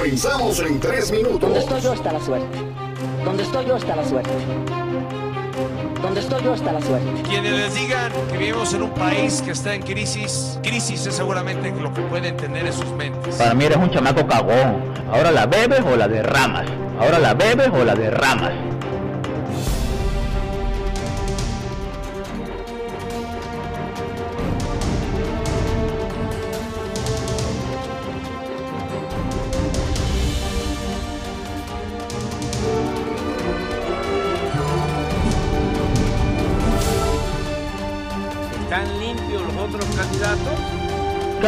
Comenzamos en tres minutos. Donde estoy yo está la suerte. Donde estoy yo está la suerte. Donde estoy yo está la suerte. Quienes les digan que vivimos en un país que está en crisis, crisis es seguramente lo que pueden tener en sus mentes. Para mí eres un chamaco cagón. Ahora la bebes o la derramas. Ahora la bebes o la derramas.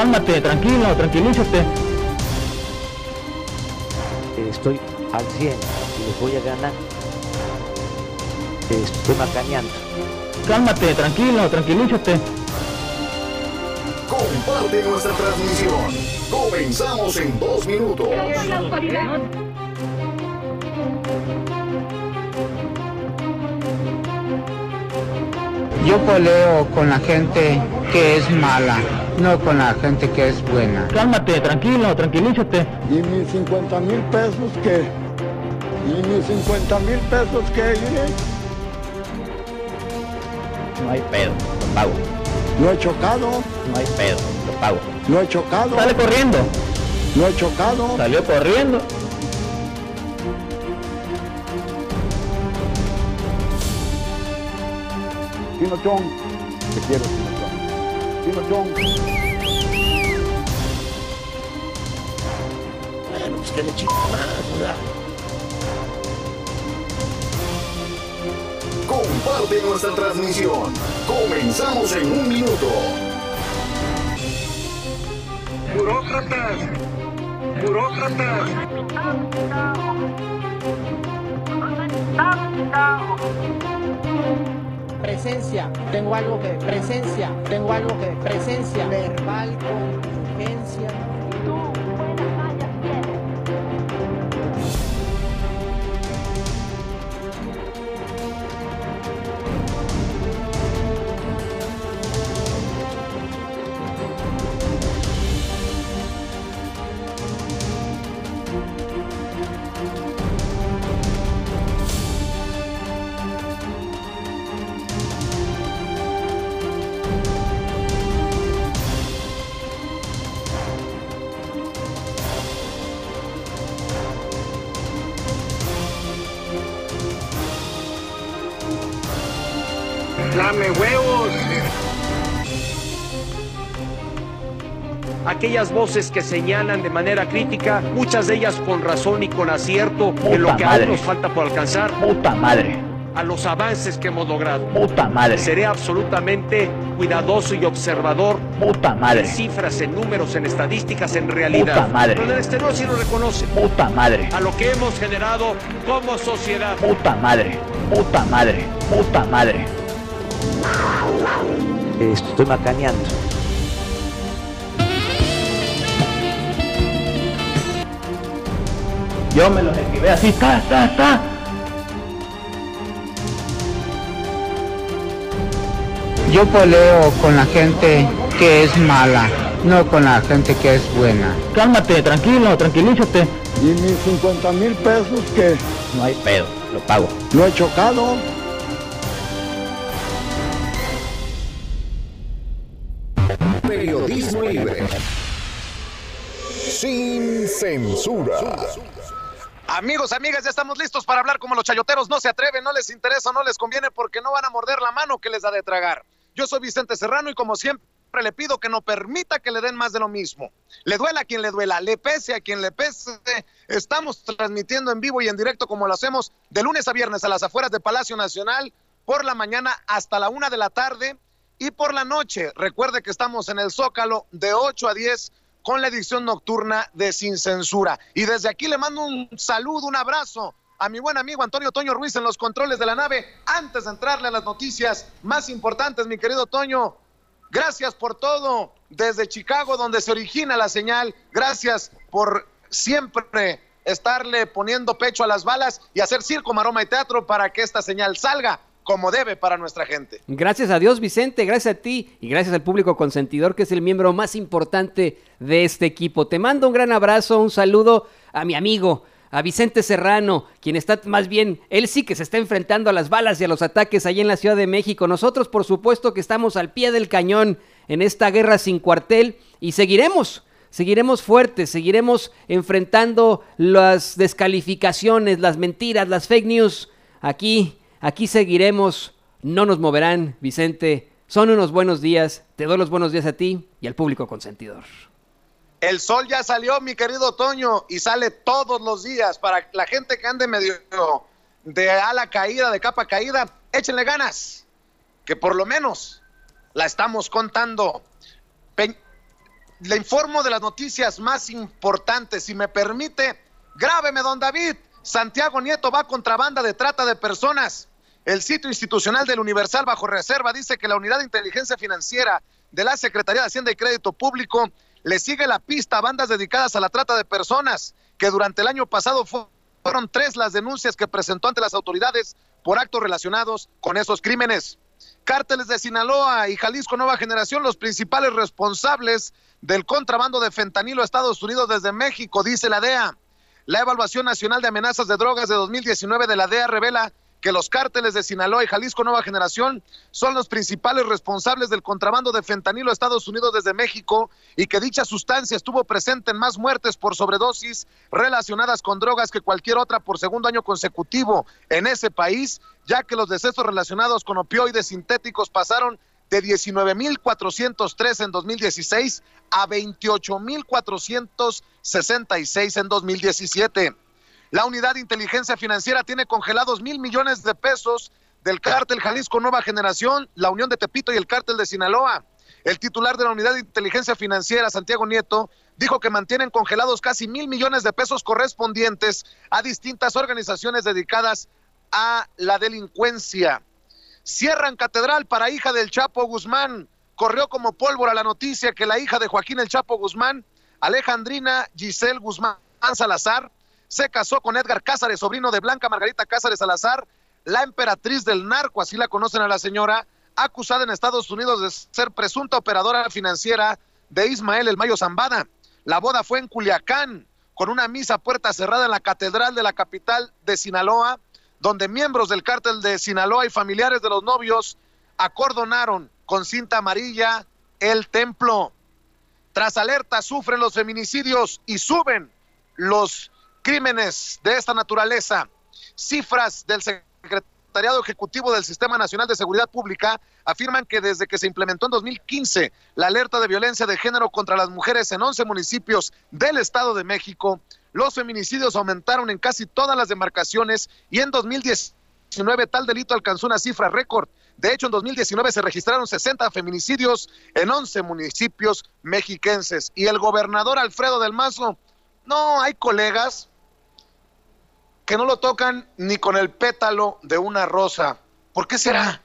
Cálmate, tranquilo, tranquilízate. estoy al 100 y les voy a ganar. Estoy macaneando. Cálmate, tranquilo, tranquilízate. Comparte nuestra transmisión. Comenzamos en dos minutos. Yo peleo con la gente que es mala, no con la gente que es buena. Cálmate, tranquilo, tranquilízate. ¿Y mis 50 mil pesos qué? ¿Y mis 50 mil pesos qué? Iré? No hay pedo, lo pago. No he chocado, No hay pedo, lo pago. no he chocado, Sale corriendo. no he chocado. Salió corriendo. Pinochón, te quiero, Pinochón. Comparte nuestra transmisión. Comenzamos en un minuto. Burócratas, burócratas, Presencia, tengo algo que presencia, tengo algo que presencia. Verbal con urgencia. Aquellas voces que señalan de manera crítica, muchas de ellas con razón y con acierto, en lo Puta que madre. aún nos falta por alcanzar, Puta madre, a los avances que hemos logrado. puta madre, Seré absolutamente cuidadoso y observador puta en madre, cifras, en números, en estadísticas, en realidad. Puta madre. Pero en el exterior sí lo reconocen. puta madre, A lo que hemos generado como sociedad. puta madre, puta madre, puta madre. Estoy macaneando. Yo me los esquivé así, está, está, está. Yo peleo con la gente que es mala, no con la gente que es buena. Cálmate, tranquilo, tranquilízate. ¿Y mis 50 mil pesos qué? No hay pedo, lo pago. No he chocado. Periodismo libre. Sin censura. Amigos, amigas, ya estamos listos para hablar como los chayoteros no se atreven, no les interesa, no les conviene porque no van a morder la mano que les da de tragar. Yo soy Vicente Serrano y como siempre le pido que no permita que le den más de lo mismo. Le duela a quien le duela, le pese a quien le pese. Estamos transmitiendo en vivo y en directo como lo hacemos de lunes a viernes a las afueras de Palacio Nacional, por la mañana hasta la una de la tarde y por la noche. Recuerde que estamos en el Zócalo de 8 a 10 con la edición nocturna de Sin Censura. Y desde aquí le mando un saludo, un abrazo a mi buen amigo Antonio Toño Ruiz en los controles de la nave. Antes de entrarle a las noticias más importantes, mi querido Toño, gracias por todo desde Chicago, donde se origina la señal. Gracias por siempre estarle poniendo pecho a las balas y hacer circo, maroma y teatro para que esta señal salga como debe para nuestra gente. Gracias a Dios, Vicente, gracias a ti y gracias al público consentidor que es el miembro más importante de este equipo. Te mando un gran abrazo, un saludo a mi amigo, a Vicente Serrano, quien está más bien, él sí que se está enfrentando a las balas y a los ataques allí en la Ciudad de México. Nosotros, por supuesto, que estamos al pie del cañón en esta guerra sin cuartel y seguiremos. Seguiremos fuertes, seguiremos enfrentando las descalificaciones, las mentiras, las fake news. Aquí, aquí seguiremos. No nos moverán, Vicente. Son unos buenos días. Te doy los buenos días a ti y al público consentidor. El sol ya salió, mi querido Toño, y sale todos los días para la gente que ande medio de ala caída, de capa caída. Échenle ganas, que por lo menos la estamos contando. le informo de las noticias más importantes. Si me permite, grábeme, don David. Santiago Nieto va contra banda de trata de personas. El sitio institucional del Universal bajo reserva dice que la unidad de inteligencia financiera de la Secretaría de Hacienda y Crédito Público le sigue la pista a bandas dedicadas a la trata de personas, que durante el año pasado fueron tres las denuncias que presentó ante las autoridades por actos relacionados con esos crímenes. Cárteles de Sinaloa y Jalisco Nueva Generación, los principales responsables del contrabando de fentanilo a Estados Unidos desde México, dice la DEA. La Evaluación Nacional de Amenazas de Drogas de 2019 de la DEA revela que los cárteles de Sinaloa y Jalisco Nueva Generación son los principales responsables del contrabando de fentanilo a Estados Unidos desde México y que dicha sustancia estuvo presente en más muertes por sobredosis relacionadas con drogas que cualquier otra por segundo año consecutivo en ese país, ya que los decesos relacionados con opioides sintéticos pasaron de 19.403 en 2016 a 28.466 en 2017. La unidad de inteligencia financiera tiene congelados mil millones de pesos del cártel Jalisco Nueva Generación, la Unión de Tepito y el cártel de Sinaloa. El titular de la unidad de inteligencia financiera, Santiago Nieto, dijo que mantienen congelados casi mil millones de pesos correspondientes a distintas organizaciones dedicadas a la delincuencia. Cierran catedral para hija del Chapo Guzmán. Corrió como pólvora la noticia que la hija de Joaquín el Chapo Guzmán, Alejandrina Giselle Guzmán Salazar, se casó con Edgar Cázares, sobrino de Blanca Margarita Cázares Salazar, la emperatriz del narco, así la conocen a la señora, acusada en Estados Unidos de ser presunta operadora financiera de Ismael El Mayo Zambada. La boda fue en Culiacán, con una misa puerta cerrada en la catedral de la capital de Sinaloa, donde miembros del cártel de Sinaloa y familiares de los novios acordonaron con cinta amarilla el templo. Tras alerta, sufren los feminicidios y suben los crímenes de esta naturaleza. Cifras del Secretariado Ejecutivo del Sistema Nacional de Seguridad Pública afirman que desde que se implementó en 2015 la alerta de violencia de género contra las mujeres en 11 municipios del Estado de México, los feminicidios aumentaron en casi todas las demarcaciones y en 2019 tal delito alcanzó una cifra récord. De hecho, en 2019 se registraron 60 feminicidios en 11 municipios mexiquenses. Y el gobernador Alfredo del Mazo, no, hay colegas que no lo tocan ni con el pétalo de una rosa. ¿Por qué será?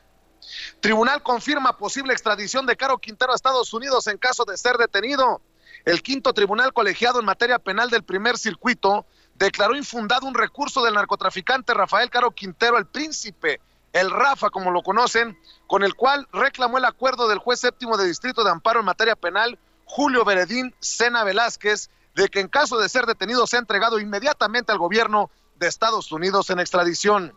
Tribunal confirma posible extradición de Caro Quintero a Estados Unidos en caso de ser detenido. El quinto tribunal colegiado en materia penal del primer circuito declaró infundado un recurso del narcotraficante Rafael Caro Quintero, el príncipe, el Rafa, como lo conocen, con el cual reclamó el acuerdo del juez séptimo de distrito de amparo en materia penal, Julio Beredín Sena Velázquez, de que en caso de ser detenido sea entregado inmediatamente al gobierno de Estados Unidos en extradición.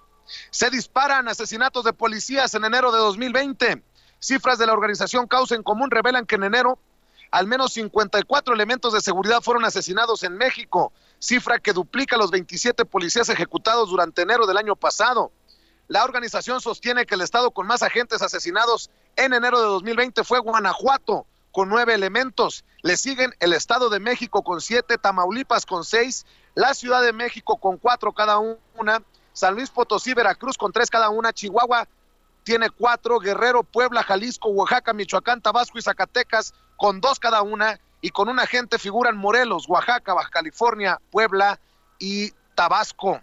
Se disparan asesinatos de policías en enero de 2020. Cifras de la organización Causa en Común revelan que en enero al menos 54 elementos de seguridad fueron asesinados en México, cifra que duplica los 27 policías ejecutados durante enero del año pasado. La organización sostiene que el estado con más agentes asesinados en enero de 2020 fue Guanajuato, con nueve elementos. Le siguen el Estado de México con siete, Tamaulipas con seis, la Ciudad de México con cuatro cada una, San Luis Potosí, Veracruz con tres cada una, Chihuahua tiene cuatro, Guerrero, Puebla, Jalisco, Oaxaca, Michoacán, Tabasco y Zacatecas con dos cada una y con un agente figuran Morelos, Oaxaca, Baja California, Puebla y Tabasco.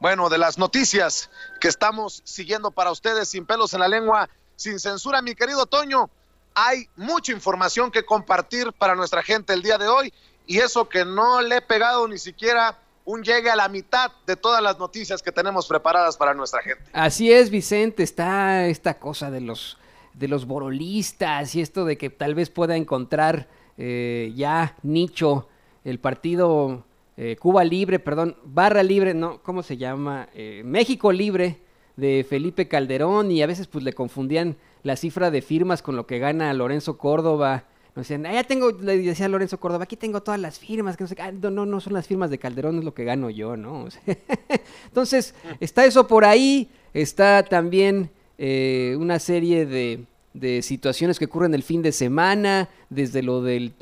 Bueno, de las noticias que estamos siguiendo para ustedes sin pelos en la lengua, sin censura, mi querido Toño, hay mucha información que compartir para nuestra gente el día de hoy y eso que no le he pegado ni siquiera un llegue a la mitad de todas las noticias que tenemos preparadas para nuestra gente. Así es, Vicente, está esta cosa de los de los borolistas y esto de que tal vez pueda encontrar eh, ya nicho el partido eh, Cuba Libre, perdón, Barra Libre, no, ¿cómo se llama? Eh, México Libre de Felipe Calderón y a veces pues le confundían la cifra de firmas con lo que gana Lorenzo Córdoba. No decían, ah, ya tengo, le decía Lorenzo Córdoba, aquí tengo todas las firmas, que no sé, ah, no, no, son las firmas de Calderón, es lo que gano yo, ¿no? Entonces, está eso por ahí, está también eh, una serie de, de, situaciones que ocurren el fin de semana, desde lo del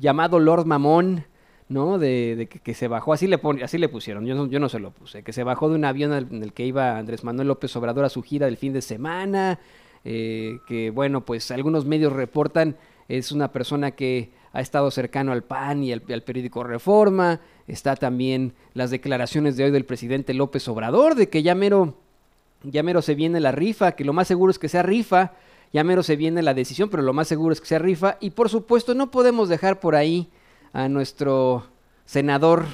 llamado Lord Mamón, ¿no? De, que, se bajó, así le, así le pusieron, yo no, yo no se lo puse, que se bajó de un avión en el que iba Andrés Manuel López Obrador a su gira del fin de semana, eh, que bueno, pues algunos medios reportan, es una persona que ha estado cercano al PAN y al, periódico Reforma, está también las declaraciones de hoy del presidente López Obrador, de que ya mero ya mero se viene la rifa, que lo más seguro es que sea rifa, ya mero se viene la decisión, pero lo más seguro es que sea rifa. Y por supuesto no podemos dejar por ahí a nuestro senador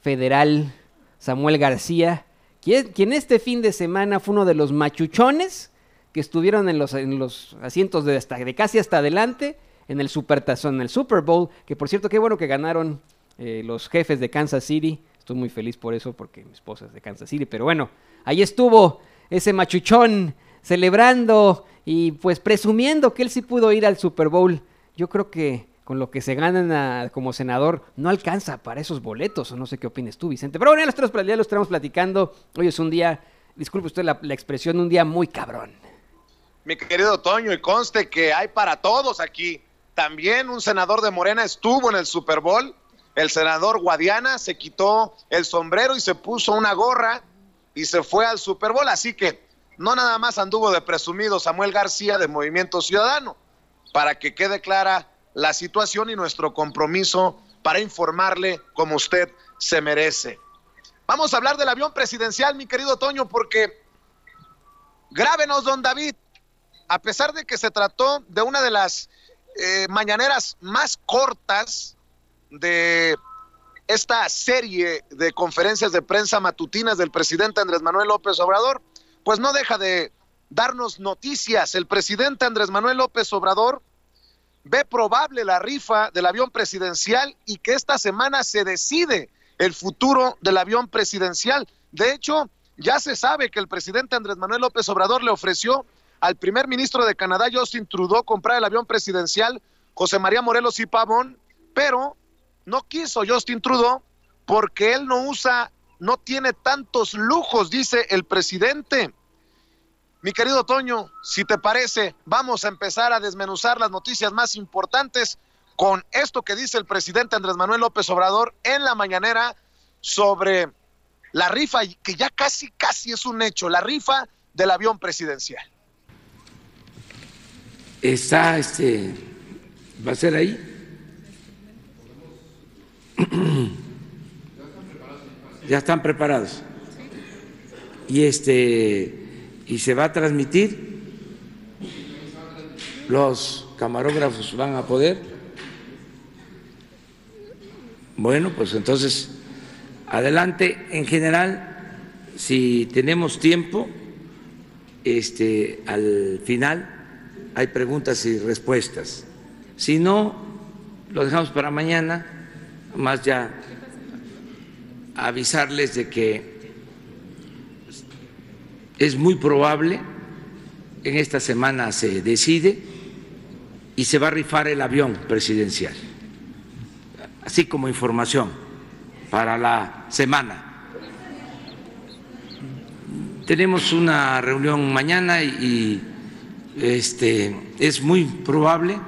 federal, Samuel García, quien, este fin de semana fue uno de los machuchones que estuvieron en los, en los asientos de, hasta, de casi hasta adelante en el Supertazón, en el Super Bowl, que por cierto, qué bueno que ganaron eh, los jefes de Kansas City. Estoy muy feliz por eso, porque mi esposa es de Kansas City, pero bueno, ahí estuvo ese machuchón celebrando y pues presumiendo que él sí pudo ir al Super Bowl. Yo creo que con lo que se ganan como senador no alcanza para esos boletos, o no sé qué opines tú, Vicente. Pero bueno, ya lo estamos platicando. Hoy es un día, disculpe usted la, la expresión, un día muy cabrón. Mi querido Toño, y conste que hay para todos aquí. También un senador de Morena estuvo en el Super Bowl. El senador Guadiana se quitó el sombrero y se puso una gorra y se fue al Super Bowl. Así que no nada más anduvo de presumido Samuel García de Movimiento Ciudadano, para que quede clara la situación y nuestro compromiso para informarle como usted se merece. Vamos a hablar del avión presidencial, mi querido Toño, porque grábenos, don David, a pesar de que se trató de una de las eh, mañaneras más cortas de esta serie de conferencias de prensa matutinas del presidente Andrés Manuel López Obrador, pues no deja de darnos noticias. El presidente Andrés Manuel López Obrador ve probable la rifa del avión presidencial y que esta semana se decide el futuro del avión presidencial. De hecho, ya se sabe que el presidente Andrés Manuel López Obrador le ofreció al primer ministro de Canadá, Justin Trudeau, comprar el avión presidencial, José María Morelos y Pavón, pero no quiso Justin Trudeau porque él no usa, no tiene tantos lujos, dice el presidente. Mi querido Toño, si te parece, vamos a empezar a desmenuzar las noticias más importantes con esto que dice el presidente Andrés Manuel López Obrador en la mañanera sobre la rifa, que ya casi, casi es un hecho, la rifa del avión presidencial. Está, este, va a ser ahí. ya están preparados. Y este y se va a transmitir. Los camarógrafos van a poder. Bueno, pues entonces adelante. En general, si tenemos tiempo, este, al final hay preguntas y respuestas. Si no, lo dejamos para mañana más ya avisarles de que es muy probable, en esta semana se decide y se va a rifar el avión presidencial, así como información para la semana. Tenemos una reunión mañana y, este, es muy probable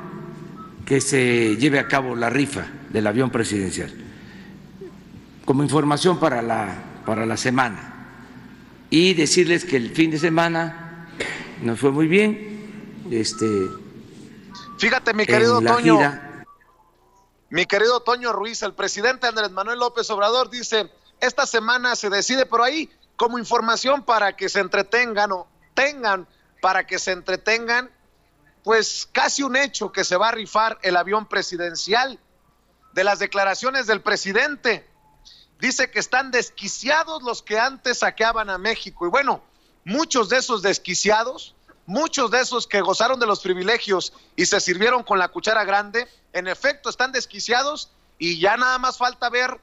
que se lleve a cabo la rifa del avión presidencial, como información para la, para la semana. Y decirles que el fin de semana nos fue muy bien. Este, Fíjate, mi querido Toño. Mi querido Toño Ruiz, el presidente Andrés Manuel López Obrador dice, esta semana se decide por ahí como información para que se entretengan o tengan para que se entretengan, pues casi un hecho que se va a rifar el avión presidencial de las declaraciones del presidente. dice que están desquiciados los que antes saqueaban a México. Y bueno, muchos de esos desquiciados, muchos de esos que gozaron de los privilegios y se sirvieron con la cuchara grande, en efecto están desquiciados y ya nada más falta ver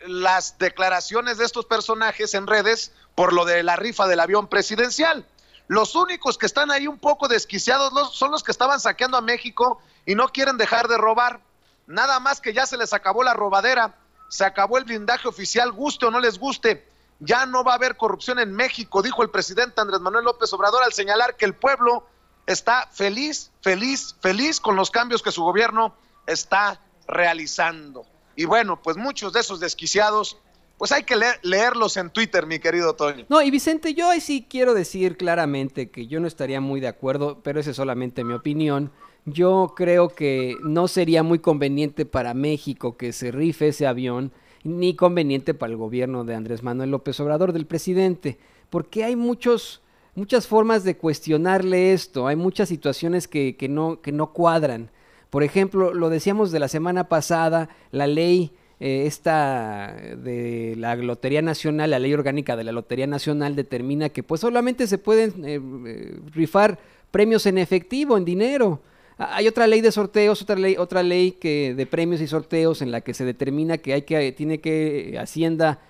las declaraciones de estos personajes en redes por lo de la rifa del avión presidencial. Los únicos que están ahí un poco desquiciados son los que estaban saqueando a México y no quieren dejar de robar. Nada más que ya se les acabó la robadera, se acabó el blindaje oficial, guste o no les guste. Ya no va a haber corrupción en México, dijo el presidente Andrés Manuel López Obrador al señalar que el pueblo está feliz, feliz, feliz con los cambios que su gobierno está realizando. Y bueno, pues muchos de esos desquiciados, pues hay que leerlos en Twitter, mi querido Toño. No, y Vicente, yo ahí sí quiero decir claramente que yo no estaría muy de acuerdo, pero esa es solamente mi opinión. Yo creo que no sería muy conveniente para México que se rife ese avión, ni conveniente para el gobierno de Andrés Manuel López Obrador, del presidente, porque hay muchos, muchas formas de cuestionarle esto, hay muchas situaciones que, que, no, que no cuadran. Por ejemplo, lo decíamos de la semana pasada, la ley eh, esta de la Lotería Nacional, la ley orgánica de la Lotería Nacional determina que pues solamente se pueden eh, eh, rifar premios en efectivo, en dinero. Hay otra ley de sorteos, otra ley, otra ley que de premios y sorteos en la que se determina que hay que tiene que Hacienda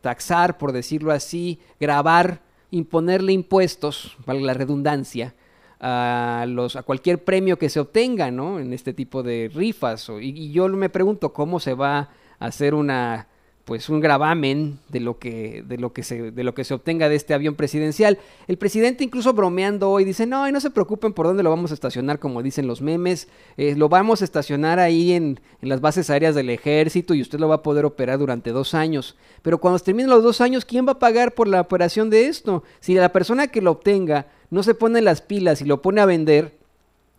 taxar, por decirlo así, grabar, imponerle impuestos, valga la redundancia, a, los, a cualquier premio que se obtenga, ¿no? En este tipo de rifas. y, yo me pregunto cómo se va a hacer una pues un gravamen de lo que de lo que se de lo que se obtenga de este avión presidencial. El presidente incluso bromeando hoy dice, "No, y no se preocupen por dónde lo vamos a estacionar como dicen los memes, eh, lo vamos a estacionar ahí en, en, las bases aéreas del ejército y usted lo va a poder operar durante dos años. Pero cuando terminen los dos años, ¿quién va a pagar por la operación de esto? Si la persona que lo obtenga no se pone las pilas y lo pone a vender,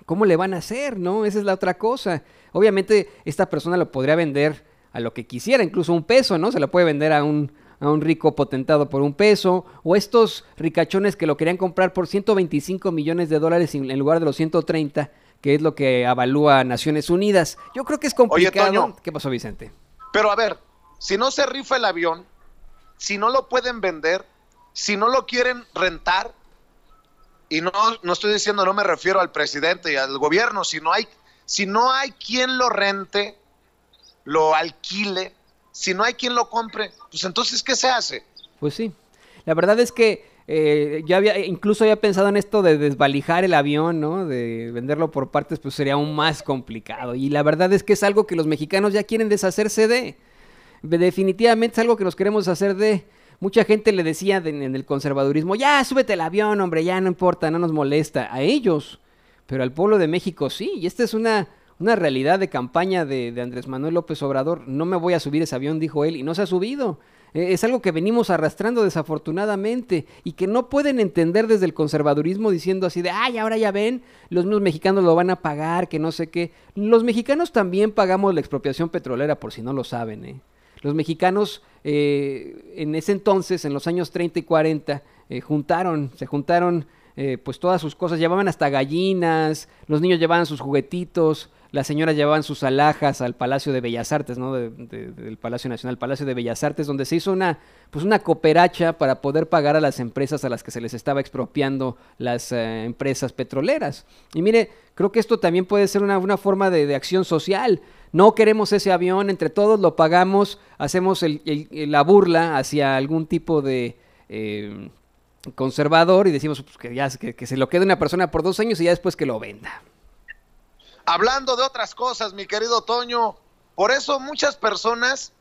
¿cómo le van a hacer? ¿No? Esa es la otra cosa. Obviamente esta persona lo podría vender a lo que quisiera, incluso un peso, ¿no? Se la puede vender a un, a un rico potentado por un peso, o estos ricachones que lo querían comprar por 125 millones de dólares en lugar de los 130, que es lo que avalúa Naciones Unidas. Yo creo que es complicado. ¿Qué pasó, Vicente? Pero a ver, si no se rifa el avión, si no lo pueden vender, si no lo quieren rentar, y no, no estoy diciendo, no me refiero al presidente y al gobierno, si no hay, si no hay quien lo rente, lo alquile, si no hay quien lo compre, pues entonces, ¿qué se hace? Pues sí, la verdad es que eh, ya había, incluso había pensado en esto de desvalijar el avión, ¿no? De venderlo por partes, pues sería aún más complicado. Y la verdad es que es algo que los mexicanos ya quieren deshacerse de. Definitivamente es algo que nos queremos hacer de mucha gente le decía en el conservadurismo, ya, súbete el avión, hombre, ya no importa, no nos molesta. A ellos, pero al pueblo de México sí. Y esta es una, una realidad de campaña de, Andrés Manuel López Obrador. No me voy a subir ese avión, dijo él, y no se ha subido. Eh, es algo que venimos arrastrando desafortunadamente y que no pueden entender desde el conservadurismo diciendo así de, ay, ahora ya ven, los mismos mexicanos lo van a pagar, que no sé qué. Los mexicanos también pagamos la expropiación petrolera, por si no lo saben, ¿eh? Los mexicanos eh, en ese entonces, en los años 30 y 40, eh, juntaron, se juntaron eh, pues todas sus cosas, llevaban hasta gallinas, los niños llevaban sus juguetitos, las señoras llevaban sus alhajas al Palacio de Bellas Artes, ¿no? del Palacio Nacional, Palacio de Bellas Artes, donde se hizo una, pues una cooperacha para poder pagar a las empresas a las que se les estaba expropiando las empresas petroleras. Y mire, creo que esto también puede ser una, forma de, de acción social. No queremos ese avión, entre todos lo pagamos, hacemos la burla hacia algún tipo de eh, conservador y decimos pues, que, ya, que, se lo quede una persona por dos años y ya después que lo venda. Hablando de otras cosas, mi querido Toño, por eso muchas personas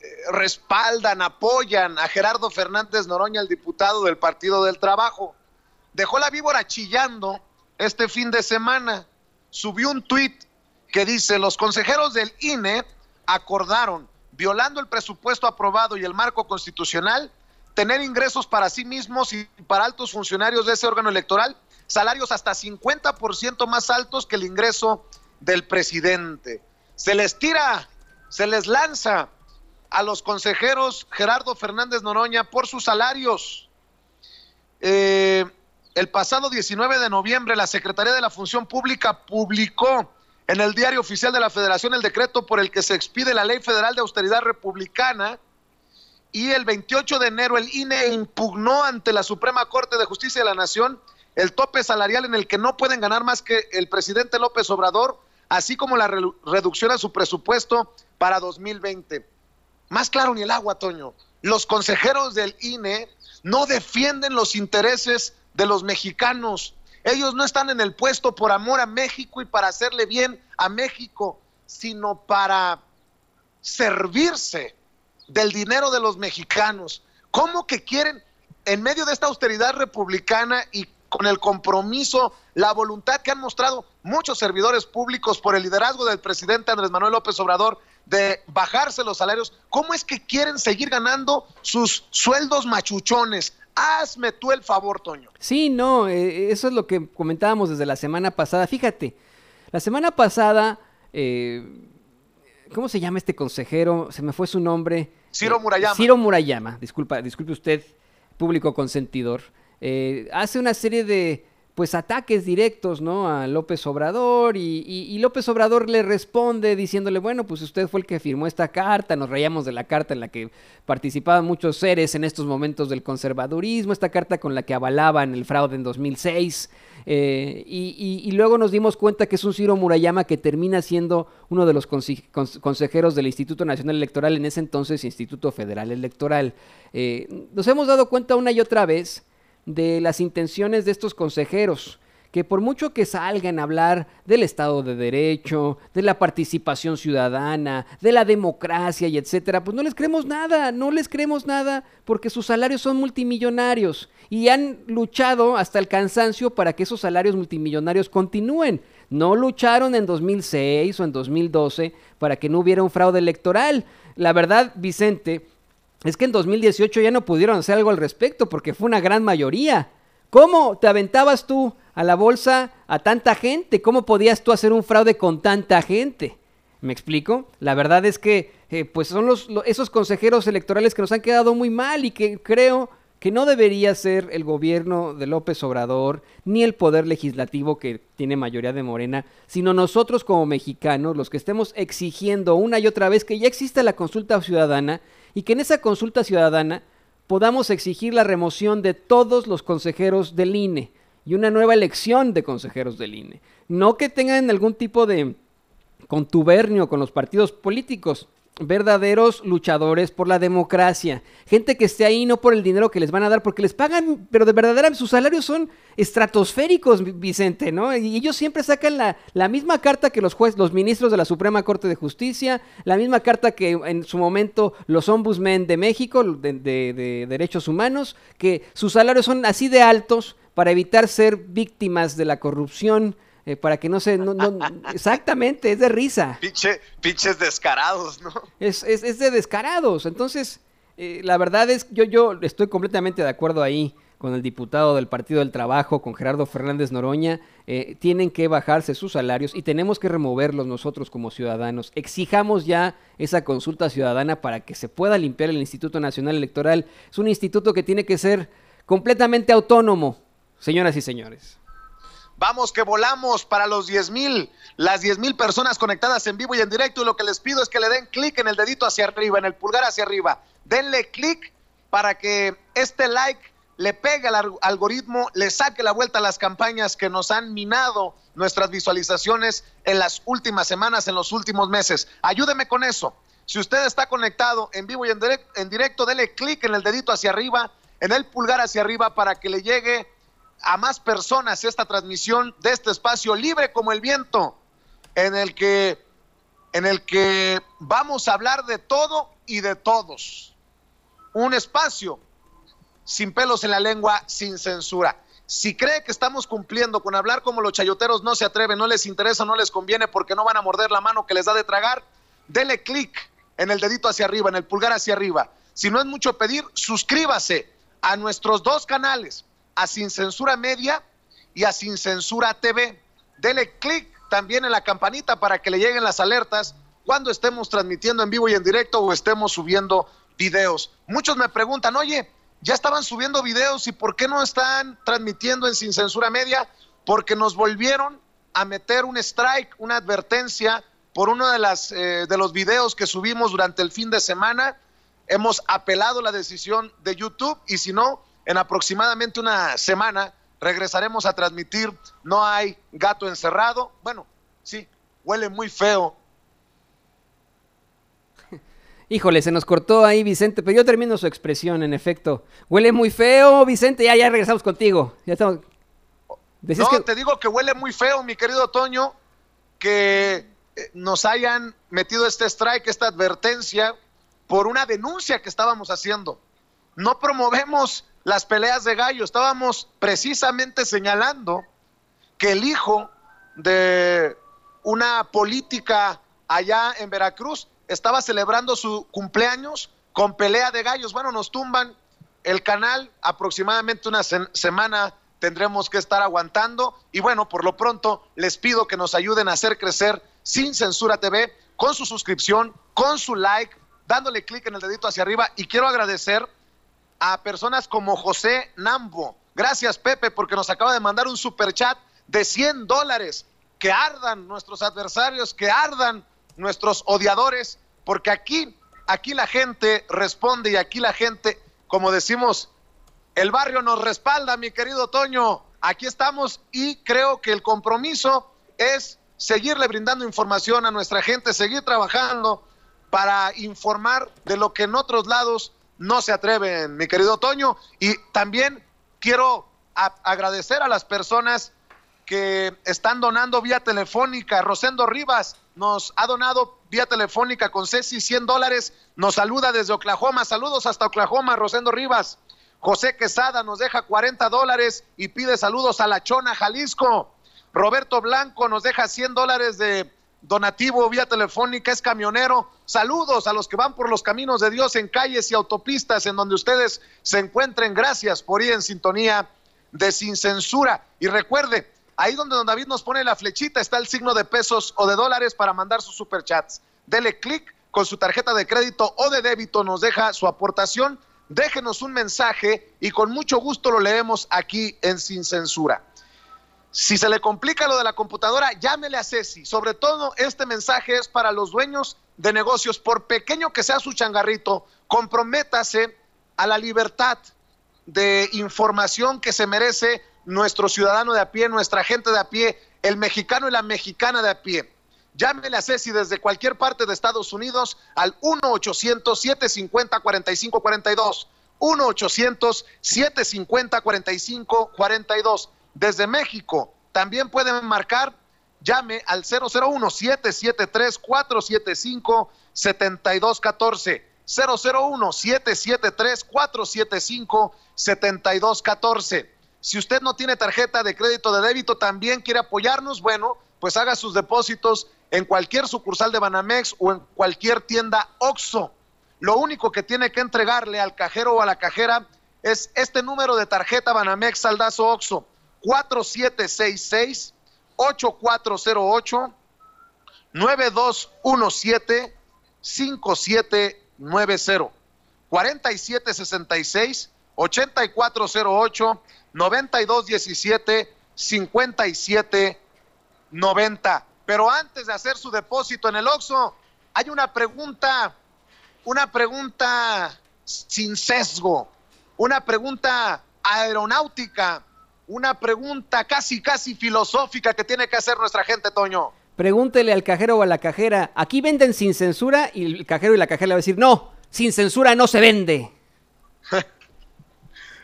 eh, respaldan, apoyan a Gerardo Fernández Noroña, el diputado del Partido del Trabajo. Dejó la víbora chillando este fin de semana. Subió un tuit que dice, los consejeros del INE acordaron, violando el presupuesto aprobado y el marco constitucional, tener ingresos para sí mismos y para altos funcionarios de ese órgano electoral, salarios hasta 50% más altos que el ingreso del presidente. Se les tira, se les lanza a los consejeros Gerardo Fernández Noroña por sus salarios. Eh, el pasado 19 de noviembre, la Secretaría de la Función Pública publicó en el diario oficial de la Federación el decreto por el que se expide la Ley Federal de Austeridad Republicana y el 28 de enero el INE impugnó ante la Suprema Corte de Justicia de la Nación el tope salarial en el que no pueden ganar más que el presidente López Obrador, así como la re reducción a su presupuesto para 2020. Más claro ni el agua, Toño. Los consejeros del INE no defienden los intereses de los mexicanos. Ellos no están en el puesto por amor a México y para hacerle bien a México, sino para servirse del dinero de los mexicanos. ¿Cómo que quieren, en medio de esta austeridad republicana y con el compromiso, la voluntad que han mostrado muchos servidores públicos por el liderazgo del presidente Andrés Manuel López Obrador de bajarse los salarios, ¿cómo es que quieren seguir ganando sus sueldos machuchones? Hazme tú el favor, Toño. Sí, no, eh, eso es lo que comentábamos desde la semana pasada. Fíjate, la semana pasada, eh, ¿cómo se llama este consejero? Se me fue su nombre. Ciro Murayama. Ciro Murayama, disculpa, disculpe usted, público consentidor. Eh, hace una serie de pues ataques directos, ¿no? A López Obrador y, López Obrador le responde diciéndole, bueno, pues usted fue el que firmó esta carta, nos reíamos de la carta en la que participaban muchos seres en estos momentos del conservadurismo, esta carta con la que avalaban el fraude en 2006, eh, y, y, luego nos dimos cuenta que es un Ciro Murayama que termina siendo uno de los consejeros del Instituto Nacional Electoral, en ese entonces Instituto Federal Electoral. Eh, nos hemos dado cuenta una y otra vez, de las intenciones de estos consejeros, que por mucho que salgan a hablar del Estado de Derecho, de la participación ciudadana, de la democracia y etcétera, pues no les creemos nada, no les creemos nada porque sus salarios son multimillonarios y han luchado hasta el cansancio para que esos salarios multimillonarios continúen. No lucharon en 2006 o en 2012 para que no hubiera un fraude electoral. La verdad, Vicente, es que en 2018 ya no pudieron hacer algo al respecto porque fue una gran mayoría. ¿Cómo te aventabas tú a la bolsa a tanta gente? ¿Cómo podías tú hacer un fraude con tanta gente? ¿Me explico? La verdad es que eh, pues son los, esos consejeros electorales que nos han quedado muy mal y que creo que no debería ser el gobierno de López Obrador ni el poder legislativo que tiene mayoría de Morena, sino nosotros como mexicanos los que estemos exigiendo una y otra vez que ya exista la consulta ciudadana y que en esa consulta ciudadana podamos exigir la remoción de todos los consejeros del INE y una nueva elección de consejeros del INE. No que tengan algún tipo de contubernio con los partidos políticos, verdaderos luchadores por la democracia, gente que esté ahí no por el dinero que les van a dar, porque les pagan, pero de verdad sus salarios son estratosféricos, Vicente, ¿no? Y ellos siempre sacan la, la misma carta que los jueces, los ministros de la Suprema Corte de Justicia, la misma carta que en su momento los ombudsmen de México, de, de, de derechos humanos, que sus salarios son así de altos para evitar ser víctimas de la corrupción, eh, para que no se... No, no, exactamente, es de risa. Pinche, pinches descarados, ¿no? Es, es, es de descarados. Entonces, eh, la verdad es que yo, yo estoy completamente de acuerdo ahí con el diputado del Partido del Trabajo, con Gerardo Fernández Noroña, eh, tienen que bajarse sus salarios y tenemos que removerlos nosotros como ciudadanos. Exijamos ya esa consulta ciudadana para que se pueda limpiar el Instituto Nacional Electoral. Es un instituto que tiene que ser completamente autónomo, señoras y señores. Vamos que volamos para los 10 mil, las 10 mil personas conectadas en vivo y en directo. Y lo que les pido es que le den clic en el dedito hacia arriba, en el pulgar hacia arriba. Denle clic para que este like le pegue al algoritmo, le saque la vuelta a las campañas que nos han minado nuestras visualizaciones en las últimas semanas, en los últimos meses. Ayúdeme con eso. Si usted está conectado en vivo y en, directo, en directo, clic en el dedito hacia arriba, en el pulgar hacia arriba para que le llegue a más personas esta transmisión de este espacio libre como el viento, en el que, en el que vamos a hablar de todo y de todos. Un espacio sin pelos en la lengua, sin censura. Si cree que estamos cumpliendo con hablar como los chayoteros no se atreven, no les interesa, no les conviene porque no van a morder la mano que les da de tragar, dele clic en el dedito hacia arriba, en el pulgar hacia arriba. Si no es mucho pedir, suscríbase a nuestros dos canales, a Sin Censura Media y a Sin Censura TV. Dele clic también en la campanita para que le lleguen las alertas cuando estemos transmitiendo en vivo y en directo o estemos subiendo videos. Muchos me preguntan, oye, ya estaban subiendo videos y por qué no están transmitiendo en Sin Censura Media? Porque nos volvieron a meter un strike, una advertencia por uno de, las, eh, de los videos que subimos durante el fin de semana. Hemos apelado la decisión de YouTube y si no, en aproximadamente una semana regresaremos a transmitir No hay gato encerrado. Bueno, sí, huele muy feo. Híjole, se nos cortó ahí Vicente, pero yo termino su expresión, en efecto. Huele muy feo, Vicente, ya, ya regresamos contigo. Ya estamos... no, que... te digo que huele muy feo, mi querido Toño, que eh, nos hayan metido este strike, esta advertencia, por una denuncia que estábamos haciendo. No promovemos las peleas de gallo, estábamos precisamente señalando que el hijo de una política allá en Veracruz estaba celebrando su cumpleaños con pelea de gallos. Bueno, nos tumban el canal, aproximadamente una semana tendremos que estar aguantando. Y bueno, por lo pronto les pido que nos ayuden a hacer crecer Sin Censura TV con su suscripción, con su like, dándole clic en el dedito hacia arriba. Y quiero agradecer a personas como José Nambo. Gracias Pepe porque nos acaba de mandar un super chat de 100 dólares. Que ardan nuestros adversarios, que ardan nuestros odiadores, porque aquí, aquí la gente responde y aquí la gente, como decimos, el barrio nos respalda, mi querido Toño. Aquí estamos y creo que el compromiso es seguirle brindando información a nuestra gente, seguir trabajando para informar de lo que en otros lados no se atreven, mi querido Toño. Y también quiero agradecer a las personas que están donando vía telefónica. Rosendo Rivas nos ha donado vía telefónica con Ceci 100 dólares. Nos saluda desde Oklahoma. Saludos hasta Oklahoma, Rosendo Rivas. José Quesada nos deja 40 dólares y pide saludos a La Chona, Jalisco. Roberto Blanco nos deja 100 dólares de donativo vía telefónica, es camionero. Saludos a los que van por los caminos de Dios en calles y autopistas en donde ustedes se encuentren. Gracias por ir en sintonía de Sin Censura. Y recuerde, Ahí donde don David nos pone la flechita está el signo de pesos o de dólares para mandar sus superchats. Dele clic con su tarjeta de crédito o de débito, nos deja su aportación. Déjenos un mensaje y con mucho gusto lo leemos aquí en Sin Censura. Si se le complica lo de la computadora, llámele a Ceci. Sobre todo, este mensaje es para los dueños de negocios. Por pequeño que sea su changarrito, comprométase a la libertad de información que se merece nuestro ciudadano de a pie, nuestra gente de a pie, el mexicano y la mexicana de a pie. Llámele a Ceci desde cualquier parte de Estados Unidos al 1-800-750-4542. 1-800-750-4542. Desde México también pueden marcar, llame al 001-773-475-7214. 001-773-475-7214. Si usted no tiene tarjeta de crédito de débito, también quiere apoyarnos, bueno, pues haga sus depósitos en cualquier sucursal de Banamex o en cualquier tienda OXO. Lo único que tiene que entregarle al cajero o a la cajera es este número de tarjeta Banamex Saldazo OXO 4766 8408 9217 5790 4766 8408 9217 5790. Pero antes de hacer su depósito en el Oxxo, hay una pregunta, una pregunta sin sesgo, una pregunta aeronáutica, una pregunta casi casi filosófica que tiene que hacer nuestra gente, Toño. Pregúntele al cajero o a la cajera, ¿aquí venden sin censura? Y el cajero y la cajera le va a decir, no, sin censura no se vende.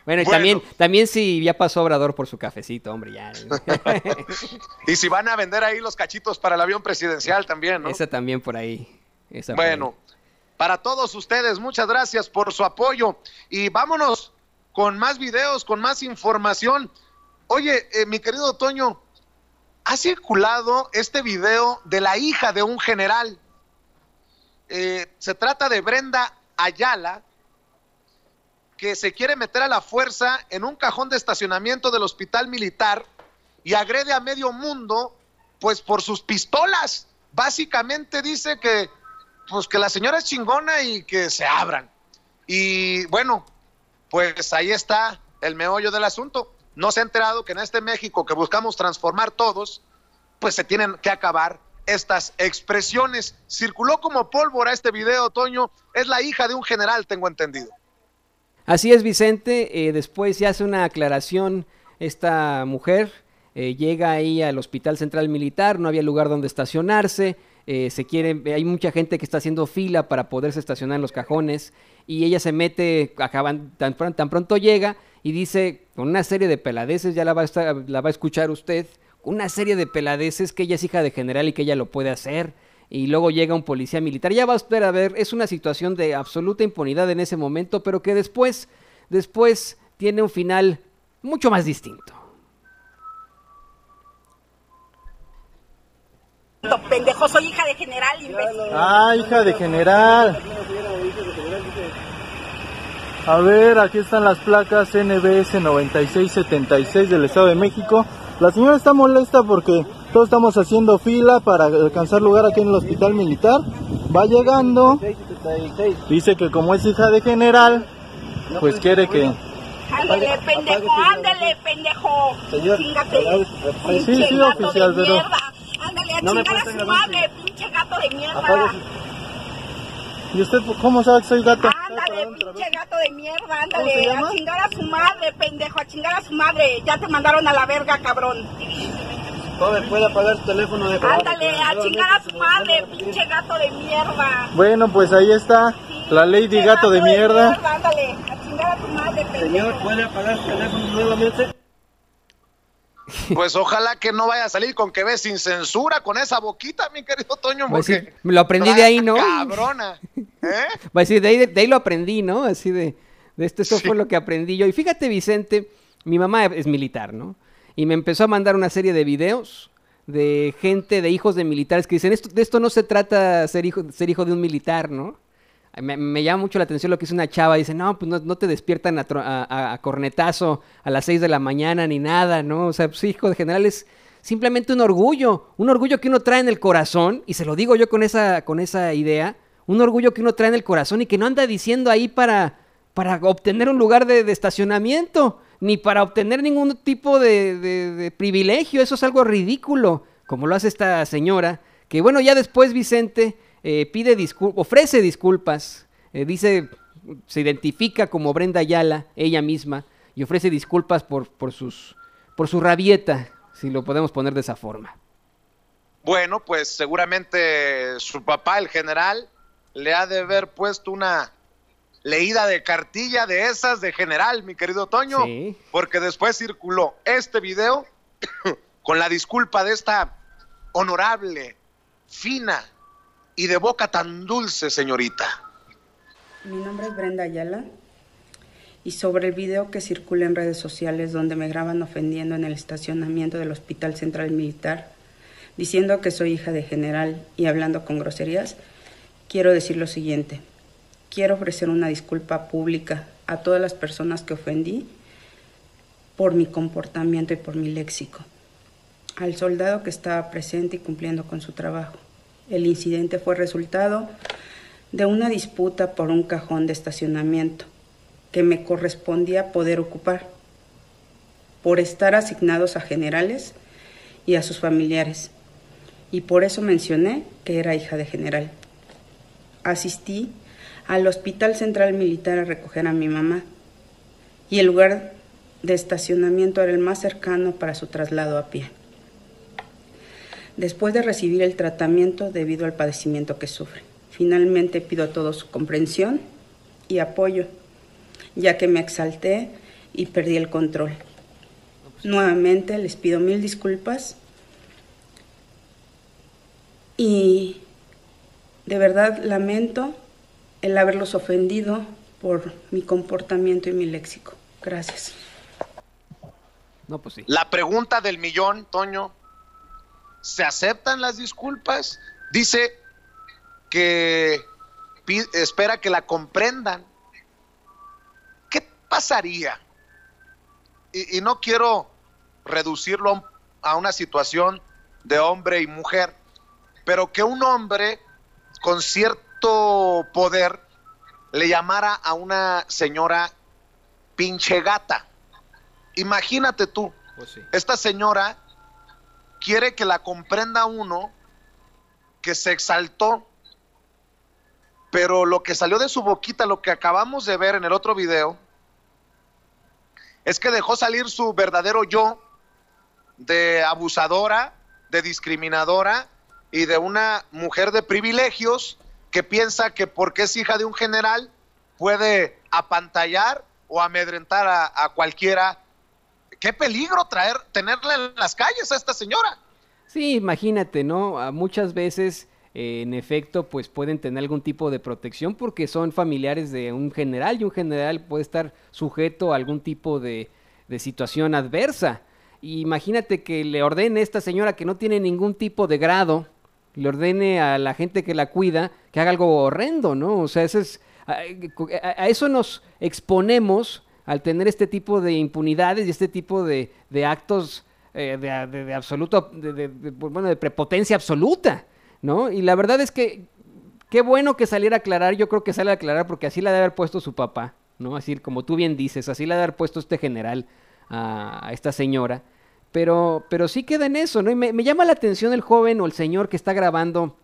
Bueno, y también, también si ya pasó Obrador por su cafecito, hombre, ya. y si van a vender ahí los cachitos para el avión presidencial también, ¿no? Esa también por ahí. bueno, para todos ustedes, muchas gracias por su apoyo. Y vámonos con más videos, con más información. Oye, eh, mi querido Toño, ha circulado este video de la hija de un general. Eh, se trata de Brenda Ayala, que se quiere meter a la fuerza en un cajón de estacionamiento del hospital militar y agrede a medio mundo, pues por sus pistolas. Básicamente dice que, pues que la señora es chingona y que se abran. Y bueno, pues ahí está el meollo del asunto. No se ha enterado que en este México que buscamos transformar todos, pues se tienen que acabar estas expresiones. Circuló como pólvora este video, Toño. Es la hija de un general, tengo entendido. Así es, Vicente. Eh, después se hace una aclaración esta mujer. eh, llega ahí al Hospital Central Militar, no había lugar donde estacionarse. eh, se hay mucha gente que está haciendo fila para poderse estacionar en los cajones. Y ella se mete, acaban, tan pronto llega y dice, con una serie de peladeces, ya la va, a estar- la va a escuchar usted, una serie de peladeces que ella es hija de general y que ella lo puede hacer. Y luego llega un policía militar. Ya va a usted a ver, es una situación de absoluta impunidad en ese momento, pero que después, después tiene un final mucho más distinto. Pendejo, soy hija de general, imbécil. Ah, hija de general. A ver, aquí están las placas NBS 9676 del Estado de México. La señora está molesta porque todos estamos haciendo fila para alcanzar lugar aquí en el hospital militar. Va llegando. Dice que como es hija de general, pues quiere que... Ándale, pendejo, ándale, pendejo. Señor, Chingate. Sí, sí, oficial, pero- mierda. Ándale, a No me chingar a su madre, pinche gato de mierda. ¿Y usted cómo sabe que soy gato? Ándale, pinche gato de mierda, ¿Cómo se ándale, a chingar a su madre, pendejo, a chingar a su madre. Ya te mandaron a la verga, cabrón. Joven, ¿puede apagar su teléfono de Ándale, a chingar a su madre, pinche gato de mierda. Bueno, pues ahí está la Lady Gato de mierda. Ándale, a chingar a su madre, pendejo. Señor, ¿puede apagar su teléfono nuevamente? Pues ojalá que no vaya a salir con que ve sin censura, con esa boquita, mi querido Toño, decir, porque me lo aprendí de ahí, ¿no? cabrona. Va a decir, de ahí, de ahí lo aprendí, ¿no? Así de, de esto, esto fue lo que aprendí yo. Y fíjate, Vicente, mi mamá es militar, ¿no? Y me empezó a mandar una serie de videos de gente, de hijos de militares que dicen, esto, de esto no se trata ser hijo, ser hijo de un militar, ¿no? Me, llama mucho la atención lo que hizo una chava. Dice, no, pues no, te despiertan a- a cornetazo a las 6 de la mañana ni nada, ¿no? O sea, pues hijo de general es simplemente un orgullo. Un orgullo que uno trae en el corazón. Y se lo digo yo con esa, con esa idea. Un orgullo que uno trae en el corazón y que no anda diciendo ahí para, para obtener un lugar de, de estacionamiento. Ni para obtener ningún tipo de, de- de privilegio. Eso es algo ridículo. Como lo hace esta señora. Que bueno, ya después Vicente eh, pide disculpas, ofrece disculpas, eh, dice, se identifica como Brenda Ayala, ella misma, y ofrece disculpas por, por, sus, por su rabieta, si lo podemos poner de esa forma. Bueno, pues seguramente su papá, el general, le ha de haber puesto una leída de cartilla de esas de general, mi querido Toño, Sí. porque después circuló este video con la disculpa de esta honorable, fina y de boca tan dulce señorita. Mi nombre es Brenda Ayala y sobre el video que circula en redes sociales donde me graban ofendiendo en el estacionamiento del Hospital Central Militar, diciendo que soy hija de general y hablando con groserías, quiero decir lo siguiente. Quiero ofrecer una disculpa pública a todas las personas que ofendí por mi comportamiento y por mi léxico. Al soldado que estaba presente y cumpliendo con su trabajo. El incidente fue resultado de una disputa por un cajón de estacionamiento que me correspondía poder ocupar por estar asignados a generales y a sus familiares. Y por eso mencioné que era hija de general. Asistí al Hospital Central Militar a recoger a mi mamá y el lugar de estacionamiento era el más cercano para su traslado a pie. Después de recibir el tratamiento debido al padecimiento que sufre, finalmente pido a todos su comprensión y apoyo, ya que me exalté y perdí el control. Nuevamente les pido mil disculpas y de verdad lamento el haberlos ofendido por mi comportamiento y mi léxico. Gracias. No, pues sí. La pregunta del millón, Toño, ¿se aceptan las disculpas? Dice que espera que la comprendan. ¿Qué pasaría? Y, y no quiero reducirlo a un- a una situación de hombre y mujer, pero que un hombre con cierto poder le llamara a una señora pinche gata. Imagínate tú, esta señora quiere que la comprenda uno que se exaltó, pero lo que salió de su boquita, lo que acabamos de ver en el otro video, es que dejó salir su verdadero yo de abusadora, de discriminadora y de una mujer de privilegios que piensa que porque es hija de un general puede apantallar o amedrentar a, a cualquiera. Qué peligro traer, tenerla en las calles a esta señora. Sí, imagínate, ¿no? A muchas veces, eh, en efecto, pues pueden tener algún tipo de protección porque son familiares de un general y un general puede estar sujeto a algún tipo de, situación adversa. imagínate que le ordene a esta señora que no tiene ningún tipo de grado, le ordene a la gente que la cuida que haga algo horrendo, ¿no? O sea, es, a, a eso nos exponemos al tener este tipo de impunidades y este tipo de, de actos eh, de, de, absoluto, bueno, de prepotencia absoluta, ¿no? Y la verdad es que qué bueno que saliera a aclarar, yo creo que sale a aclarar porque así la debe haber puesto su papá, ¿no? Así como tú bien dices, así la debe haber puesto este general a, a esta señora. Pero, pero sí queda en eso, ¿no? Y me, me llama la atención el joven o el señor que está grabando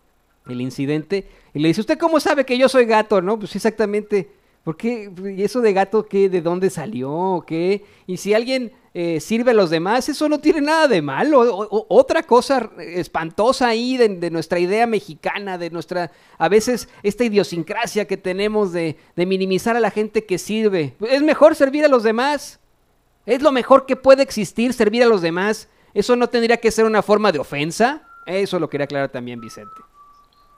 el incidente y le dice, ¿usted cómo sabe que yo soy gato, no? Pues exactamente, ¿por qué? ¿Y eso de gato qué? ¿De dónde salió? ¿Qué? Y si alguien eh, sirve a los demás, eso no tiene nada de malo. O, otra cosa espantosa ahí de, de, nuestra idea mexicana, de nuestra, a veces, esta idiosincrasia que tenemos de, de minimizar a la gente que sirve. Es mejor servir a los demás. Es lo mejor que puede existir, servir a los demás. Eso no tendría que ser una forma de ofensa. Eso lo quería aclarar también Vicente.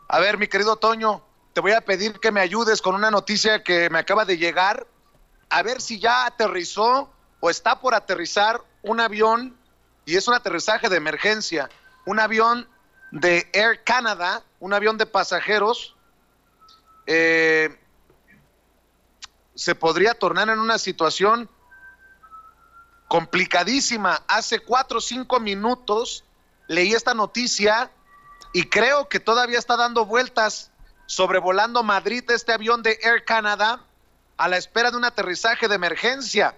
A ver, mi querido Toño, te voy a pedir que me ayudes con una noticia que me acaba de llegar. A ver si ya aterrizó o está por aterrizar un avión, y es un aterrizaje de emergencia, un avión de Air Canada, un avión de pasajeros, eh, se podría tornar en una situación complicadísima. Hace cuatro o cinco minutos leí esta noticia y creo que todavía está dando vueltas sobrevolando Madrid este avión de Air Canada a la espera de un aterrizaje de emergencia.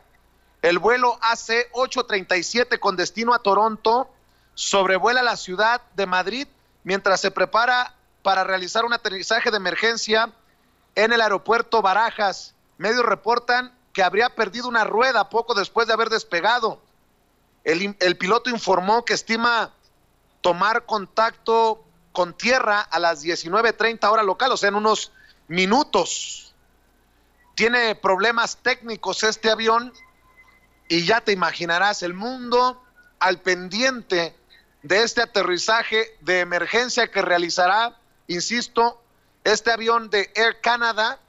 El vuelo AC-837 con destino a Toronto sobrevuela la ciudad de Madrid mientras se prepara para realizar un aterrizaje de emergencia en el aeropuerto Barajas. Medios reportan que habría perdido una rueda poco después de haber despegado. El, el piloto informó que estima tomar contacto con tierra a las 19.30 hora local, o sea, en unos minutos. Tiene problemas técnicos este avión y ya te imaginarás el mundo al pendiente de este aterrizaje de emergencia que realizará, insisto, este avión de Air Canada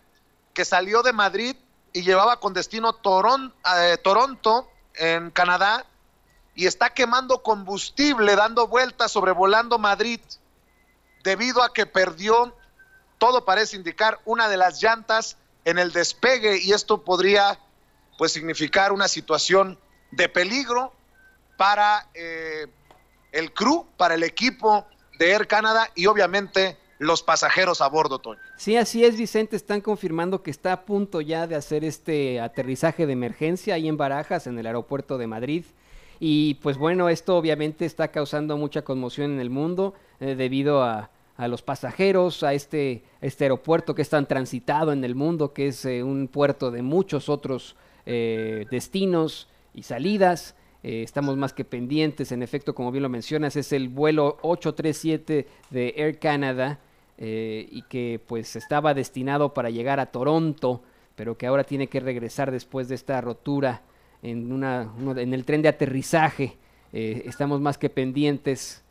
que salió de Madrid y llevaba con destino eh, Toronto, en Canadá, y está quemando combustible, dando vueltas, sobrevolando Madrid, debido a que perdió, todo parece indicar, una de las llantas en el despegue, y esto podría pues significar una situación de peligro para eh, el crew, para el equipo de Air Canada y obviamente los pasajeros a bordo, Toño. Sí, así es, Vicente. Están confirmando que está a punto ya de hacer este aterrizaje de emergencia ahí en Barajas, en el aeropuerto de Madrid. Y pues bueno, esto obviamente está causando mucha conmoción en el mundo eh, debido a, a, los pasajeros, a este, este aeropuerto que es tan transitado en el mundo, que es eh, un puerto de muchos otros eh, destinos y salidas. Eh, estamos más que pendientes, en efecto, como bien lo mencionas, es el vuelo 837 de Air Canada y que pues estaba destinado para llegar a Toronto, pero que ahora tiene que regresar después de esta rotura en, una, en el tren de aterrizaje. Estamos más que pendientes,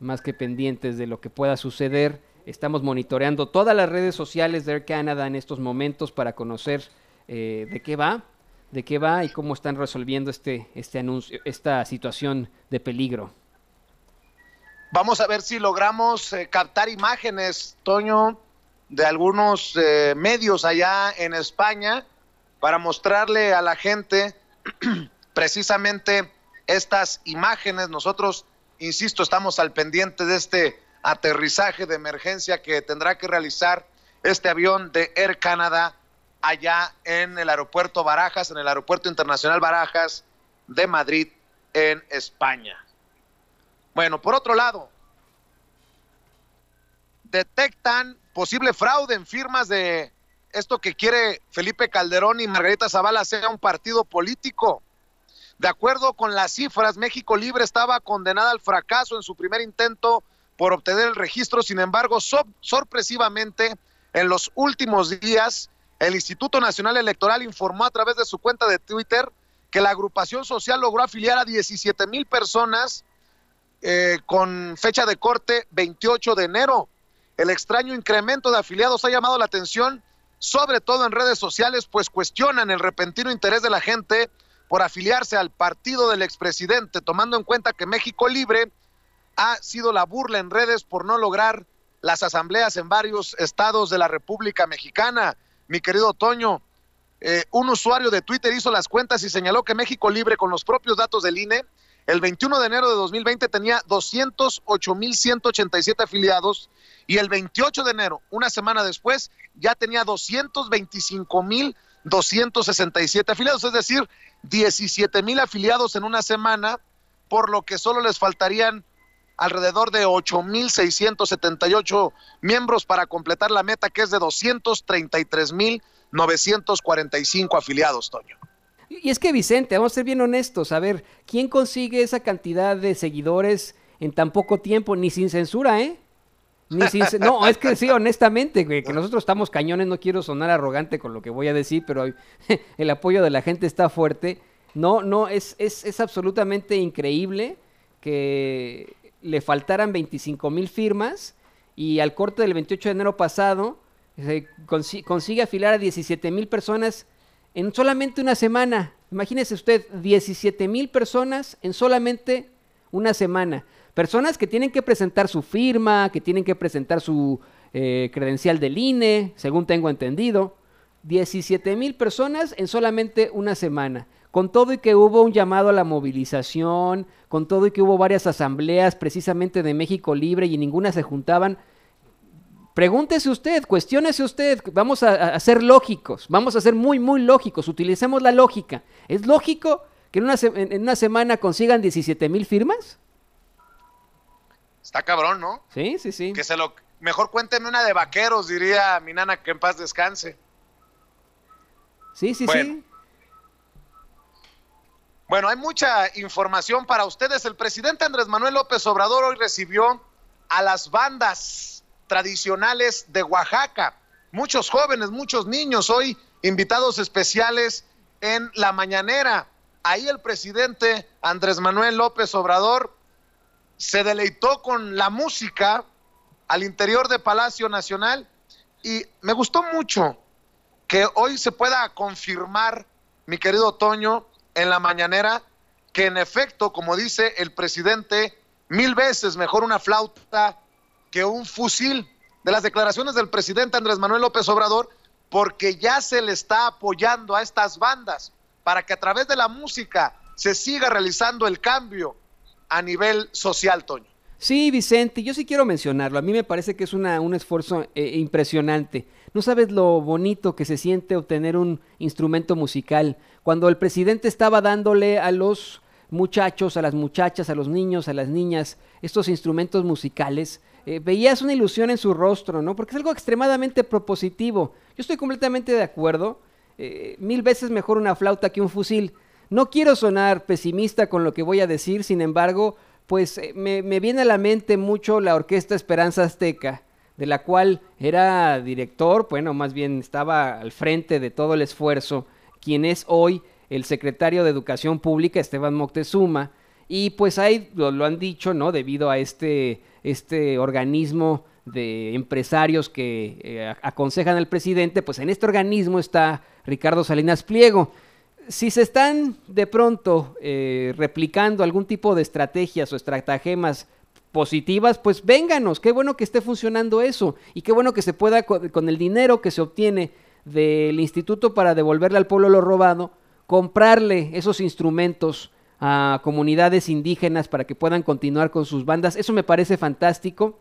más que pendientes de lo que pueda suceder. Estamos monitoreando todas las redes sociales de Air Canada en estos momentos para conocer eh, de qué va, de qué va y cómo están resolviendo este, este anuncio, esta situación de peligro. Vamos a ver si logramos eh, captar imágenes, Toño, de algunos eh, medios allá en España para mostrarle a la gente precisamente estas imágenes. Nosotros, insisto, estamos al pendiente de este aterrizaje de emergencia que tendrá que realizar este avión de Air Canada allá en el aeropuerto Barajas, en el aeropuerto internacional Barajas de Madrid, en España. Bueno, por otro lado, detectan posible fraude en firmas de esto que quiere Felipe Calderón y Margarita Zavala sea un partido político. De acuerdo con las cifras, México Libre estaba condenada al fracaso en su primer intento por obtener el registro. Sin embargo, sorpresivamente, en los últimos días, el Instituto Nacional Electoral informó a través de su cuenta de Twitter que la agrupación social logró afiliar a 17 mil personas eh, con fecha de corte 28 de enero. El extraño incremento de afiliados ha llamado la atención, sobre todo en redes sociales, pues cuestionan el repentino interés de la gente por afiliarse al partido del expresidente, tomando en cuenta que México Libre ha sido la burla en redes por no lograr las asambleas en varios estados de la República Mexicana. Mi querido Toño, eh, un usuario de Twitter hizo las cuentas y señaló que México Libre, con los propios datos del INE, el 21 de enero de 2020 tenía 208.187 afiliados y el 28 de enero, una semana después, ya tenía 225.267 afiliados, es decir, 17.000 afiliados en una semana, por lo que solo les faltarían alrededor de 8.678 miembros para completar la meta que es de 233.945 afiliados, Toño. Y es que Vicente, vamos a ser bien honestos, a ver, ¿quién consigue esa cantidad de seguidores en tan poco tiempo, ni sin censura, eh? No, es que sí, honestamente, que nosotros estamos cañones, no quiero sonar arrogante con lo que voy a decir, pero el apoyo de la gente está fuerte. No, no, es, es, es absolutamente increíble que le faltaran 25 mil firmas y al corte del 28 de enero pasado se consigue afilar a 17 mil personas en solamente una semana. Imagínese usted, 17 mil personas en solamente una semana. Personas que tienen que presentar su firma, que tienen que presentar su eh, credencial del INE, según tengo entendido. 17 mil personas en solamente una semana con todo y que hubo un llamado a la movilización, con todo y que hubo varias asambleas precisamente de México Libre y ninguna se juntaban, pregúntese usted, cuestiónese usted, vamos a, ser lógicos, vamos a ser muy, muy lógicos, utilicemos la lógica. ¿Es lógico que en una, en una semana consigan 17 mil firmas? Está cabrón, ¿no? Sí, sí, sí. Que se lo... Mejor cuénteme una de vaqueros, diría mi nana, que en paz descanse. Sí, sí, sí. Bueno, hay mucha información para ustedes. El presidente Andrés Manuel López Obrador hoy recibió a las bandas tradicionales de Oaxaca. Muchos jóvenes, muchos niños hoy invitados especiales en la mañanera. Ahí el presidente Andrés Manuel López Obrador se deleitó con la música al interior de Palacio Nacional y me gustó mucho que hoy se pueda confirmar, mi querido Toño, en la mañanera que en efecto, como dice el presidente, mil veces mejor una flauta que un fusil. De las declaraciones del presidente Andrés Manuel López Obrador, porque ya se le está apoyando a estas bandas para que a través de la música se siga realizando el cambio a nivel social, Toño. Sí, Vicente, yo sí quiero mencionarlo. A mí me parece que es una, un esfuerzo eh, impresionante. No sabes lo bonito que se siente obtener un instrumento musical. Cuando el presidente estaba dándole a los muchachos, a las muchachas, a los niños, a las niñas, estos instrumentos musicales, eh, veías una ilusión en su rostro, ¿no? Porque es algo extremadamente propositivo. Yo estoy completamente de acuerdo. Eh, mil veces mejor una flauta que un fusil. No quiero sonar pesimista con lo que voy a decir, sin embargo, pues eh, me, viene a la mente mucho la Orquesta Esperanza Azteca, de la cual era director, bueno, más bien estaba al frente de todo el esfuerzo, quien es hoy el secretario de Educación Pública, Esteban Moctezuma, y pues ahí lo, han dicho, ¿no? Debido a este, este organismo de empresarios que eh, aconsejan al presidente, pues en este organismo está Ricardo Salinas Pliego si se están de pronto eh, replicando algún tipo de estrategias o estratagemas positivas, pues vénganos, qué bueno que esté funcionando eso y qué bueno que se pueda con, el dinero que se obtiene del instituto para devolverle al pueblo lo robado, comprarle esos instrumentos a comunidades indígenas para que puedan continuar con sus bandas. Eso me parece fantástico.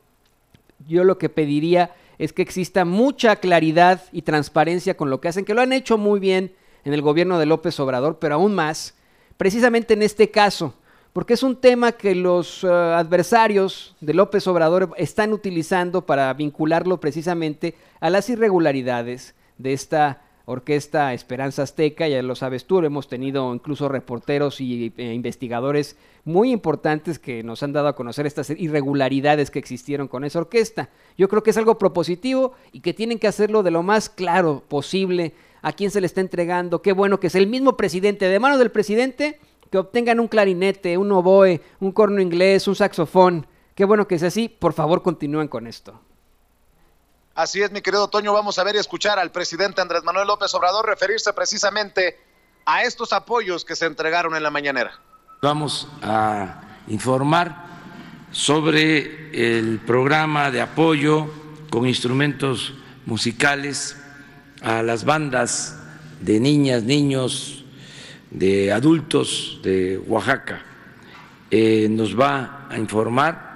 Yo lo que pediría es que exista mucha claridad y transparencia con lo que hacen, que lo han hecho muy bien en el gobierno de López Obrador, pero aún más, precisamente en este caso, porque es un tema que los uh, adversarios de López Obrador están utilizando para vincularlo precisamente a las irregularidades de esta Orquesta Esperanza Azteca, ya lo sabes tú, hemos tenido incluso reporteros y e investigadores muy importantes que nos han dado a conocer estas irregularidades que existieron con esa orquesta. Yo creo que es algo propositivo y que tienen que hacerlo de lo más claro posible a quién se le está entregando. Qué bueno que es el mismo presidente, de mano del presidente, que obtengan un clarinete, un oboe, un corno inglés, un saxofón. Qué bueno que sea así. Por favor, continúen con esto. Así es, mi querido Toño, vamos a ver y escuchar al presidente Andrés Manuel López Obrador referirse precisamente a estos apoyos que se entregaron en la mañanera. Vamos a informar sobre el programa de apoyo con instrumentos musicales a las bandas de niñas, niños, de adultos de Oaxaca. Eh, nos va a informar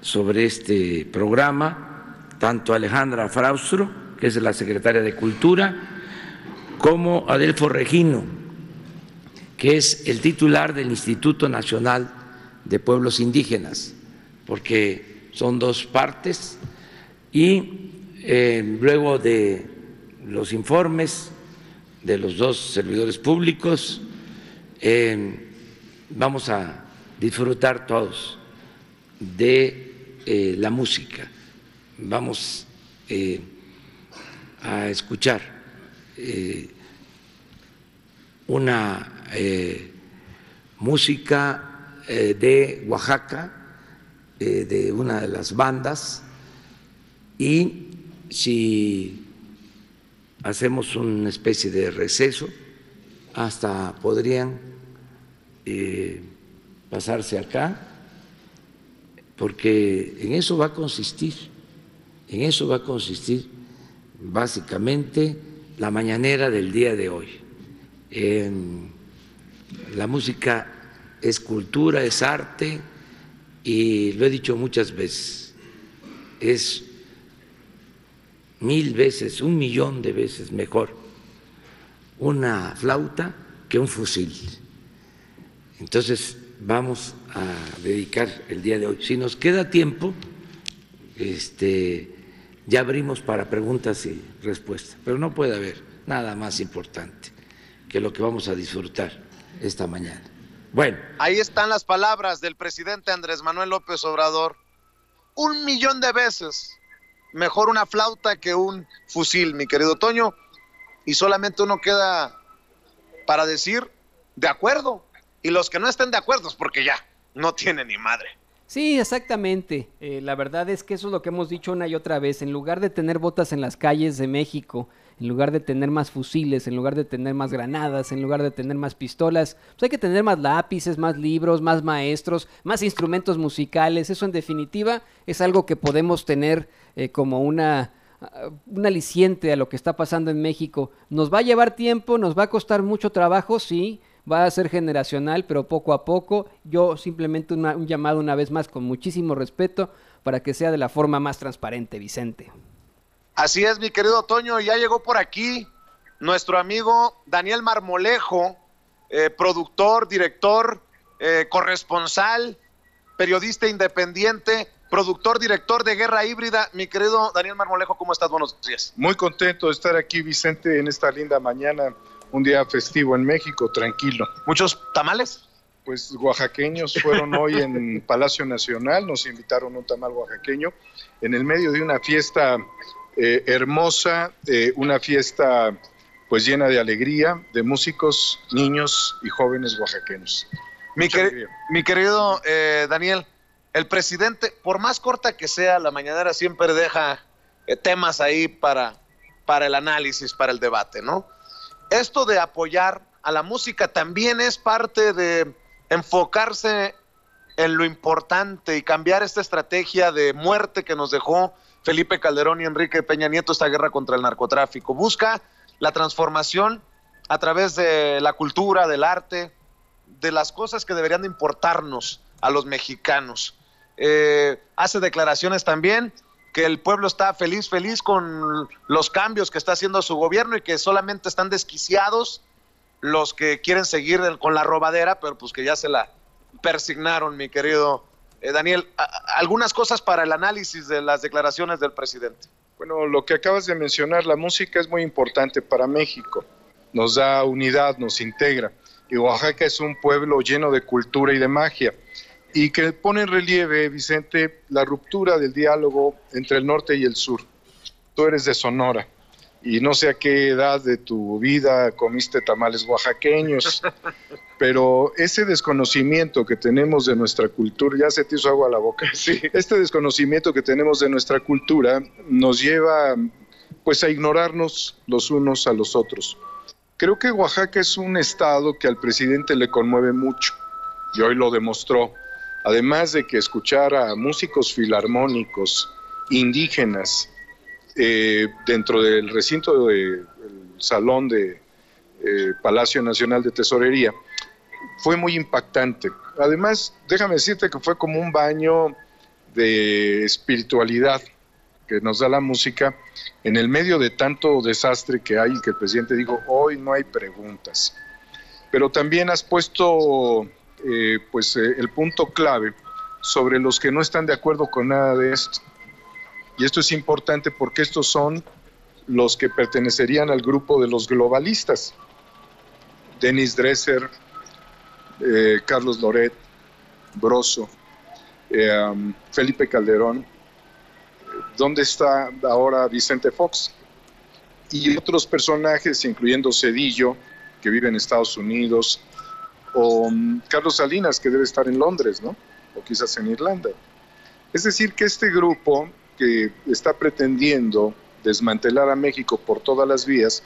sobre este programa tanto Alejandra Fraustro, que es la secretaria de Cultura, como Adelfo Regino, que es el titular del Instituto Nacional de Pueblos Indígenas, porque son dos partes, y eh, luego de los informes de los dos servidores públicos, eh, vamos a disfrutar todos de eh, la música. Vamos eh, a escuchar una música de Oaxaca, de una de las bandas, y si hacemos una especie de receso, hasta podrían pasarse acá, porque en eso va a consistir en eso va a consistir básicamente la mañanera del día de hoy. la música es cultura, es arte y lo he dicho muchas veces, es mil veces, un millón de veces mejor una flauta que un fusil. Entonces vamos a dedicar el día de hoy. Si nos queda tiempo, este, ya abrimos para preguntas y respuestas, pero no puede haber nada más importante que lo que vamos a disfrutar esta mañana. Bueno. Ahí están las palabras del presidente Andrés Manuel López Obrador. Un millón de veces mejor una flauta que un fusil, mi querido Toño. Y solamente uno queda para decir de acuerdo. Y los que no estén de acuerdo es porque ya no tienen ni madre. Sí, exactamente. Eh, la verdad es que eso es lo que hemos dicho una y otra vez. En lugar de tener botas en las calles de México, en lugar de tener más fusiles, en lugar de tener más granadas, en lugar de tener más pistolas, pues hay que tener más lápices, más libros, más maestros, más instrumentos musicales. Eso en definitiva es algo que podemos tener eh, como una ah, un aliciente a lo que está pasando en México. Nos va a llevar tiempo, nos va a costar mucho trabajo, sí, va a ser generacional, pero poco a poco. Yo simplemente un llamado una vez más con muchísimo respeto para que sea de la forma más transparente, Vicente. Así es, mi querido Toño, ya llegó por aquí nuestro amigo Daniel Marmolejo, eh, productor, director, eh, corresponsal, periodista independiente, productor, director de Guerra Híbrida. Mi querido Daniel Marmolejo, ¿cómo estás? Buenos días. Muy contento de estar aquí, Vicente, en esta linda mañana un día festivo en México, tranquilo. ¿Muchos tamales? Pues oaxaqueños fueron hoy en Palacio Nacional, nos invitaron un tamal oaxaqueño en el medio de una fiesta eh, hermosa, eh, una fiesta pues llena de alegría, de músicos, niños y jóvenes oaxaqueños. Mi, mi querido eh, Daniel, el presidente, por más corta que sea, la mañanera siempre deja temas ahí para, para el análisis, para el debate, ¿no? esto de apoyar a la música también es parte de enfocarse en lo importante y cambiar esta estrategia de muerte que nos dejó Felipe Calderón y Enrique Peña Nieto esta guerra contra el narcotráfico. Busca la transformación a través de la cultura, del arte, de las cosas que deberían de importarnos a los mexicanos. Eh, hace declaraciones también que el pueblo está feliz, feliz con los cambios que está haciendo su gobierno y que solamente están desquiciados los que quieren seguir con la robadera, pero pues que ya se la persignaron, mi querido eh, Daniel. algunas cosas para el análisis de las declaraciones del presidente. Bueno, lo que acabas de mencionar, la música es muy importante para México. Nos da unidad, nos integra. Y Oaxaca es un pueblo lleno de cultura y de magia. Y que pone en relieve, Vicente, la ruptura del diálogo entre el norte y el sur. Tú eres de Sonora y no sé a qué edad de tu vida comiste tamales oaxaqueños, pero ese desconocimiento que tenemos de nuestra cultura, ya se te hizo agua a la boca, sí. este desconocimiento que tenemos de nuestra cultura nos lleva pues a ignorarnos los unos a los otros. Creo que Oaxaca es un estado que al presidente le conmueve mucho y hoy lo demostró. Además de que escuchar a músicos filarmónicos indígenas eh, dentro del recinto del salón de eh, Palacio Nacional de Tesorería, fue muy impactante. Además, déjame decirte que fue como un baño de espiritualidad que nos da la música en el medio de tanto desastre que hay, que el presidente dijo, hoy no hay preguntas. Pero también has puesto eh, pues, el punto clave sobre los que no están de acuerdo con nada de esto. Y esto es importante porque estos son los que pertenecerían al grupo de los globalistas. Denis Dresser, eh, Carlos Loret, Broso, eh, um, Felipe Calderón. ¿Dónde está ahora Vicente Fox? Y otros personajes, incluyendo Cedillo, que vive en Estados Unidos, o um, Carlos Salinas, que debe estar en Londres, ¿no? O quizás en Irlanda. Es decir, que este grupo que está pretendiendo desmantelar a México por todas las vías,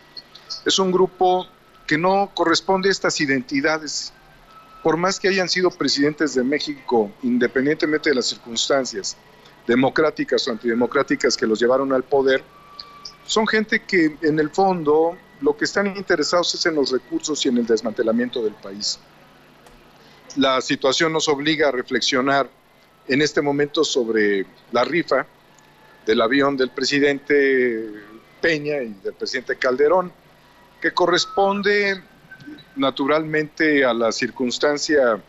es un grupo que no corresponde a estas identidades. Por más que hayan sido presidentes de México, independientemente de las circunstancias democráticas o antidemocráticas que los llevaron al poder, son gente que en el fondo lo que están interesados es en los recursos y en el desmantelamiento del país. La situación nos obliga a reflexionar en este momento sobre la rifa, del avión del presidente Peña y del presidente Calderón, que corresponde naturalmente a la circunstancia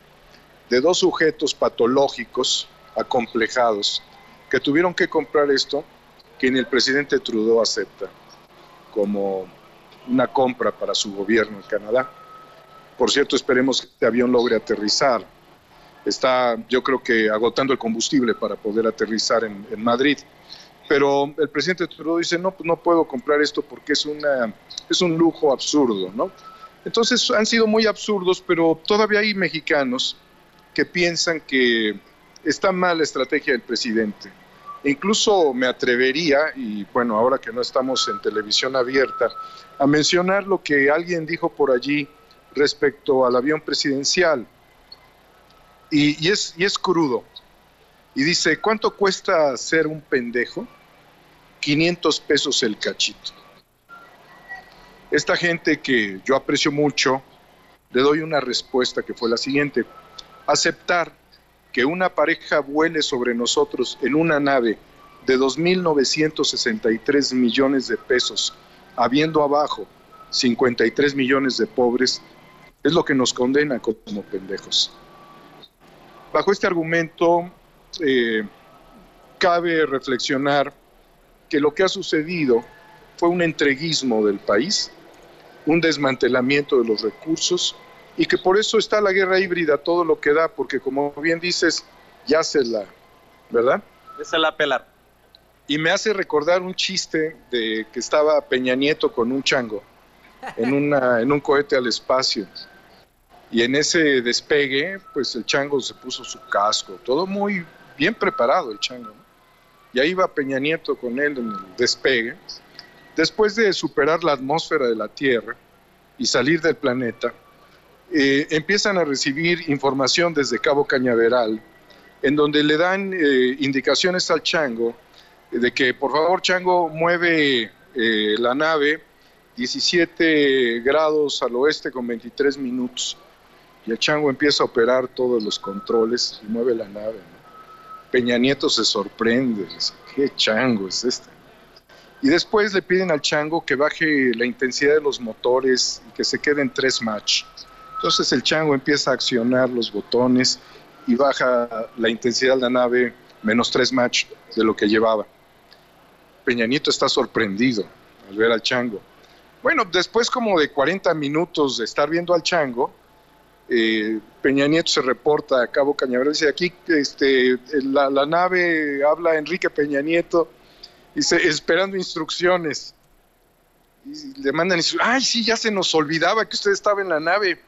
de dos sujetos patológicos, acomplejados, que tuvieron que comprar esto, que ni el presidente Trudeau acepta como una compra para su gobierno en Canadá. Por cierto, esperemos que este avión logre aterrizar. Está, yo creo que, agotando el combustible para poder aterrizar en, Madrid. Pero el presidente Trudeau dice, no, pues no puedo comprar esto porque es, una, es un lujo absurdo, ¿no? Entonces han sido muy absurdos, pero todavía hay mexicanos que piensan que está mal la estrategia del presidente. E incluso me atrevería, y bueno, ahora que no estamos en televisión abierta, a mencionar lo que alguien dijo por allí respecto al avión presidencial. Y, y, es, y es crudo. Y dice, ¿cuánto cuesta ser un pendejo? 500 pesos el cachito. Esta gente que yo aprecio mucho, le doy una respuesta que fue la siguiente. Aceptar que una pareja vuele sobre nosotros en una nave de 2.963 millones de pesos, habiendo abajo 53 millones de pobres, es lo que nos condena como pendejos. Bajo este argumento, eh, cabe reflexionar que lo que ha sucedido fue un entreguismo del país, un desmantelamiento de los recursos y que por eso está la guerra híbrida todo lo que da, porque como bien dices, ya se la, ¿verdad? Ya se la pelar. Y me hace recordar un chiste de que estaba Peña Nieto con un chango en, una, en un cohete al espacio. Y en ese despegue, pues el chango se puso su casco, todo muy bien preparado el chango. ¿no? y ahí va Peña Nieto con él en el despegue, después de superar la atmósfera de la Tierra y salir del planeta, eh, empiezan a recibir información desde Cabo Cañaveral, en donde le dan eh, indicaciones al chango de que por favor chango mueve eh, la nave 17 grados al oeste con 23 minutos. Y el chango empieza a operar todos los controles y mueve la nave. Peña Nieto se sorprende, dice, ¿qué chango es este? Y después le piden al chango que baje la intensidad de los motores y que se quede en tres match. Entonces el chango empieza a accionar los botones y baja la intensidad de la nave menos tres match de lo que llevaba. Peña Nieto está sorprendido al ver al chango. Bueno, después como de 40 minutos de estar viendo al chango, eh, Peña Nieto se reporta a Cabo Cañaveral y dice, aquí este, la, la nave habla Enrique Peña Nieto, dice, esperando instrucciones. Y le mandan instrucciones, ay, sí, ya se nos olvidaba que usted estaba en la nave.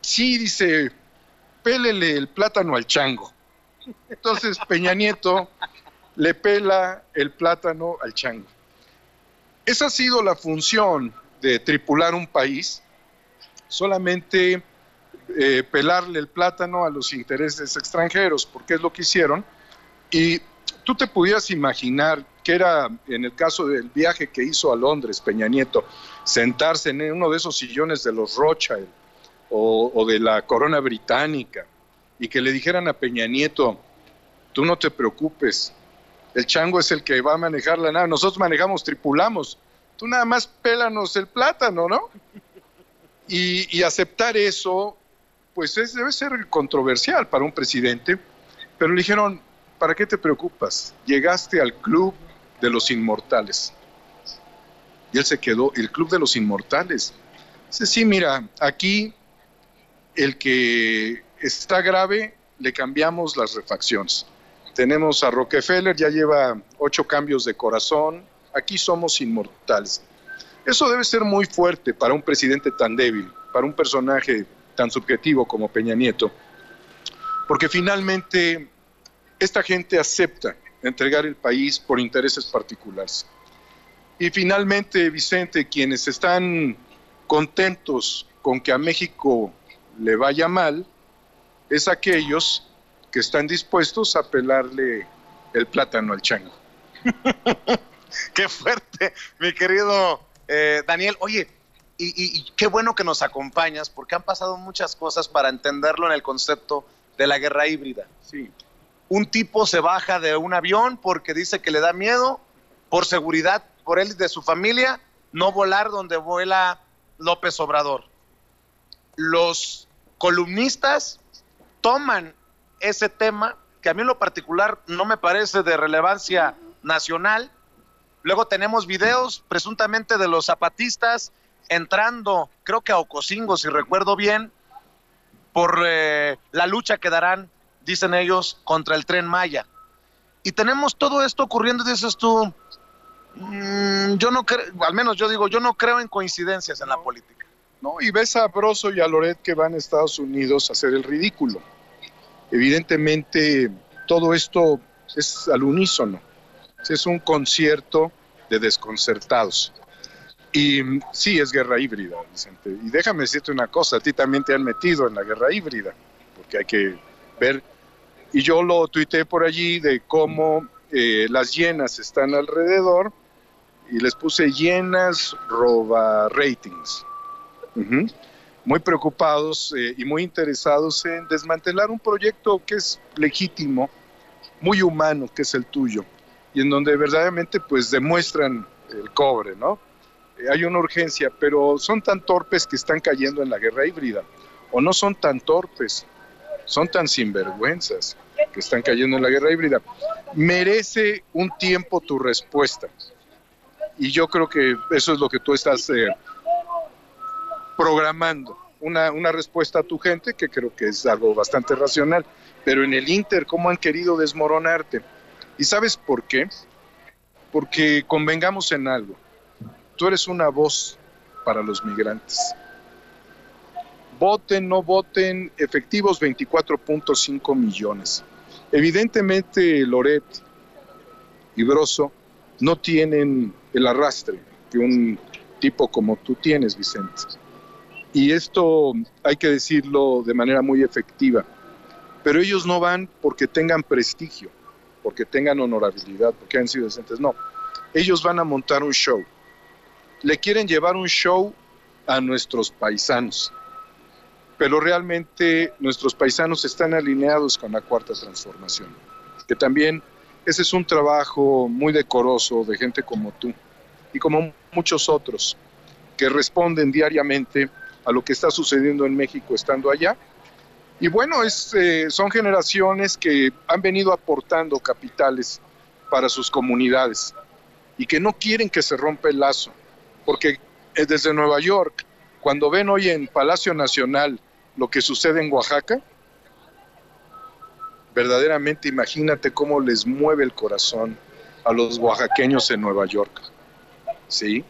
Sí, dice, pélele el plátano al chango. Entonces Peña Nieto le pela el plátano al chango. Esa ha sido la función de tripular un país, solamente eh, pelarle el plátano a los intereses extranjeros, porque es lo que hicieron. Y tú te pudieras imaginar que era, en el caso del viaje que hizo a Londres, Peña Nieto, sentarse en uno de esos sillones de los Rothschild o, de la corona británica y que le dijeran a Peña Nieto, tú no te preocupes, el chango es el que va a manejar la nave, nosotros manejamos, tripulamos, tú nada más pélanos el plátano, ¿no? Y, y aceptar eso, pues es, debe ser controversial para un presidente, pero le dijeron, ¿para qué te preocupas? Llegaste al club de los inmortales. Y él se quedó, el club de los inmortales. Dice, sí, mira, aquí el que está grave, le cambiamos las refacciones. Tenemos a Rockefeller, ya lleva ocho cambios de corazón. Aquí somos inmortales. Eso debe ser muy fuerte para un presidente tan débil, para un personaje tan subjetivo como Peña Nieto, porque finalmente esta gente acepta entregar el país por intereses particulares. Y finalmente, Vicente, quienes están contentos con que a México le vaya mal, es aquellos que están dispuestos a pelarle el plátano al chango. qué fuerte, mi querido eh, Daniel. Oye, y, y, y, qué bueno que nos acompañas, porque han pasado muchas cosas para entenderlo en el concepto de la guerra híbrida. Sí. Un tipo se baja de un avión porque dice que le da miedo, por seguridad, por él y de su familia, no volar donde vuela López Obrador. Los columnistas toman ese tema, que a mí en lo particular no me parece de relevancia nacional. Luego tenemos videos presuntamente de los zapatistas entrando, creo que a Ocosingo, si recuerdo bien, por eh, la lucha que darán, dicen ellos, contra el tren Maya. Y tenemos todo esto ocurriendo, dices tú, mmm, yo no creo, al menos yo digo, yo no creo en coincidencias en la política. No, y ves a Broso y a Loret que van a Estados Unidos a hacer el ridículo. Evidentemente, todo esto es al unísono. Es un concierto de desconcertados. Y sí, es guerra híbrida, Vicente. Y déjame decirte una cosa, a ti también te han metido en la guerra híbrida, porque hay que ver. Y yo lo tuiteé por allí de cómo eh, las llenas están alrededor y les puse llenas roba ratings. Muy preocupados eh, y muy interesados en desmantelar un proyecto que es legítimo, muy humano, que es el tuyo, y en donde verdaderamente pues demuestran el cobre, ¿no? hay una urgencia, pero son tan torpes que están cayendo en la guerra híbrida, o no son tan torpes, son tan sinvergüenzas que están cayendo en la guerra híbrida. Merece un tiempo tu respuesta, y yo creo que eso es lo que tú estás eh, programando, una, una respuesta a tu gente, que creo que es algo bastante racional, pero en el Inter, ¿cómo han querido desmoronarte? ¿Y sabes por qué? Porque convengamos en algo tú eres una voz para los migrantes. Voten, no voten, efectivos 24.5 millones. Evidentemente Loret y Broso no tienen el arrastre que un tipo como tú tienes, Vicente. Y esto hay que decirlo de manera muy efectiva. Pero ellos no van porque tengan prestigio, porque tengan honorabilidad, porque han sido decentes. No, ellos van a montar un show le quieren llevar un show a nuestros paisanos, pero realmente nuestros paisanos están alineados con la cuarta transformación, que también ese es un trabajo muy decoroso de gente como tú y como muchos otros que responden diariamente a lo que está sucediendo en México estando allá. Y bueno, eh, son generaciones que han venido aportando capitales para sus comunidades y que no quieren que se rompa el lazo, porque eh, desde Nueva York, cuando ven hoy en Palacio Nacional lo que sucede en Oaxaca, verdaderamente imagínate cómo les mueve el corazón a los oaxaqueños en Nueva York, ¿sí?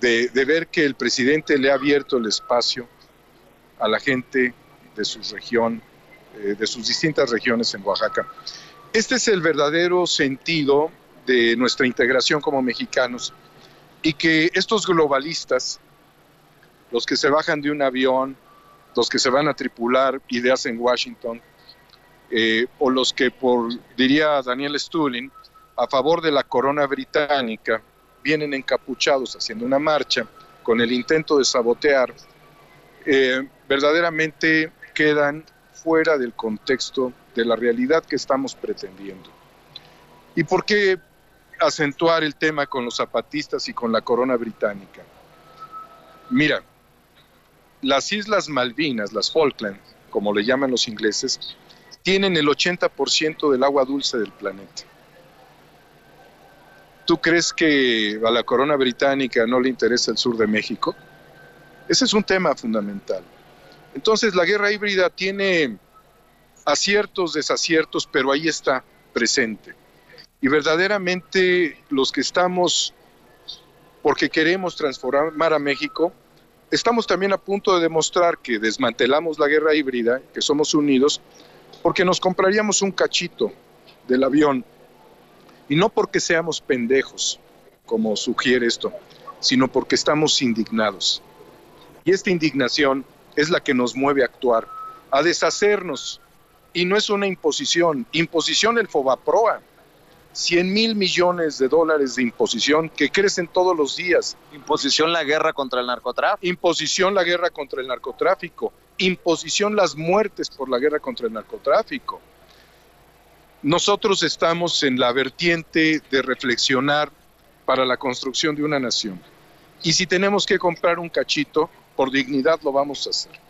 De, ver que el presidente le ha abierto el espacio a la gente de su región, eh, de sus distintas regiones en Oaxaca. Este es el verdadero sentido de nuestra integración como mexicanos y que estos globalistas, los que se bajan de un avión, los que se van a tripular ideas en Washington, eh, o los que, por diría Daniel Stulin, a favor de la corona británica, vienen encapuchados haciendo una marcha con el intento de sabotear, eh, verdaderamente quedan fuera del contexto de la realidad que estamos pretendiendo. ¿Y por qué acentuar el tema con los zapatistas y con la corona británica? Mira, las Islas Malvinas, las Falkland, como le llaman los ingleses, tienen el 80% del agua dulce del planeta. ¿Tú crees que a la corona británica no le interesa el sur de México? Ese es un tema fundamental. Entonces la guerra híbrida tiene aciertos, desaciertos, pero ahí está presente. Y verdaderamente los que estamos, porque queremos transformar a México, estamos también a punto de demostrar que desmantelamos la guerra híbrida, que somos unidos, porque nos compraríamos un cachito del avión. Y no porque seamos pendejos, como sugiere esto, sino porque estamos indignados. Y esta indignación es la que nos mueve a actuar, a deshacernos. Y no es una imposición, imposición el Fobaproa, 100 mil millones de dólares de imposición que crecen todos los días. Imposición la guerra contra el narcotráfico. Imposición la guerra contra el narcotráfico. Imposición las muertes por la guerra contra el narcotráfico. Nosotros estamos en la vertiente de reflexionar para la construcción de una nación. Y si tenemos que comprar un cachito, por dignidad lo vamos a hacer.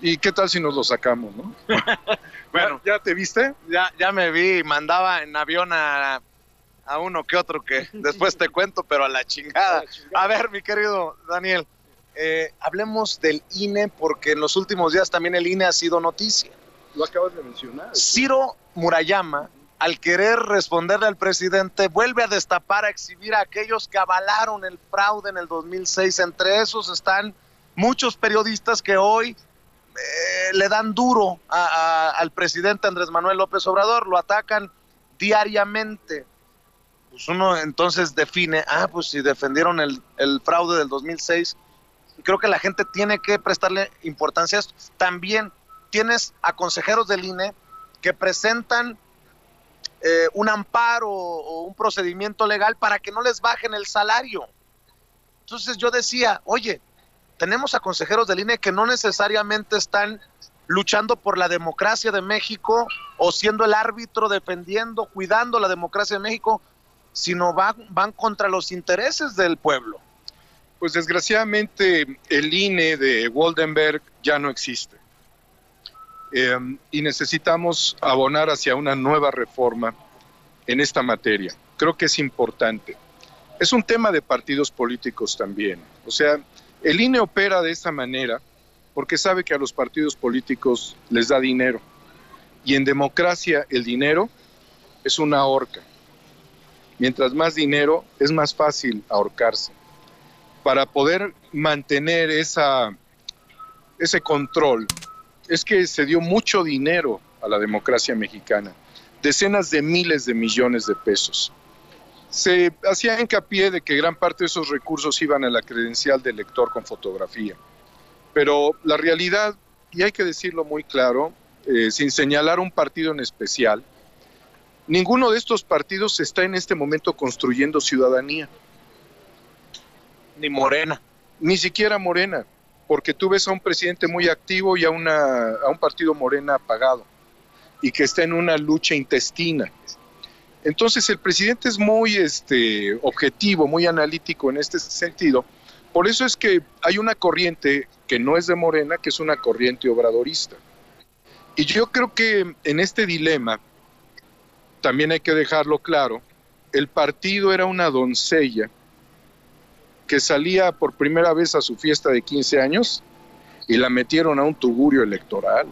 ¿Y qué tal si nos lo sacamos, no? bueno, ¿ya te viste? Ya, ya me vi, mandaba en avión a, a uno que otro que después te cuento, pero a la chingada. A ver, mi querido Daniel, eh, hablemos del INE porque en los últimos días también el INE ha sido noticia. Lo acabas de mencionar. Ciro Murayama, al querer responderle al presidente, vuelve a destapar, a exhibir a aquellos que avalaron el fraude en el 2006. Entre esos están muchos periodistas que hoy eh, le dan duro a, al presidente Andrés Manuel López Obrador, lo atacan diariamente. Pues uno entonces define, ah, pues si defendieron el, el fraude del 2006, creo que la gente tiene que prestarle importancia a esto. También tienes a consejeros del INE que presentan eh, un amparo o un procedimiento legal para que no les bajen el salario. Entonces yo decía, oye, tenemos a consejeros del INE que no necesariamente están luchando por la democracia de México o siendo el árbitro defendiendo, cuidando la democracia de México, sino van, van contra los intereses del pueblo. Pues desgraciadamente el INE de Waldenberg ya no existe. Eh, y necesitamos abonar hacia una nueva reforma en esta materia. Creo que es importante. Es un tema de partidos políticos también. O sea, el INE opera de esta manera porque sabe que a los partidos políticos les da dinero. Y en democracia el dinero es una horca. Mientras más dinero, es más fácil ahorcarse. Para poder mantener esa, ese control, es que se dio mucho dinero a la democracia mexicana, decenas de miles de millones de pesos. Se hacía hincapié de que gran parte de esos recursos iban a la credencial del lector con fotografía, pero la realidad, y hay que decirlo muy claro, eh, sin señalar un partido en especial, ninguno de estos partidos está en este momento construyendo ciudadanía. Ni Morena. Ni siquiera Morena porque tú ves a un presidente muy activo y a, una, a un partido morena apagado y que está en una lucha intestina. Entonces el presidente es muy este, objetivo, muy analítico en este sentido, Por eso es que hay una corriente que no es de Morena, que es una corriente obradorista. Y yo creo que en este dilema, también hay que dejarlo claro, el partido era una doncella que salía por primera vez a su fiesta de 15 años y la metieron a un tugurio electoral,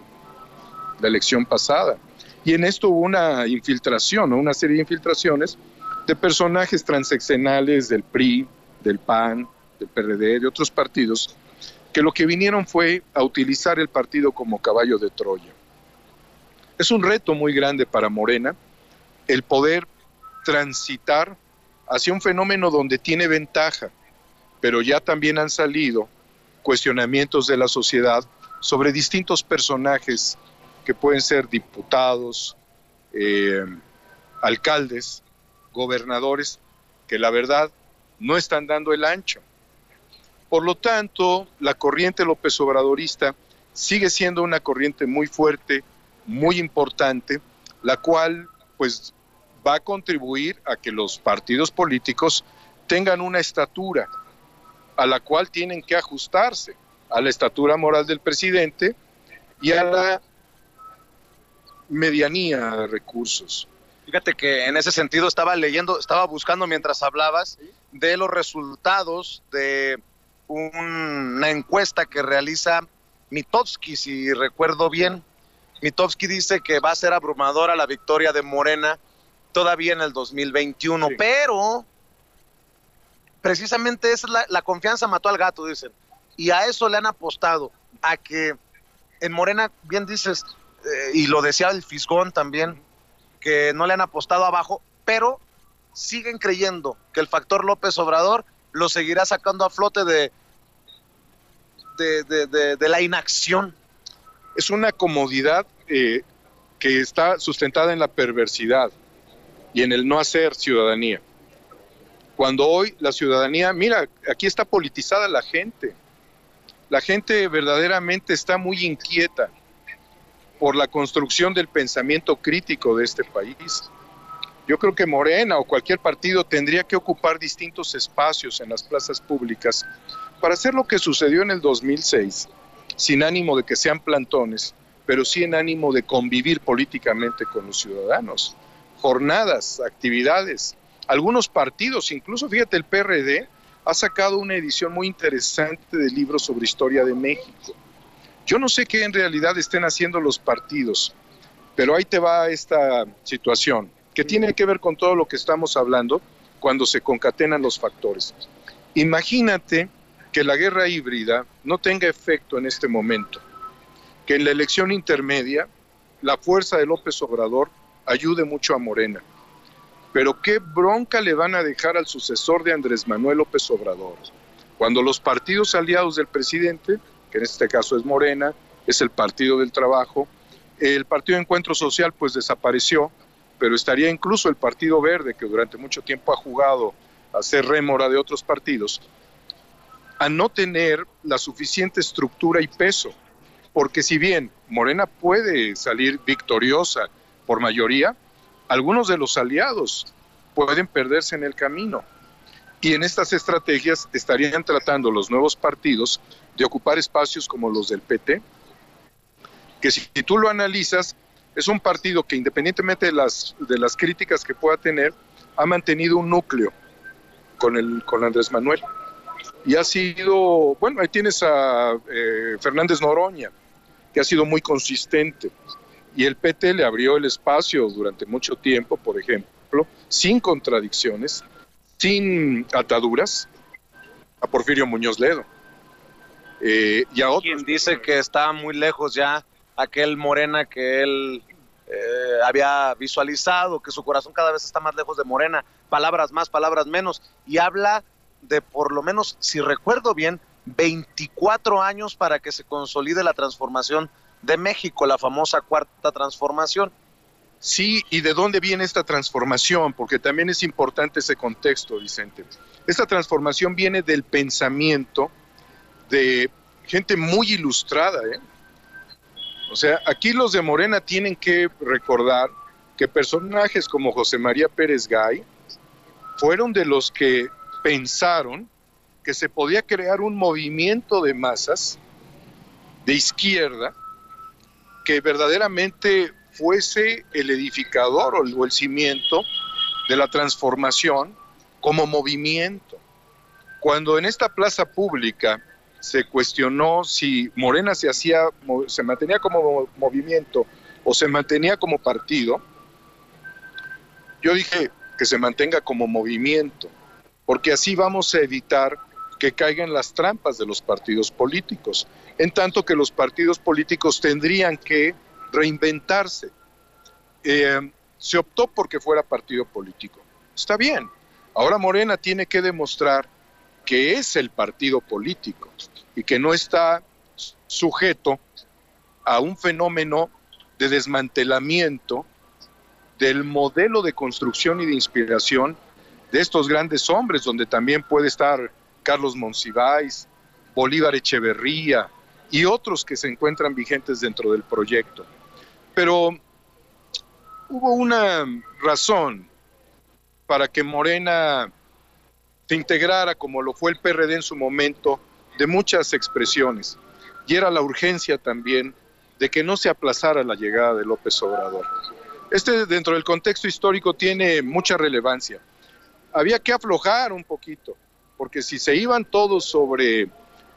la elección pasada. Y en esto hubo una infiltración, una serie de infiltraciones de personajes transeccionales del PRI, del PAN, del PRD, de otros partidos, que lo que vinieron fue a utilizar el partido como caballo de Troya. Es un reto muy grande para Morena el poder transitar hacia un fenómeno donde tiene ventaja, pero ya también han salido cuestionamientos de la sociedad sobre distintos personajes que pueden ser diputados, eh, alcaldes, gobernadores, que la verdad no están dando el ancho. Por lo tanto, la corriente López Obradorista sigue siendo una corriente muy fuerte, muy importante, la cual pues va a contribuir a que los partidos políticos tengan una estatura a la cual tienen que ajustarse, a la estatura moral del presidente y a la medianía de recursos. Fíjate que en ese sentido estaba leyendo, estaba buscando mientras hablabas de los resultados de una encuesta que realiza Mitowski, si recuerdo bien. Mitowski dice que va a ser abrumadora la victoria de Morena todavía en el 2021, pero precisamente es la, la, confianza mató al gato, dicen. Y a eso le han apostado, a que en Morena, bien dices, eh, y lo decía el Fisgón también, que no le han apostado abajo, pero siguen creyendo que el factor López Obrador lo seguirá sacando a flote de, de, de, de la inacción. Es una comodidad eh, que está sustentada en la perversidad y en el no hacer ciudadanía. Cuando hoy la ciudadanía, mira, aquí está politizada la gente. La gente verdaderamente está muy inquieta por la construcción del pensamiento crítico de este país. Yo creo que Morena o cualquier partido tendría que ocupar distintos espacios en las plazas públicas para hacer lo que sucedió en el 2006, sin ánimo de que sean plantones, pero sí en ánimo de convivir políticamente con los ciudadanos. Jornadas, actividades, algunos partidos, incluso fíjate, el PRD ha sacado una edición muy interesante del libro sobre historia de México yo no sé qué en realidad estén haciendo los partidos, pero ahí te va esta situación, que tiene que ver con todo lo que estamos hablando cuando se concatenan los factores. Imagínate que la guerra híbrida no tenga efecto en este momento, que en la elección intermedia la fuerza de López Obrador ayude mucho a Morena. Pero qué bronca le van a dejar al sucesor de Andrés Manuel López Obrador, cuando los partidos aliados del presidente que en este caso es Morena, es el Partido del Trabajo. El Partido de Encuentro Social pues desapareció, pero estaría incluso el Partido Verde, que durante mucho tiempo ha jugado a ser rémora de otros partidos, a no tener la suficiente estructura y peso. Porque si bien Morena puede salir victoriosa por mayoría, algunos de los aliados pueden perderse en el camino. Y en estas estrategias estarían tratando los nuevos partidos de ocupar espacios como los del PT, que si, tú lo analizas, es un partido que independientemente de las, de las críticas que pueda tener, ha mantenido un núcleo con, el, con Andrés Manuel. Y ha sido, bueno, ahí tienes a eh, Fernández Noroña, que ha sido muy consistente. Y el PT le abrió el espacio durante mucho tiempo, por ejemplo, sin contradicciones, sin ataduras, a Porfirio Muñoz Ledo. Eh, y a Quien dice que está muy lejos ya aquel Morena que él eh, había visualizado, que su corazón cada vez está más lejos de Morena, palabras más, palabras menos, y habla de por lo menos, si recuerdo bien, 24 años para que se consolide la transformación de México, la famosa cuarta transformación. Sí, ¿y de dónde viene esta transformación? Porque también es importante ese contexto, Vicente. Esta transformación viene del pensamiento de gente muy ilustrada. ¿eh? O sea, aquí los de Morena tienen que recordar que personajes como José María Pérez Gay fueron de los que pensaron que se podía crear un movimiento de masas de izquierda que verdaderamente fuese el edificador o el, cimiento de la transformación como movimiento. Cuando en esta plaza pública se cuestionó si Morena se hacía, se mantenía como movimiento o se mantenía como partido, yo dije que se mantenga como movimiento, porque así vamos a evitar que caigan las trampas de los partidos políticos, en tanto que los partidos políticos tendrían que reinventarse. Eh, se optó porque fuera partido político. Está bien. Ahora Morena tiene que demostrar que es el partido político y que no está sujeto a un fenómeno de desmantelamiento del modelo de construcción y de inspiración de estos grandes hombres, donde también puede estar Carlos Monsiváis, Bolívar Echeverría y otros que se encuentran vigentes dentro del proyecto. Pero hubo una razón para que Morena se integrara, como lo fue el PRD en su momento, de muchas expresiones, y era la urgencia también de que no se aplazara la llegada de López Obrador. Este dentro del contexto histórico tiene mucha relevancia. Había que aflojar un poquito, porque si se iban todos sobre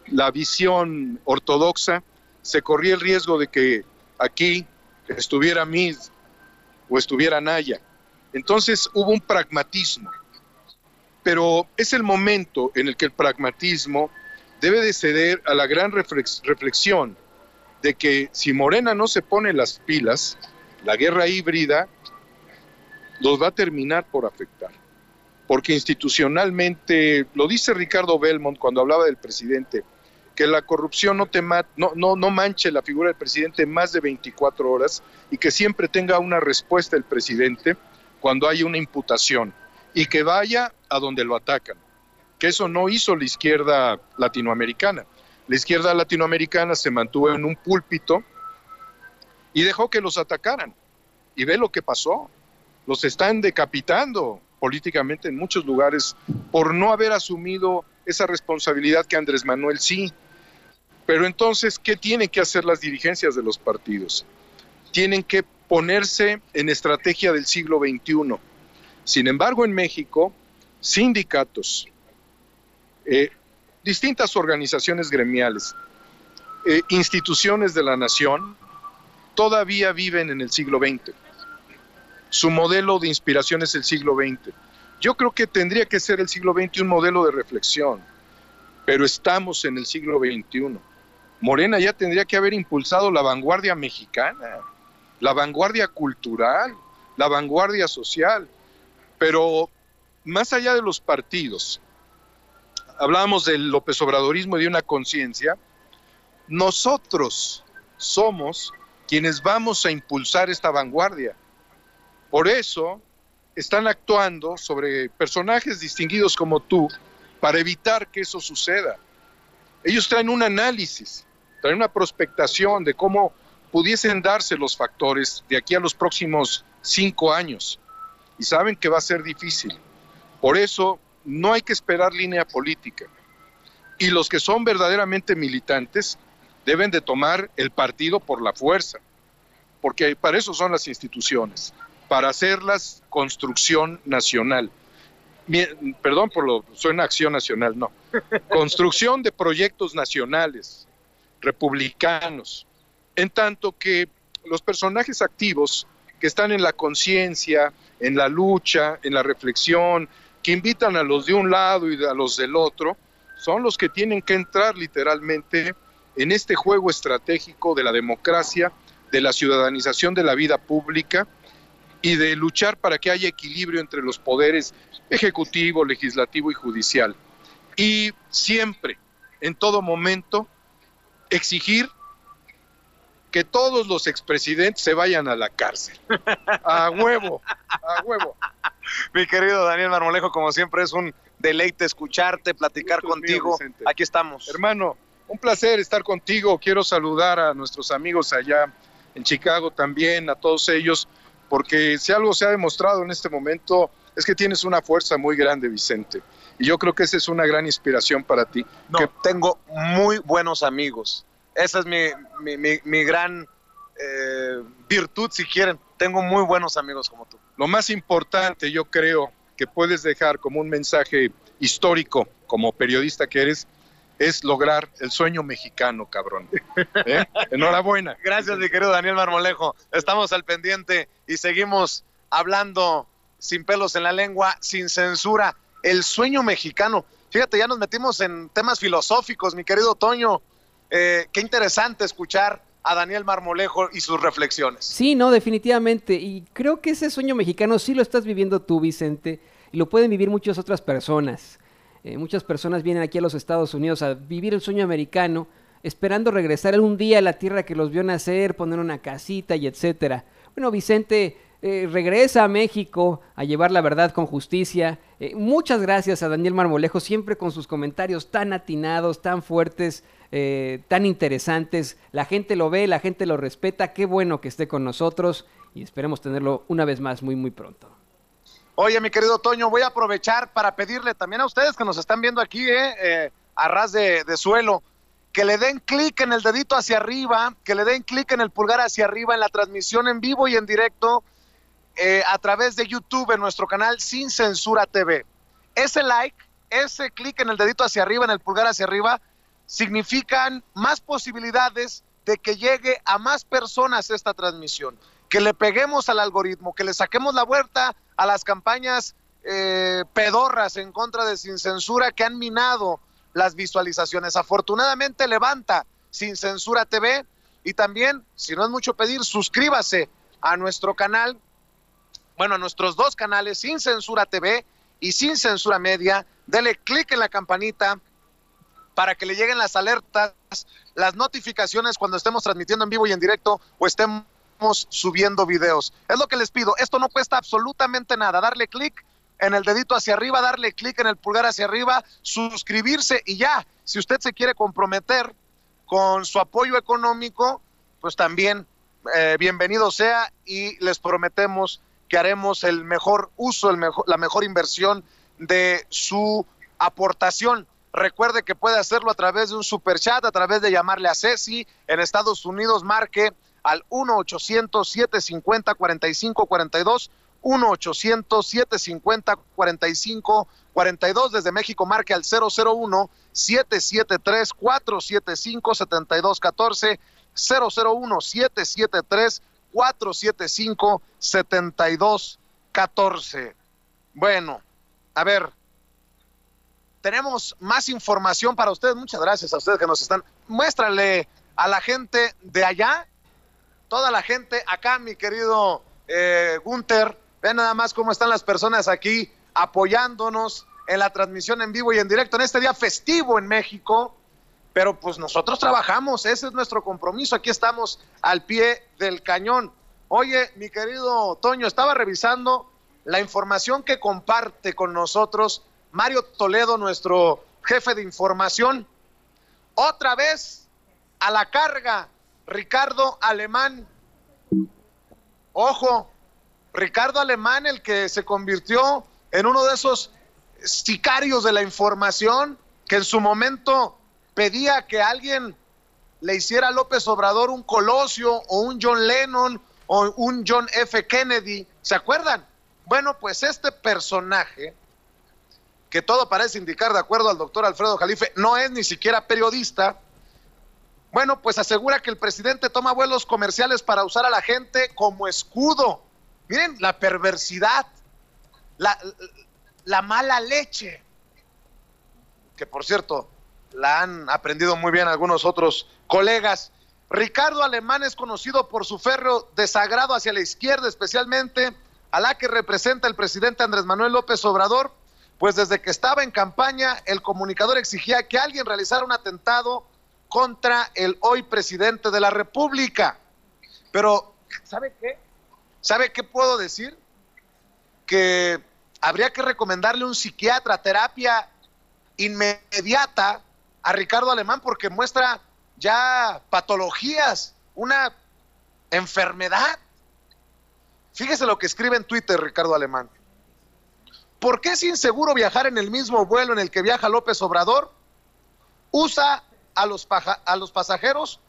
la visión ortodoxa, se corría el riesgo de que aquí estuviera Miz o estuviera Naya. Entonces hubo un pragmatismo, pero es el momento en el que el pragmatismo debe de ceder a la gran reflex- reflexión de que si Morena no se pone las pilas, la guerra híbrida los va a terminar por afectar. Porque institucionalmente, lo dice Ricardo Belmont cuando hablaba del presidente, que la corrupción no, no manche la figura del presidente más de 24 horas y que siempre tenga una respuesta el presidente cuando hay una imputación y que vaya a donde lo atacan. Que eso no hizo la izquierda latinoamericana. La izquierda latinoamericana se mantuvo en un púlpito y dejó que los atacaran. Y ve lo que pasó. Los están decapitando políticamente en muchos lugares por no haber asumido esa responsabilidad que Andrés Manuel sí. Pero entonces, ¿qué tienen que hacer las dirigencias de los partidos? Tienen que ponerse en estrategia del siglo XXI. Sin embargo, en México, sindicatos, eh, distintas organizaciones gremiales, eh, instituciones de la nación, todavía viven en el siglo XX. Su modelo de inspiración es el siglo XX. Yo creo que tendría que ser el siglo XX un modelo de reflexión, pero estamos en el siglo XXI. Morena ya tendría que haber impulsado la vanguardia mexicana, la vanguardia cultural, la vanguardia social, pero más allá de los partidos, hablábamos del López Obradorismo y de una conciencia, nosotros somos quienes vamos a impulsar esta vanguardia. Por eso están actuando sobre personajes distinguidos como tú para evitar que eso suceda. Ellos traen un análisis, traen una prospectación de cómo pudiesen darse los factores de aquí a los próximos cinco años. Y saben que va a ser difícil. Por eso no hay que esperar línea política. Y los que son verdaderamente militantes deben de tomar el partido por la fuerza, porque para eso son las instituciones, para hacerlas construcción nacional. Perdón por lo, suena acción nacional, no. Construcción de proyectos nacionales, republicanos, en tanto que los personajes activos que están en la conciencia, en la lucha, en la reflexión, que invitan a los de un lado y a los del otro, son los que tienen que entrar literalmente en este juego estratégico de la democracia, de la ciudadanización de la vida pública y de luchar para que haya equilibrio entre los poderes ejecutivo, legislativo y judicial. Y siempre, en todo momento, exigir que todos los expresidentes se vayan a la cárcel. A huevo, a huevo. Mi querido Daniel Marmolejo, como siempre es un deleite escucharte, platicar contigo. Aquí estamos. Hermano, un placer estar contigo. Quiero saludar a nuestros amigos allá en Chicago también, a todos ellos, porque si algo se ha demostrado en este momento es que tienes una fuerza muy grande, Vicente. Y yo creo que esa es una gran inspiración para ti. No, tengo muy buenos amigos. Esa es mi, mi, mi, mi gran eh, virtud, si quieren. Tengo muy buenos amigos como tú. Lo más importante, yo creo, que puedes dejar como un mensaje histórico, como periodista que eres, es lograr el sueño mexicano, cabrón. ¿Eh? Enhorabuena. Gracias, mi querido Daniel Marmolejo. Estamos al pendiente y seguimos hablando sin pelos en la lengua, sin censura. El sueño mexicano. Fíjate, ya nos metimos en temas filosóficos, mi querido Toño. Eh, qué interesante escuchar a Daniel Marmolejo y sus reflexiones. Sí, no, definitivamente. Y creo que ese sueño mexicano sí lo estás viviendo tú, Vicente, y lo pueden vivir muchas otras personas. Eh, muchas personas vienen aquí a los Estados Unidos a vivir el sueño americano, esperando regresar un día a la tierra que los vio nacer, poner una casita y etcétera. Bueno, Vicente eh, regresa a México a llevar la verdad con justicia. Eh, muchas gracias a Daniel Marmolejo, siempre con sus comentarios tan atinados, tan fuertes, tan interesantes. La gente lo ve, la gente lo respeta. Qué bueno que esté con nosotros y esperemos tenerlo una vez más muy, muy pronto. Oye, mi querido Toño, voy a aprovechar para pedirle también a ustedes que nos están viendo aquí, eh, eh, a ras de, de, suelo, que le den clic en el dedito hacia arriba, que le den clic en el pulgar hacia arriba en la transmisión en vivo y en directo eh, a través de YouTube en nuestro canal Sin Censura TV. Ese like, ese clic en el dedito hacia arriba, en el pulgar hacia arriba, significan más posibilidades de que llegue a más personas esta transmisión, que le peguemos al algoritmo, que le saquemos la vuelta a las campañas eh, pedorras en contra de Sin Censura que han minado las visualizaciones. Afortunadamente levanta Sin Censura TV y también, si no es mucho pedir, suscríbase a nuestro canal, bueno, a nuestros dos canales, Sin Censura TV y Sin Censura Media. Dele clic en la campanita para que le lleguen las alertas, las notificaciones cuando estemos transmitiendo en vivo y en directo o estemos subiendo videos. Es lo que les pido. Esto no cuesta absolutamente nada. Darle clic en el dedito hacia arriba, darle clic en el pulgar hacia arriba, suscribirse y ya. Si usted se quiere comprometer con su apoyo económico, pues también eh, bienvenido sea y les prometemos que haremos el mejor uso, el mejor, la mejor inversión de su aportación. Recuerde que puede hacerlo a través de un super chat, a través de llamarle a Ceci. En Estados Unidos marque al 1-800-750-4542, 1-800-750-4542, desde México marque al 001-773-475-7214, 001-773-475-7214. Bueno, a ver, tenemos más información para ustedes. Muchas gracias a ustedes que nos están. Muéstrale a la gente de allá toda la gente acá, mi querido eh, Gunther. Vean nada más cómo están las personas aquí apoyándonos en la transmisión en vivo y en directo en este día festivo en México. Pero pues nosotros trabajamos, ese es nuestro compromiso. Aquí estamos al pie del cañón. Oye, mi querido Toño, estaba revisando la información que comparte con nosotros Mario Toledo, nuestro jefe de información. Otra vez a la carga Ricardo Alemán. Ojo, Ricardo Alemán, el que se convirtió en uno de esos sicarios de la información que en su momento pedía que alguien le hiciera a López Obrador un Colosio o un John Lennon o un John F. Kennedy. ¿Se acuerdan? Bueno, pues este personaje, que todo parece indicar de acuerdo al doctor Alfredo Jalife, no es ni siquiera periodista, bueno, pues asegura que el presidente toma vuelos comerciales para usar a la gente como escudo. Miren la perversidad, la, la mala leche, que por cierto la han aprendido muy bien algunos otros colegas. Ricardo Alemán es conocido por su férreo desagrado hacia la izquierda, especialmente a la que representa el presidente Andrés Manuel López Obrador, pues desde que estaba en campaña, el comunicador exigía que alguien realizara un atentado contra el hoy presidente de la República. Pero, ¿sabe qué? ¿Sabe qué puedo decir? Que habría que recomendarle un psiquiatra, terapia inmediata a Ricardo Alemán porque muestra ya patologías, una enfermedad. Fíjese lo que escribe en Twitter Ricardo Alemán. ¿Por qué es inseguro viajar en el mismo vuelo en el que viaja López Obrador? Usa a los, a los pasajeros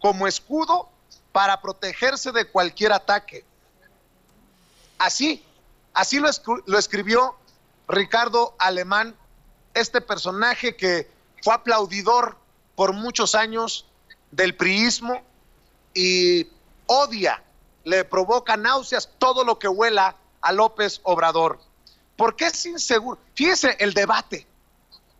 como escudo para protegerse de cualquier ataque. Así, así lo, lo escribió Ricardo Alemán, este personaje que fue aplaudidor por muchos años del priismo y odia, le provoca náuseas todo lo que huela a López Obrador. ¿Por qué es inseguro? Fíjese el debate.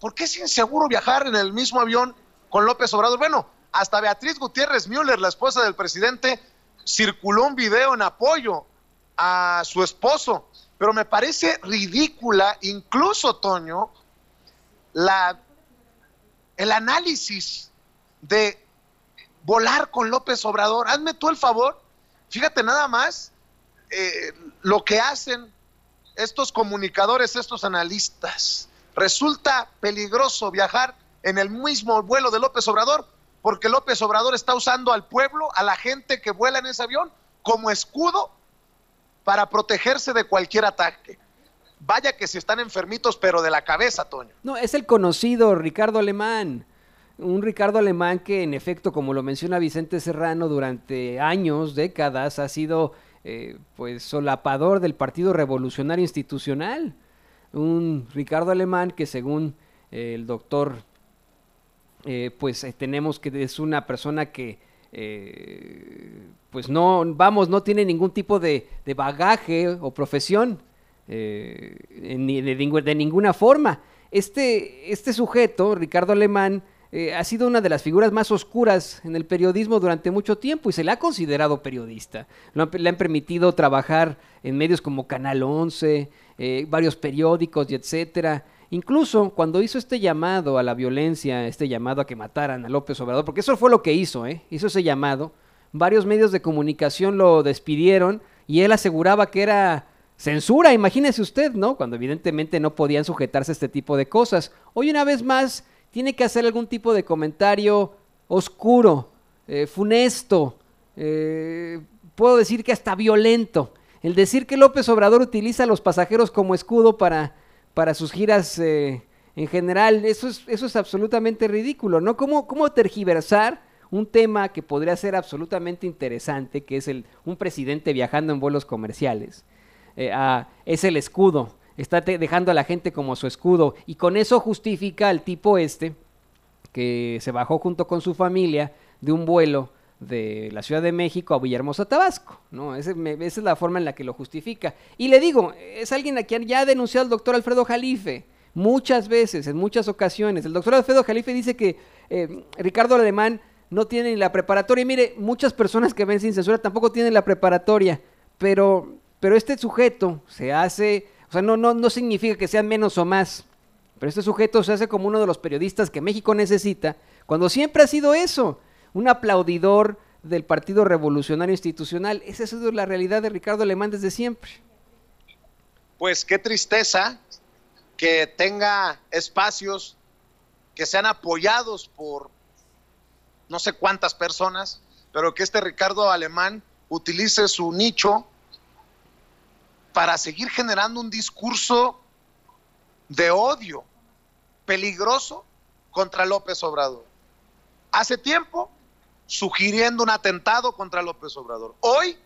¿Por qué es inseguro viajar en el mismo avión con López Obrador? Bueno, hasta Beatriz Gutiérrez Müller, la esposa del presidente, circuló un video en apoyo a su esposo. Pero me parece ridícula, incluso, Toño, la, el análisis de volar con López Obrador. Hazme tú el favor. Fíjate nada más eh, lo que hacen estos comunicadores, estos analistas. Resulta peligroso viajar en el mismo vuelo de López Obrador porque López Obrador está usando al pueblo, a la gente que vuela en ese avión, como escudo para protegerse de cualquier ataque. Vaya que si están enfermitos, pero de la cabeza, Toño. No, es el conocido Ricardo Alemán. Un Ricardo Alemán que, en efecto, como lo menciona Vicente Serrano, durante años, décadas, ha sido eh, pues solapador del Partido Revolucionario Institucional. Un Ricardo Alemán que según eh, el doctor, eh, pues tenemos que es una persona que pues no, vamos, no tiene ningún tipo de, bagaje o profesión de, de, ninguna forma. Este, este sujeto, Ricardo Alemán, eh, ha sido una de las figuras más oscuras en el periodismo durante mucho tiempo y se le ha considerado periodista. le han permitido trabajar en medios como Canal 11, eh, varios periódicos y etcétera. Incluso cuando hizo este llamado a la violencia, este llamado a que mataran a López Obrador, porque eso fue lo que hizo, ¿eh? hizo ese llamado, varios medios de comunicación lo despidieron y él aseguraba que era censura, imagínese usted, ¿no? Cuando evidentemente no podían sujetarse a este tipo de cosas. Hoy una vez más tiene que hacer algún tipo de comentario oscuro, eh, funesto, eh, puedo decir que hasta violento. El decir que López Obrador utiliza a los pasajeros como escudo para, para sus giras eh, en general, eso es, eso es absolutamente ridículo, ¿no? ¿Cómo, ¿Cómo tergiversar un tema que podría ser absolutamente interesante, que es el, un presidente viajando en vuelos comerciales? Es el escudo está dejando a la gente como su escudo y con eso justifica al tipo este que se bajó junto con su familia de un vuelo de la Ciudad de México a Villahermosa, Tabasco, ¿no? esa es la forma en la que lo justifica. Y le digo, es alguien a quien ya ha denunciado el doctor Alfredo Jalife muchas veces, en muchas ocasiones. El doctor Alfredo Jalife dice que eh, Ricardo Alemán no tiene ni la preparatoria. Y mire, muchas personas que ven sin censura tampoco tienen la preparatoria, pero, pero este sujeto se hace o sea, no, no, no significa que sean menos o más. Pero este sujeto se hace como uno de los periodistas que México necesita, cuando siempre ha sido eso, un aplaudidor del Partido Revolucionario Institucional. Esa es la realidad de Ricardo Alemán desde siempre. Pues qué tristeza que tenga espacios que sean apoyados por no sé cuántas personas, pero que este Ricardo Alemán utilice su nicho para seguir generando un discurso de odio peligroso contra López Obrador. Hace tiempo sugiriendo un atentado contra López Obrador. Hoy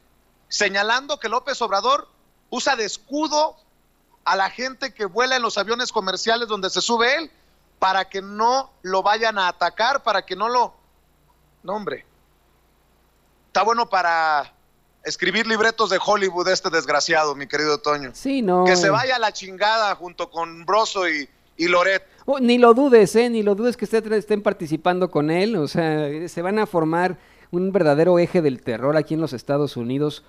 señalando que López Obrador usa de escudo a la gente que vuela en los aviones comerciales donde se sube él para que no lo vayan a atacar, para que no lo... No, hombre. Está bueno para escribir libretos de Hollywood este desgraciado, mi querido Toño. Sí, no. Que se vaya a la chingada junto con Broso y, y Loret. Oh, ni lo dudes, ¿eh? Ni lo dudes que ustedes estén participando con él. O sea, se van a formar un verdadero eje del terror aquí en los Estados Unidos.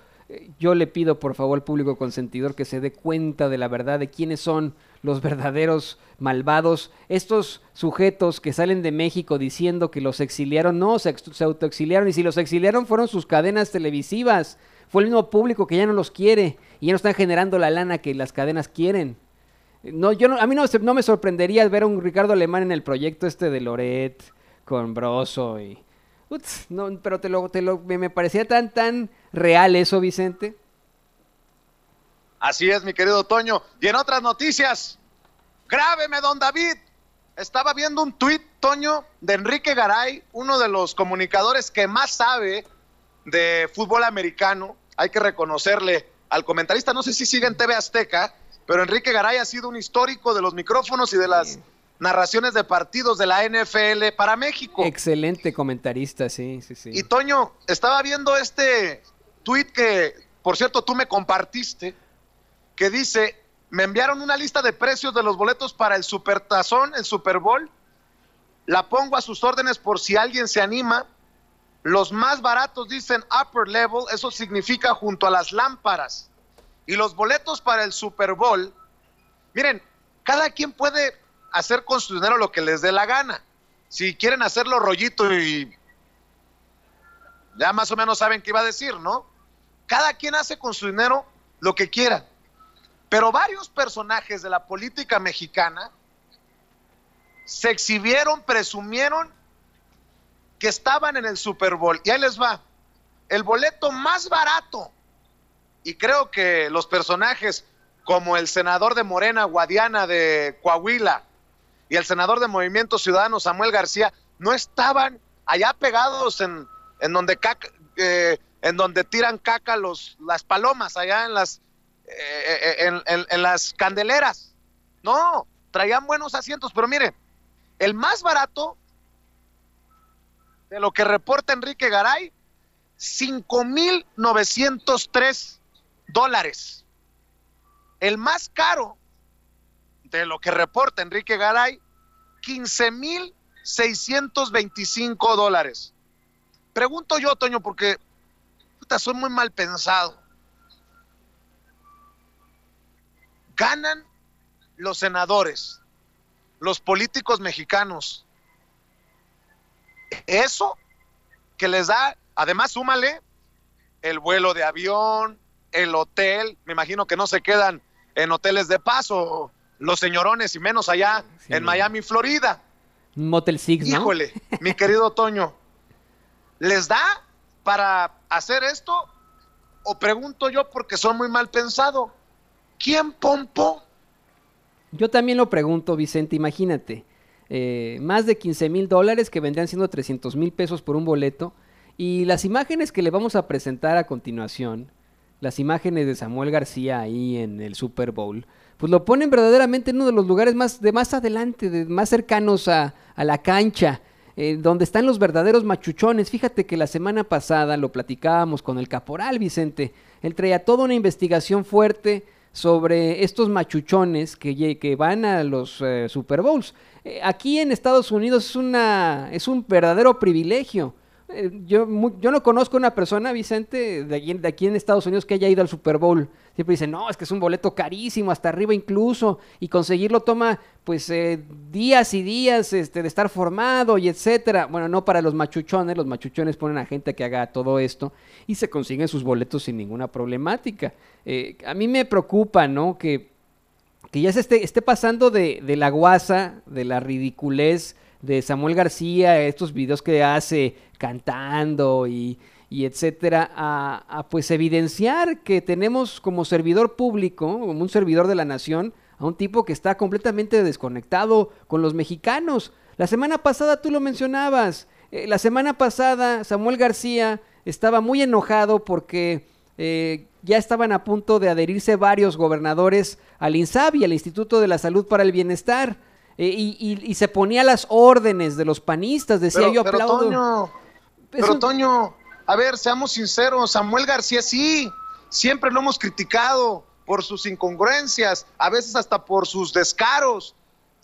Yo le pido por favor al público consentidor que se dé cuenta de la verdad de quiénes son los verdaderos malvados, estos sujetos que salen de México diciendo que los exiliaron, no, se, se autoexiliaron y si los exiliaron fueron sus cadenas televisivas, fue el mismo público que ya no los quiere y ya no están generando la lana que las cadenas quieren. No, yo a mí no, no me sorprendería ver a un Ricardo Alemán en el proyecto este de Loret con Broso y... no, pero te lo, te lo, me parecía tan, tan real eso, Vicente. Así es, mi querido Toño. Y en otras noticias, grábeme, don David. Estaba viendo un tuit, Toño, de Enrique Garay, uno de los comunicadores que más sabe de fútbol americano. Hay que reconocerle al comentarista, no sé si sigue en TV Azteca, pero Enrique Garay ha sido un histórico de los micrófonos y de las narraciones de partidos de la NFL para México. Excelente comentarista, sí, sí, sí. Y Toño, estaba viendo este tuit que, por cierto, tú me compartiste, que dice, me enviaron una lista de precios de los boletos para el Supertazón, el Super Bowl. La pongo a sus órdenes por si alguien se anima. Los más baratos dicen upper level, eso significa junto a las lámparas. Y los boletos para el Super Bowl, miren, cada quien puede hacer con su dinero lo que les dé la gana. Si quieren hacerlo rollito y ya más o menos saben qué iba a decir, ¿no? Cada quien hace con su dinero lo que quiera. Pero varios personajes de la política mexicana se exhibieron, presumieron que estaban en el Super Bowl. Y ahí les va. El boleto más barato. Y creo que los personajes como el senador de Morena, Guadiana de Coahuila, y el senador de Movimiento Ciudadano, Samuel García, no estaban allá pegados en, en donde eh, en donde tiran caca los, las palomas, allá en las eh, en, las candeleras. No, traían buenos asientos, pero miren, el más barato de lo que reporta Enrique Garay, 5.903 dólares. El más caro de lo que reporta Enrique Garay, 15.625 dólares. Pregunto yo, Toño, porque puta, soy muy mal pensado. ganan los senadores, los políticos mexicanos. Eso que les da, además súmale el vuelo de avión, el hotel, me imagino que no se quedan en hoteles de paso los señorones y menos allá en Miami, Florida. Motel Six, ¿no? Híjole, mi querido Toño, ¿les da para hacer esto? O pregunto yo porque son muy mal pensado. ¿Quién pompó? Yo también lo pregunto, Vicente, imagínate. Eh, más de 15 mil dólares que vendrían siendo 300 mil pesos por un boleto. Y las imágenes que le vamos a presentar a continuación, las imágenes de Samuel García ahí en el Super Bowl, pues lo ponen verdaderamente en uno de los lugares más, de más adelante, de más cercanos a, la cancha, eh, donde están los verdaderos machuchones. Fíjate que la semana pasada lo platicábamos con el caporal Vicente. Él traía toda una investigación fuerte sobre estos machuchones que, que van a los eh, Super Bowls. Eh, aquí en Estados Unidos es, una, es un verdadero privilegio. Yo, yo no conozco una persona, Vicente, de aquí, de aquí, en Estados Unidos que haya ido al Super Bowl. Siempre dicen, no, es que es un boleto carísimo, hasta arriba incluso, y conseguirlo toma pues días y días este, de estar formado y etcétera. Bueno, no para los machuchones, los machuchones ponen a gente que haga todo esto y se consiguen sus boletos sin ninguna problemática. Eh, a mí me preocupa, ¿no? Que, que ya se esté, esté pasando de, de, la guasa, de la ridiculez de Samuel García, estos videos que hace cantando y, y etcétera, a, a, pues evidenciar que tenemos como servidor público, como un servidor de la nación, a un tipo que está completamente desconectado con los mexicanos. La semana pasada tú lo mencionabas, eh, la semana pasada Samuel García estaba muy enojado porque eh, ya estaban a punto de adherirse varios gobernadores al INSABI, al Instituto de la Salud para el Bienestar, eh, y, se ponía las órdenes de los panistas, decía yo aplaudo. Pero Toño, pero Toño, a ver, seamos sinceros, Samuel García sí, siempre lo hemos criticado por sus incongruencias, a veces hasta por sus descaros,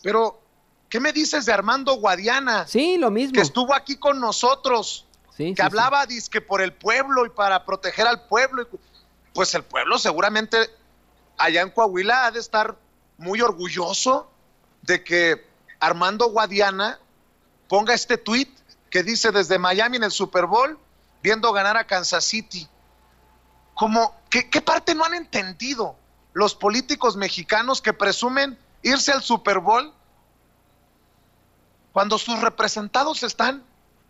pero ¿qué me dices de Armando Guadiana? Sí, lo mismo. Que estuvo aquí con nosotros que hablaba que por el pueblo y para proteger al pueblo. Pues el pueblo seguramente allá en Coahuila ha de estar muy orgulloso de que Armando Guadiana ponga este tweet que dice desde Miami en el Super Bowl, viendo ganar a Kansas City. Como, ¿qué, ¿qué, parte no han entendido los políticos mexicanos que presumen irse al Super Bowl cuando sus representados están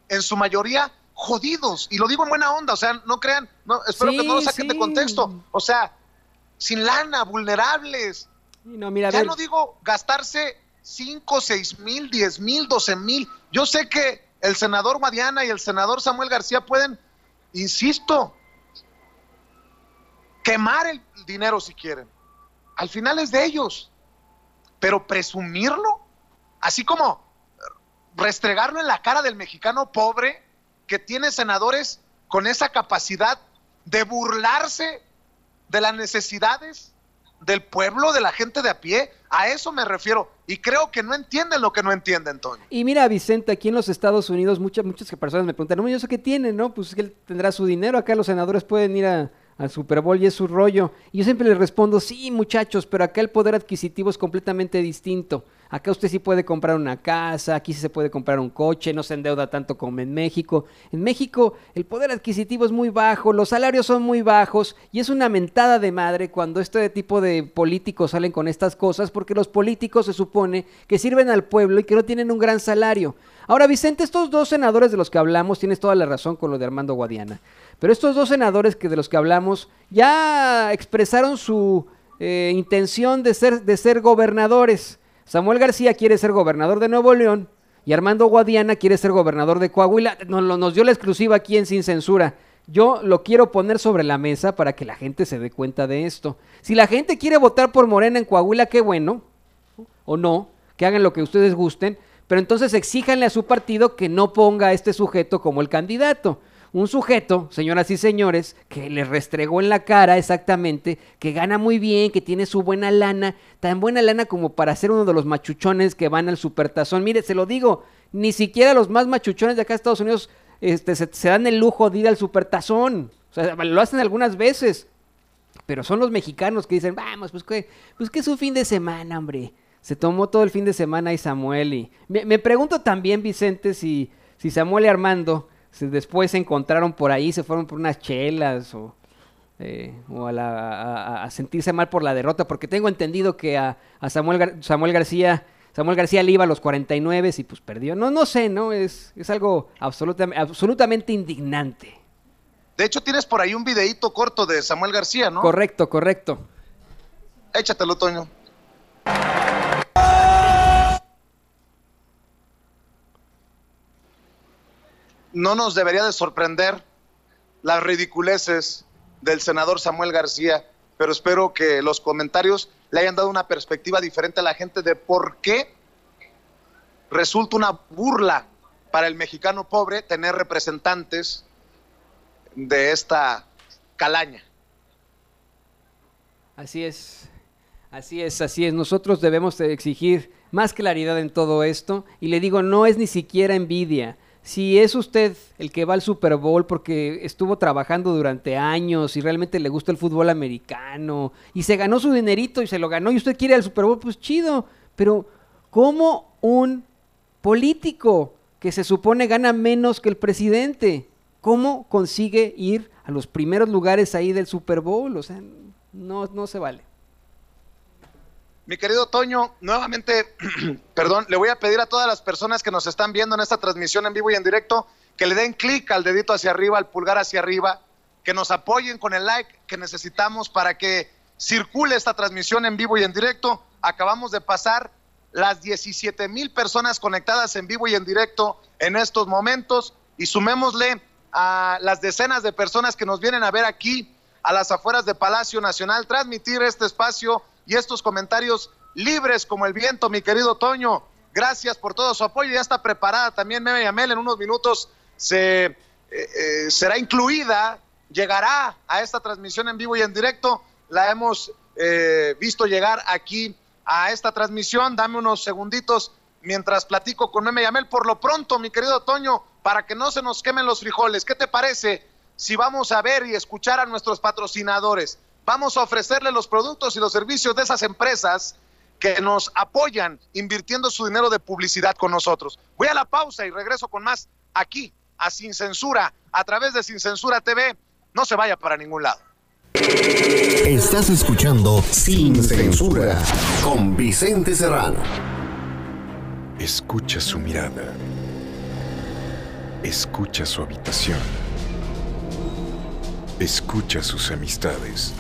en su mayoría jodidos. Y lo digo en buena onda, o sea, no crean, no, espero que no lo saquen de contexto. O sea, sin lana, vulnerables. No, mira, ya no digo gastarse 5, 6 mil, 10 mil, 12 mil. Yo sé que el senador Guadiana y el senador Samuel García pueden, insisto, quemar el dinero si quieren. Al final es de ellos. Pero presumirlo, así como restregarlo en la cara del mexicano pobre que tiene senadores con esa capacidad de burlarse de las necesidades del pueblo, de la gente de a pie. A eso me refiero. Y creo que no entienden lo que no entienden, Tony. Y mira, Vicente, aquí en los Estados Unidos muchas, muchas personas me preguntan, no, ¿y eso qué tiene? No, pues es que él tendrá su dinero. Acá los senadores pueden ir a, al Super Bowl y es su rollo. Y yo siempre les respondo, sí, muchachos, pero acá el poder adquisitivo es completamente distinto. Acá usted sí puede comprar una casa, aquí sí se puede comprar un coche, no se endeuda tanto como en México. En México el poder adquisitivo es muy bajo, los salarios son muy bajos y es una mentada de madre cuando este tipo de políticos salen con estas cosas porque los políticos se supone que sirven al pueblo y que no tienen un gran salario. Ahora, Vicente, estos dos senadores de los que hablamos, tienes toda la razón con lo de Armando Guadiana, pero estos dos senadores que de los que hablamos ya expresaron su eh, intención de ser, de ser gobernadores. Samuel García quiere ser gobernador de Nuevo León y Armando Guadiana quiere ser gobernador de Coahuila. Nos, nos dio la exclusiva aquí en Sin Censura. Yo lo quiero poner sobre la mesa para que la gente se dé cuenta de esto. Si la gente quiere votar por Morena en Coahuila, qué bueno, o no, que hagan lo que ustedes gusten, pero entonces exíjanle a su partido que no ponga a este sujeto como el candidato un sujeto, señoras y señores, que le restregó en la cara exactamente, que gana muy bien, que tiene su buena lana, tan buena lana como para ser uno de los machuchones que van al supertazón. Mire, se lo digo, ni siquiera los más machuchones de acá de Estados Unidos este, se, dan el lujo de ir al supertazón. O sea, lo hacen algunas veces. Pero son los mexicanos que dicen, vamos, pues que, pues es fin de semana, hombre. Se tomó todo el fin de semana y Samuel y... Me, me pregunto también, Vicente, si, si Samuel y Armando después se encontraron por ahí, se fueron por unas chelas o, eh, o a, la, a, sentirse mal por la derrota, porque tengo entendido que a, a Samuel, Gar Samuel García... Samuel García le iba a los 49 y pues perdió. No, no sé, ¿no? Es, es algo absolutamente, absolutamente indignante. De hecho, tienes por ahí un videíto corto de Samuel García, ¿no? Correcto, correcto. Échatelo, Toño. No nos debería de sorprender las ridiculeces del senador Samuel García, pero espero que los comentarios le hayan dado una perspectiva diferente a la gente de por qué resulta una burla para el mexicano pobre tener representantes de esta calaña. Así es, así es, así es. Nosotros debemos exigir más claridad en todo esto y le digo, no es ni siquiera envidia si es usted el que va al Super Bowl porque estuvo trabajando durante años y realmente le gusta el fútbol americano y se ganó su dinerito y se lo ganó y usted quiere al Super Bowl, pues chido. Pero ¿cómo un político que se supone gana menos que el presidente, cómo consigue ir a los primeros lugares ahí del Super Bowl? O sea, no, no se vale. Mi querido Toño, nuevamente, perdón, le voy a pedir a todas las personas que nos están viendo en esta transmisión en vivo y en directo que le den clic al dedito hacia arriba, al pulgar hacia arriba, que nos apoyen con el like que necesitamos para que circule esta transmisión en vivo y en directo. Acabamos de pasar las 17 mil personas conectadas en vivo y en directo en estos momentos y sumémosle a las decenas de personas que nos vienen a ver aquí a las afueras de Palacio Nacional, transmitir este espacio y estos comentarios libres como el viento, mi querido Toño. Gracias por todo su apoyo. Ya está preparada también Meme Yamel. En unos minutos se, eh, eh, será incluida, llegará a esta transmisión en vivo y en directo. La hemos eh, visto llegar aquí a esta transmisión. Dame unos segunditos mientras platico con Meme Yamel. Por lo pronto, mi querido Toño, para que no se nos quemen los frijoles, ¿qué te parece si vamos a ver y escuchar a nuestros patrocinadores? Vamos a ofrecerle los productos y los servicios de esas empresas que nos apoyan invirtiendo su dinero de publicidad con nosotros. Voy a la pausa y regreso con más aquí, a Sin Censura, a través de Sin Censura TV. No se vaya para ningún lado. Estás escuchando Sin Censura con Vicente Serrano. Escucha su mirada. Escucha su habitación. Escucha sus amistades.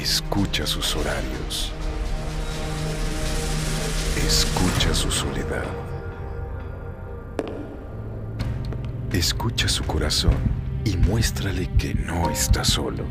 Escucha sus horarios. Escucha su soledad. Escucha su corazón y muéstrale que no está solo.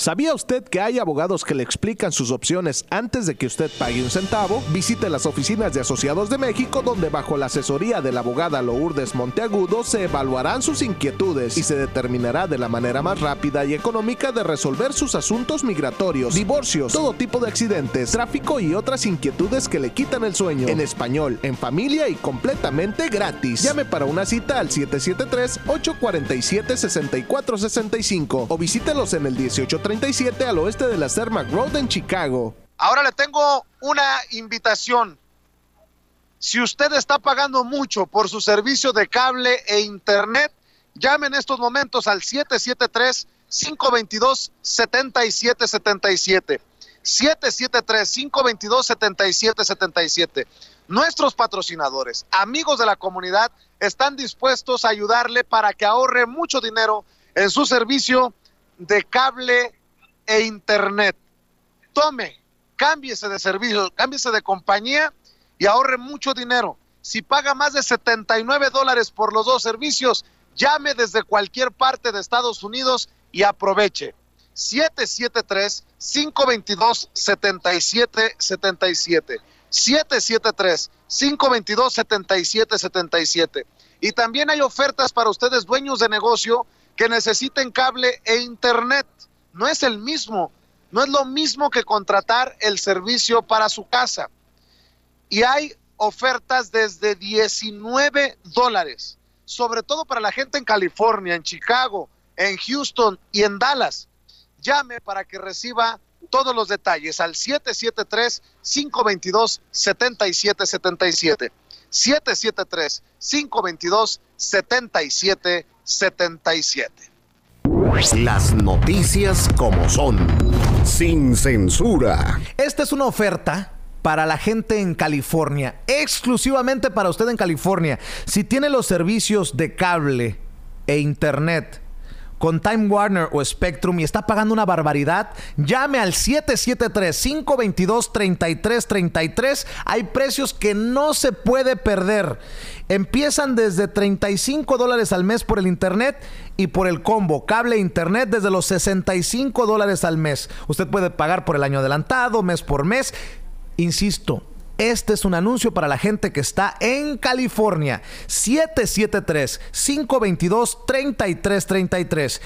¿Sabía usted que hay abogados que le explican sus opciones antes de que usted pague un centavo? Visite las oficinas de Asociados de México donde bajo la asesoría de la abogada Lourdes Monteagudo se evaluarán sus inquietudes y se determinará de la manera más rápida y económica de resolver sus asuntos migratorios, divorcios, todo tipo de accidentes, tráfico y otras inquietudes que le quitan el sueño. En español, en familia y completamente gratis. Llame para una cita al 773-847-6465 o visítelos en el 1830 al oeste de la Cermak Road en Chicago. Ahora le tengo una invitación. Si usted está pagando mucho por su servicio de cable e internet, llame en estos momentos al 773-522-7777. 773-522-7777. Nuestros patrocinadores, amigos de la comunidad, están dispuestos a ayudarle para que ahorre mucho dinero en su servicio de cable e internet. Tome, cámbiese de servicio, cámbiese de compañía y ahorre mucho dinero. Si paga más de 79 dólares por los dos servicios, llame desde cualquier parte de Estados Unidos y aproveche. 773-522-7777. 773-522-7777. Y también hay ofertas para ustedes, dueños de negocio, que necesiten cable e internet no es el mismo, no es lo mismo que contratar el servicio para su casa. Y hay ofertas desde 19 dólares, sobre todo para la gente en California, en Chicago, en Houston y en Dallas. Llame para que reciba todos los detalles al 773-522-7777. 773-522-7777. Las noticias como son, sin censura. Esta es una oferta para la gente en California, exclusivamente para usted en California. Si tiene los servicios de cable e internet, con Time Warner o Spectrum y está pagando una barbaridad, llame al 773-522-3333. Hay precios que no se puede perder. Empiezan desde 35 dólares al mes por el internet y por el combo cable e internet desde los 65 dólares al mes. Usted puede pagar por el año adelantado, mes por mes. Insisto, este es un anuncio para la gente que está en California. 773-522-3333.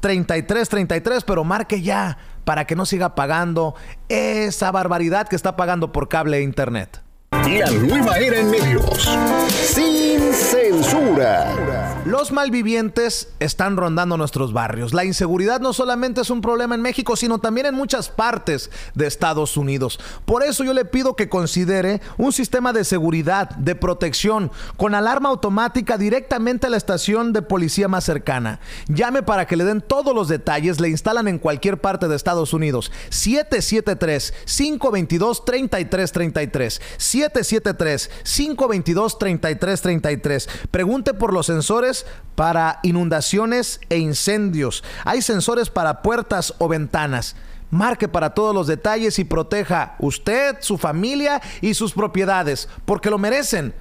773-522-3333. Pero marque ya para que no siga pagando esa barbaridad que está pagando por cable e internet. La nueva era en medios. Sin censura. Los malvivientes están rondando nuestros barrios. La inseguridad no solamente es un problema en México, sino también en muchas partes de Estados Unidos. Por eso yo le pido que considere un sistema de seguridad, de protección, con alarma automática directamente a la estación de policía más cercana. Llame para que le den todos los detalles. Le instalan en cualquier parte de Estados Unidos. 773-522-3333. 773-522-3333. Pregunte por los sensores para inundaciones e incendios. Hay sensores para puertas o ventanas. Marque para todos los detalles y proteja usted, su familia y sus propiedades, porque lo merecen.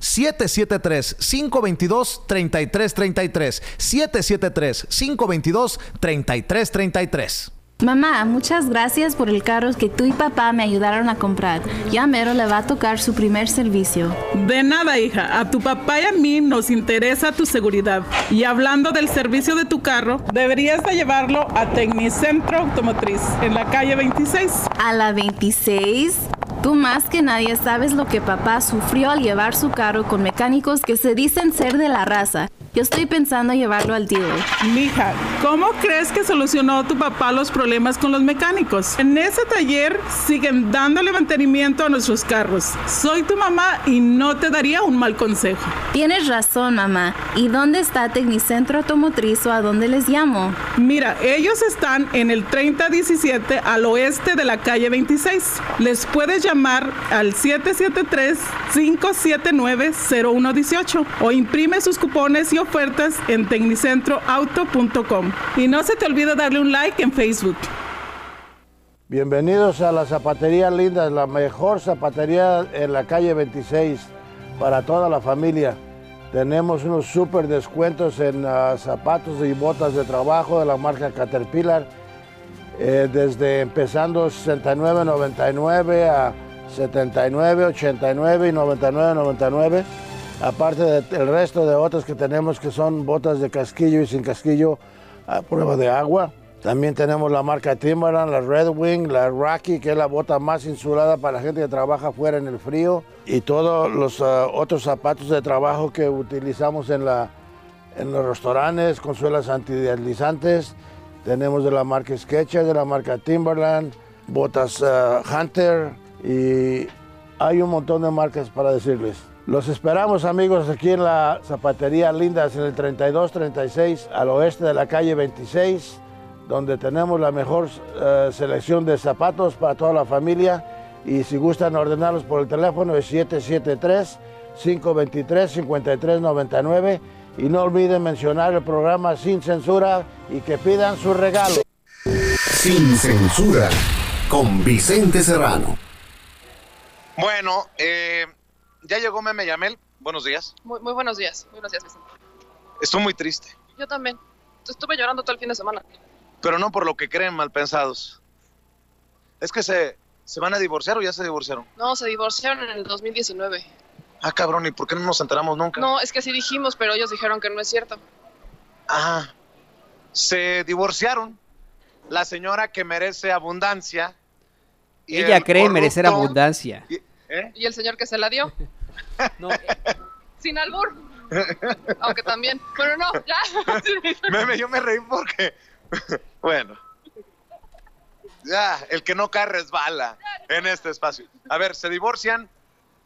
773-522-3333. 773-522-3333. Mamá, muchas gracias por el carro que tú y papá me ayudaron a comprar. Ya mero le va a tocar su primer servicio. De nada, hija. A tu papá y a mí nos interesa tu seguridad. Y hablando del servicio de tu carro, deberías de llevarlo a Tecnicentro Automotriz, en la calle 26. ¿A la 26? Tú más que nadie sabes lo que papá sufrió al llevar su carro con mecánicos que se dicen ser de la raza. Yo estoy pensando llevarlo al dealer. Mija, ¿cómo crees que solucionó tu papá los problemas con los mecánicos? En ese taller siguen dándole mantenimiento a nuestros carros. Soy tu mamá y no te daría un mal consejo. Tienes razón, mamá. ¿Y dónde está Tecnicentro Automotriz o a dónde les llamo? Mira, ellos están en el 3017 al oeste de la calle 26. Les puedes llamar al 773-579-0118 o imprime sus cupones y ofertas en tecnicentroauto.com. Y no se te olvide darle un like en Facebook. Bienvenidos a la Zapatería Linda, la mejor zapatería en la calle 26 para toda la familia. Tenemos unos súper descuentos en uh, zapatos y botas de trabajo de la marca Caterpillar, eh, desde empezando 69.99 a 79, 89 y 99, 99. Aparte del resto de otras que tenemos que son botas de casquillo y sin casquillo a prueba de agua. También tenemos la marca Timberland, la Red Wing, la Rocky, que es la bota más insulada para la gente que trabaja fuera en el frío. Y todos los uh, otros zapatos de trabajo que utilizamos en, la, en los restaurantes con suelas antideslizantes. Tenemos de la marca Skechers, de la marca Timberland, botas uh, Hunter y hay un montón de marcas para decirles. Los esperamos amigos aquí en la Zapatería Lindas en el 3236 al oeste de la calle 26 donde tenemos la mejor uh, selección de zapatos para toda la familia y si gustan ordenarlos por el teléfono es 773-523-5399 y no olviden mencionar el programa Sin Censura y que pidan su regalo. Sin Censura con Vicente Serrano. Bueno, eh, ya llegó Meme Yamel. Buenos días. Muy, muy buenos días. Muy buenos días, Vicente. Estoy muy triste, Yo también. Estuve llorando todo el fin de semana. pero no por lo que creen mal pensados. Es que se, se van a divorciar o ya se divorciaron. No, se divorciaron en el 2019. Ah, cabrón, ¿y por qué no nos enteramos nunca? No, es que así dijimos, pero ellos dijeron que no es cierto. Ah, se divorciaron. La señora que merece abundancia. y Ella el cree merecer abundancia. ¿Eh? ¿Y el señor que se la dio? Sin albur. Aunque también. Pero no, ya. Meme, yo me reí porque. bueno. Ya, el que no cae resbala en este espacio. A ver, se divorcian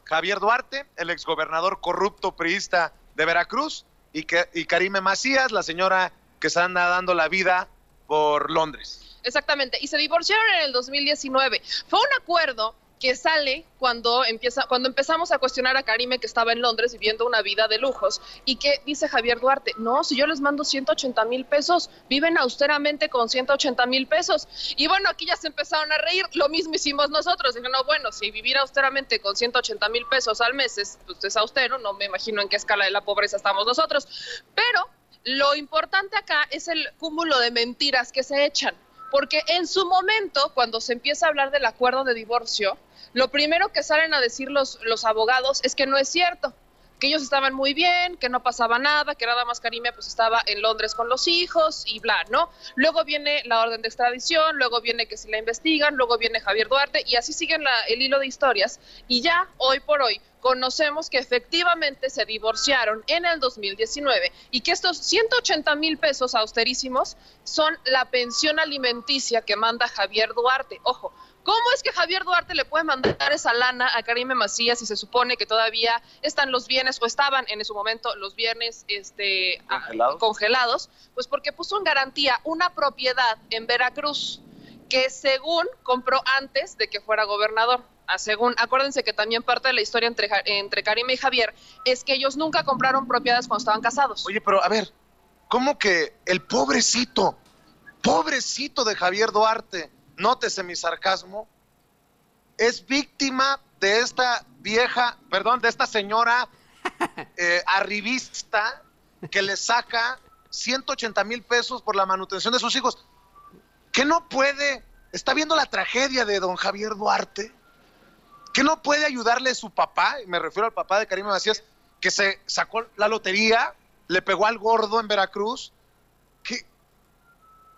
Javier Duarte, el exgobernador corrupto priista de Veracruz, y, que, y Karime Macías, la señora que se anda dando la vida por Londres. Exactamente. Y se divorciaron en el 2019. Fue un acuerdo que sale cuando empieza cuando empezamos a cuestionar a Karime que estaba en Londres viviendo una vida de lujos y que dice Javier Duarte, no, si yo les mando 180 mil pesos, viven austeramente con 180 mil pesos. Y bueno, aquí ya se empezaron a reír, lo mismo hicimos nosotros, dijeron, no, bueno, si vivir austeramente con 180 mil pesos al mes es, pues, es austero, no me imagino en qué escala de la pobreza estamos nosotros, pero lo importante acá es el cúmulo de mentiras que se echan. Porque en su momento, cuando se empieza a hablar del acuerdo de divorcio, lo primero que salen a decir los, los abogados es que no es cierto, que ellos estaban muy bien, que no pasaba nada, que nada más Karime pues estaba en Londres con los hijos y bla, ¿no? Luego viene la orden de extradición, luego viene que si la investigan, luego viene Javier Duarte y así siguen la- el hilo de historias y ya hoy por hoy conocemos que efectivamente se divorciaron en el 2019 y que estos 180 mil pesos austerísimos son la pensión alimenticia que manda Javier Duarte. Ojo, ¿Cómo es que Javier Duarte le puede mandar esa lana a Karime Macías si se supone que todavía están los bienes o estaban en su momento los bienes este, ¿Congelados? congelados? Pues porque puso en garantía una propiedad en Veracruz que según compró antes de que fuera gobernador. Ah, según, acuérdense que también parte de la historia entre, entre Karime y Javier es que ellos nunca compraron propiedades cuando estaban casados. Oye, pero a ver, ¿cómo que el pobrecito, pobrecito de Javier Duarte, nótese mi sarcasmo, es víctima de esta vieja, perdón, de esta señora eh, arribista que le saca 180 mil pesos por la manutención de sus hijos? ¿Qué no puede? ¿Está viendo la tragedia de don Javier Duarte? ¿Qué no puede ayudarle su papá? Me refiero al papá de Karim Macías, que se sacó la lotería, le pegó al gordo en Veracruz. que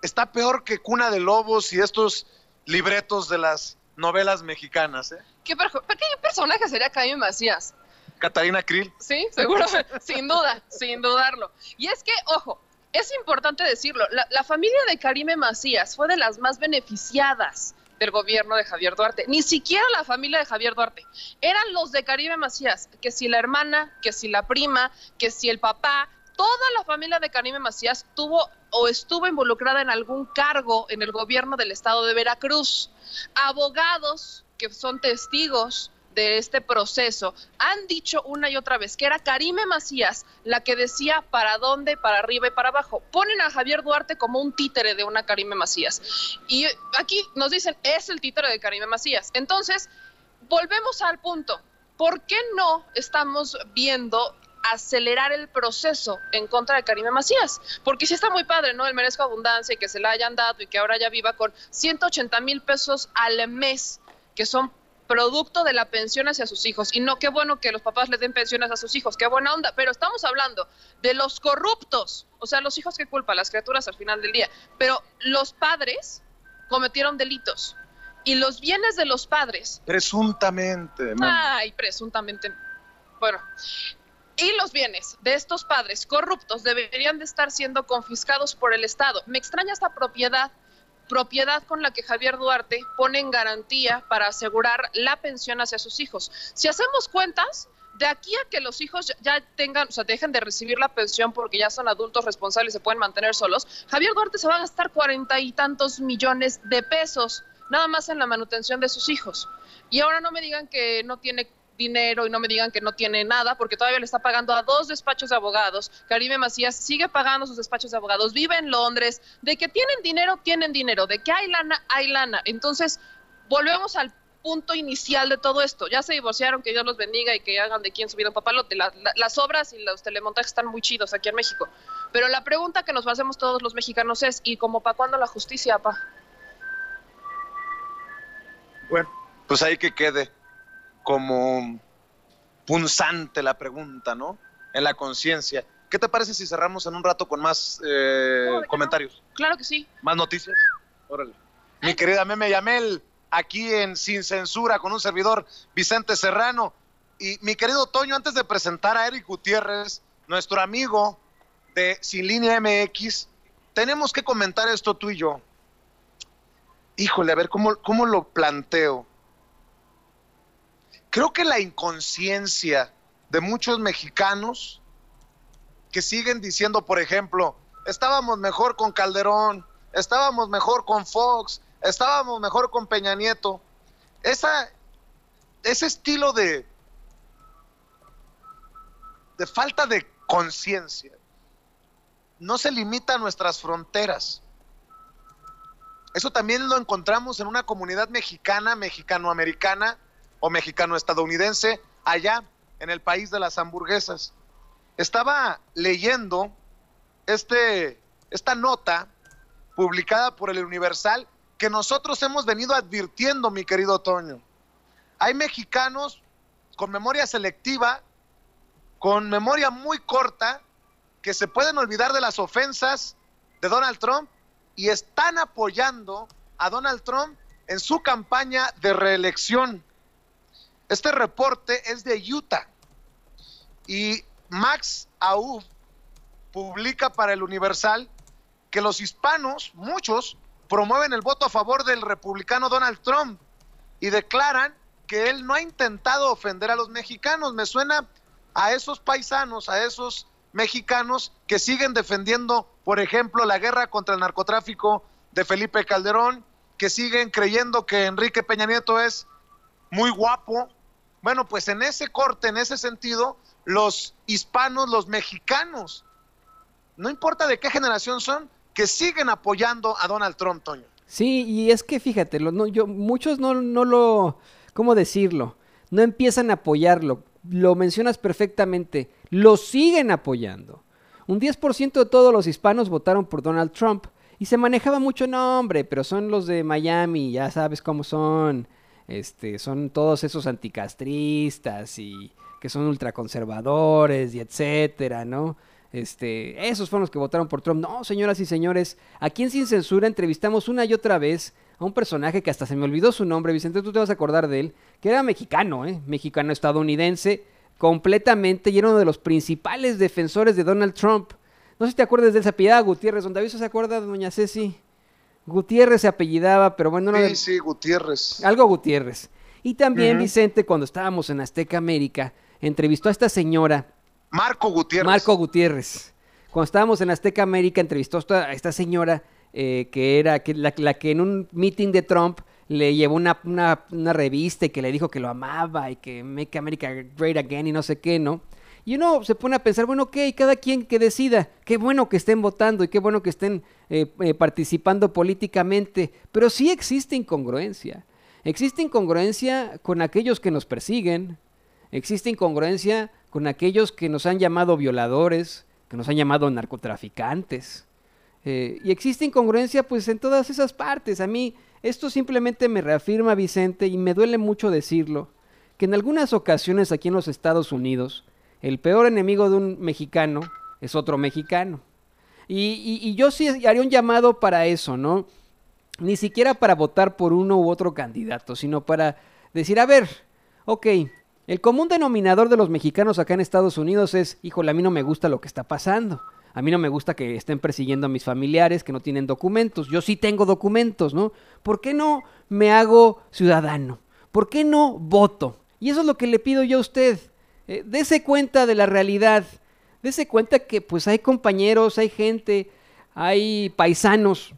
Está peor que Cuna de Lobos y estos libretos de las novelas mexicanas. ¿eh? ¿Qué, ¿Qué personaje sería Karime Macías? Catarina Krill. Sí, seguro, sin duda, sin dudarlo. Y es que, ojo, es importante decirlo, la, la familia de Karime Macías fue de las más beneficiadas del gobierno de Javier Duarte. Ni siquiera la familia de Javier Duarte. Eran los de Karime Macías, que si la hermana, que si la prima, que si el papá, toda la familia de Karime Macías tuvo o estuvo involucrada en algún cargo en el gobierno del estado de Veracruz. Abogados que son testigos de este proceso han dicho una y otra vez que era Karime Macías la que decía para dónde, para arriba y para abajo. Ponen a Javier Duarte como un títere de una Karime Macías. Y aquí nos dicen, es el títere de Karime Macías. Entonces, volvemos al punto. ¿Por qué no estamos viendo acelerar el proceso en contra de Karime Macías? Porque sí está muy padre, ¿no? El merezco abundancia y que se la hayan dado y que ahora ya viva con 180 mil pesos al mes, que son producto de la pensión hacia sus hijos. Y no, qué bueno que los papás les den pensiones a sus hijos, qué buena onda, pero estamos hablando de los corruptos, o sea, los hijos que culpa, las criaturas al final del día, pero los padres cometieron delitos y los bienes de los padres. Presuntamente. Ay, presuntamente. Bueno, y los bienes de estos padres corruptos deberían de estar siendo confiscados por el Estado. Me extraña esta propiedad propiedad con la que Javier Duarte pone en garantía para asegurar la pensión hacia sus hijos. Si hacemos cuentas, de aquí a que los hijos ya tengan, o sea, dejen de recibir la pensión porque ya son adultos responsables y se pueden mantener solos, Javier Duarte se va a gastar cuarenta y tantos millones de pesos nada más en la manutención de sus hijos. Y ahora no me digan que no tiene dinero y no me digan que no tiene nada, porque todavía le está pagando a dos despachos de abogados. Karime Macías sigue pagando sus despachos de abogados, vive en Londres. De que tienen dinero, tienen dinero. De que hay lana, hay lana. Entonces, volvemos al punto inicial de todo esto. Ya se divorciaron, que Dios los bendiga y que hagan de quien su vida papalote. las obras y los telemontajes están muy chidos aquí en México. Pero la pregunta que nos hacemos todos los mexicanos es, ¿y como para cuándo la justicia, pa? Bueno, pues ahí que quede como punzante la pregunta, ¿no? En la conciencia. ¿Qué te parece si cerramos en un rato con más eh, comentarios? Claro que sí. ¿Más noticias? Órale. Mi querida Meme Yamel, aquí en Sin Censura con un servidor Vicente Serrano. Y mi querido Toño, antes de presentar a Eric Gutiérrez, nuestro amigo de Sin Línea MX, tenemos que comentar esto tú y yo. Híjole, a ver cómo, cómo lo planteo. Creo que la inconsciencia de muchos mexicanos que siguen diciendo, por ejemplo, estábamos mejor con Calderón, estábamos mejor con Fox, estábamos mejor con Peña Nieto. Ese estilo de, de falta de conciencia no se limita a nuestras fronteras. Eso también lo encontramos en una comunidad mexicana, mexicanoamericana, o mexicano-estadounidense allá en el país de las hamburguesas. Estaba leyendo este, esta nota publicada por el Universal que nosotros hemos venido advirtiendo, mi querido Toño. Hay mexicanos con memoria selectiva, con memoria muy corta, que se pueden olvidar de las ofensas de Donald Trump y están apoyando a Donald Trump en su campaña de reelección. Este reporte es de Utah y Max Aub publica para el Universal que los hispanos, muchos, promueven el voto a favor del republicano Donald Trump y declaran que él no ha intentado ofender a los mexicanos. Me suena a esos paisanos, a esos mexicanos que siguen defendiendo, por ejemplo, la guerra contra el narcotráfico de Felipe Calderón, que siguen creyendo que Enrique Peña Nieto es muy guapo, bueno, pues en ese corte, en ese sentido, los hispanos, los mexicanos, no importa de qué generación son, que siguen apoyando a Donald Trump, Toño. Sí, y es que fíjate, no, yo, muchos no, no lo, ¿cómo decirlo? No empiezan a apoyarlo. Lo mencionas perfectamente. Lo siguen apoyando. Un 10% de todos los hispanos votaron por Donald Trump. Y se manejaba mucho nombre, pero son los de Miami, ya sabes cómo son este, son todos esos anticastristas y que son ultraconservadores y etcétera, ¿no? Este, esos fueron los que votaron por Trump. No, señoras y señores, aquí en Sin Censura entrevistamos una y otra vez a un personaje que hasta se me olvidó su nombre, Vicente, tú te vas a acordar de él, que era mexicano, ¿eh? Mexicano estadounidense, completamente, y era uno de los principales defensores de Donald Trump. No sé si te acuerdas de esa piedad Gutiérrez, donde aviso se acuerda doña Ceci. Gutiérrez se apellidaba, pero bueno, no. Sí, sí, Gutiérrez. Algo Gutiérrez. Y también Vicente, cuando estábamos en Azteca América, entrevistó a esta señora. Marco Gutiérrez. Marco Gutiérrez. Cuando estábamos en Azteca América, entrevistó a esta señora eh, que era que la, que en un meeting de Trump le llevó una, una, una revista y que le dijo que lo amaba y que Make America Great Again y no sé qué, ¿no? Y uno se pone a pensar, bueno, ok, cada quien que decida, qué bueno que estén votando y qué bueno que estén eh, eh, participando políticamente, pero sí existe incongruencia. Existe incongruencia con aquellos que nos persiguen, existe incongruencia con aquellos que nos han llamado violadores, que nos han llamado narcotraficantes. Eh, y existe incongruencia pues en todas esas partes. A mí esto simplemente me reafirma, Vicente, y me duele mucho decirlo, que en algunas ocasiones aquí en los Estados Unidos, el peor enemigo de un mexicano es otro mexicano. Y, yo sí haría un llamado para eso, ¿no? Ni siquiera para votar por uno u otro candidato, sino para decir, a ver, ok, el común denominador de los mexicanos acá en Estados Unidos es, híjole, a mí no me gusta lo que está pasando. A mí no me gusta que estén persiguiendo a mis familiares que no tienen documentos. Yo sí tengo documentos, ¿no? ¿Por qué no me hago ciudadano? ¿Por qué no voto? Y eso es lo que le pido yo a usted. Eh, dese cuenta de la realidad. Dese cuenta que pues hay compañeros, hay gente, hay paisanos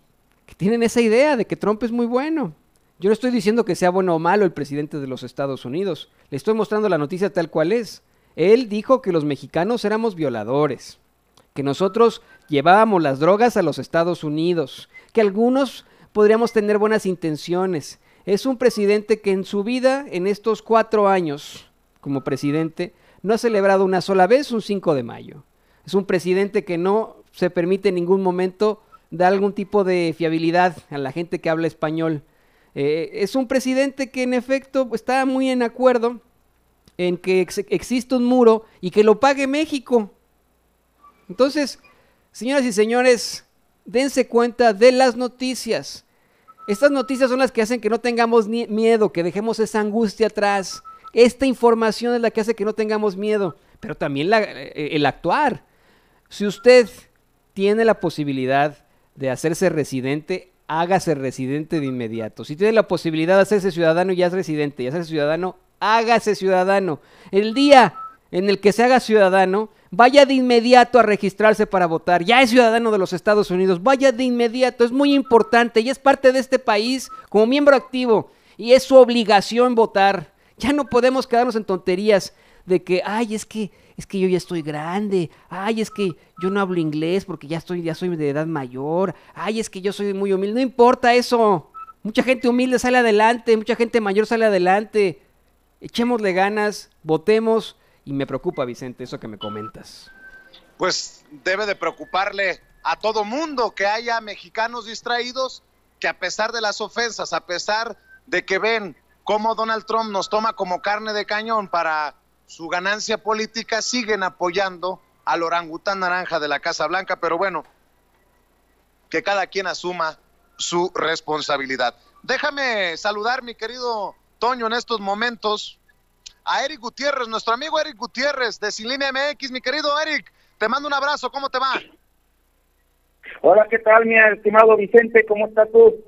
que tienen esa idea de que Trump es muy bueno. Yo no estoy diciendo que sea bueno o malo el presidente de los Estados Unidos. Le estoy mostrando la noticia tal cual es. Él dijo que los mexicanos éramos violadores, que nosotros llevábamos las drogas a los Estados Unidos, que algunos podríamos tener buenas intenciones. Es un presidente que en su vida, en estos cuatro años como presidente, no ha celebrado una sola vez un 5 de mayo. Es un presidente que no se permite en ningún momento dar algún tipo de fiabilidad a la gente que habla español. Eh, es un presidente que en efecto está muy en acuerdo en que existe un muro y que lo pague México. Entonces, señoras y señores, dense cuenta de las noticias. Estas noticias son las que hacen que no tengamos miedo, que dejemos esa angustia atrás, esta información es la que hace que no tengamos miedo, pero también eh, el actuar. Si usted tiene la posibilidad de hacerse residente, hágase residente de inmediato. Si tiene la posibilidad de hacerse ciudadano, ya es residente. Y hacerse ciudadano, hágase ciudadano. El día en el que se haga ciudadano, vaya de inmediato a registrarse para votar. Ya es ciudadano de los Estados Unidos, vaya de inmediato. Es muy importante y es parte de este país como miembro activo. Y es su obligación votar. Ya no podemos quedarnos en tonterías de que, ay, es que es que yo ya estoy grande, ay, es que yo no hablo inglés porque ya estoy ya soy de edad mayor, ay, es que yo soy muy humilde, no importa eso. Mucha gente humilde sale adelante, mucha gente mayor sale adelante. Echémosle ganas, votemos y me preocupa, Vicente, eso que me comentas. Pues debe de preocuparle a todo mundo que haya mexicanos distraídos que a pesar de las ofensas, a pesar de que ven cómo Donald Trump nos toma como carne de cañón para su ganancia política, siguen apoyando al orangután naranja de la Casa Blanca, pero bueno, que cada quien asuma su responsabilidad. Déjame saludar, mi querido Toño, en estos momentos a Eric Gutiérrez, nuestro amigo Eric Gutiérrez de Sin Línea MX. Mi querido Eric, te mando un abrazo, ¿cómo te va? Hola, ¿qué tal, mi estimado Vicente? ¿Cómo estás tú?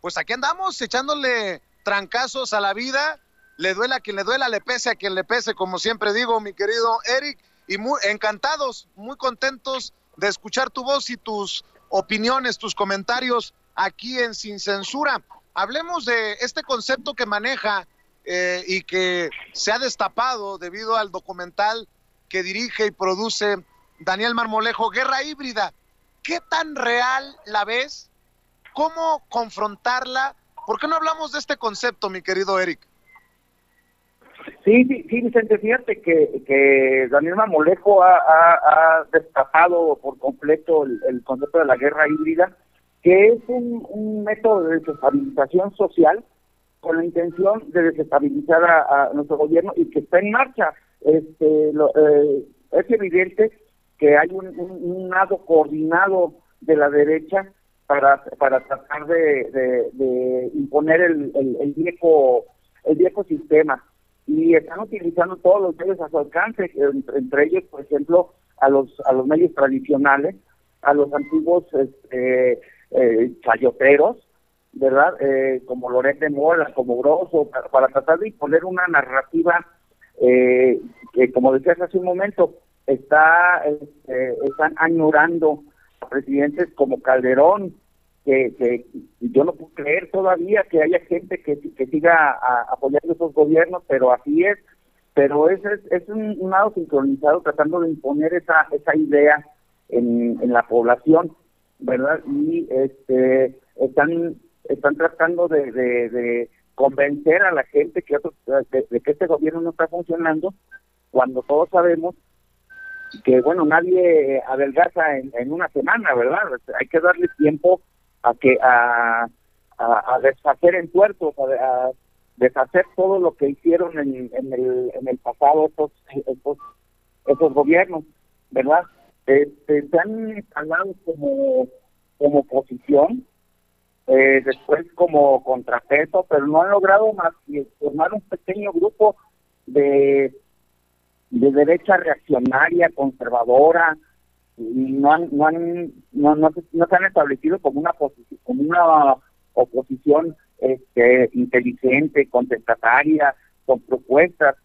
Pues aquí andamos echándole trancazos a la vida, le duela a quien le duela, le pese a quien le pese, como siempre digo, mi querido Eric, y muy encantados, muy contentos de escuchar tu voz y tus opiniones, tus comentarios aquí en Sin Censura. Hablemos de este concepto que maneja eh, y que se ha destapado debido al documental que dirige y produce Daniel Marmolejo, Guerra Híbrida. ¿Qué tan real la ves? ¿Cómo confrontarla? ¿Por qué no hablamos de este concepto, mi querido Eric? Sí, sí, sí Vicente, fíjate que, que Daniel Mamolejo ha, destapado por completo el, concepto de la guerra híbrida, que es un, método de desestabilización social con la intención de desestabilizar a, nuestro gobierno y que está en marcha. Este, eh, es evidente que hay un, un, lado coordinado de la derecha para, para tratar de, imponer el, el, viejo el viejo sistema. Y están utilizando todos los medios a su alcance entre ellos por ejemplo a los a los medios tradicionales a los antiguos este, eh, chayoteros verdad eh, como Loret de Mola como Grosso para, tratar de imponer una narrativa eh, que como decías hace un momento está este, están añorando presidentes como Calderón, que, que yo no puedo creer todavía que haya gente que, que siga a- apoyando esos gobiernos, pero así es. Pero es, es, es un, lado sincronizado tratando de imponer esa, esa idea en, en la población, ¿verdad? Y este están están tratando de, de, convencer a la gente que de, de que este gobierno no está funcionando, cuando todos sabemos que bueno nadie adelgaza en, una semana verdad hay que darle tiempo a que a, a, deshacer en tuertos a, deshacer todo lo que hicieron en, en el en el pasado estos estos esos gobiernos verdad este, se han instalado como como oposición eh, después como contrapeso pero no han logrado más que formar un pequeño grupo de de derecha reaccionaria, conservadora, no han, no han, no, no, no se han establecido como una posición, como una oposición este, inteligente, contestataria, con propuestas,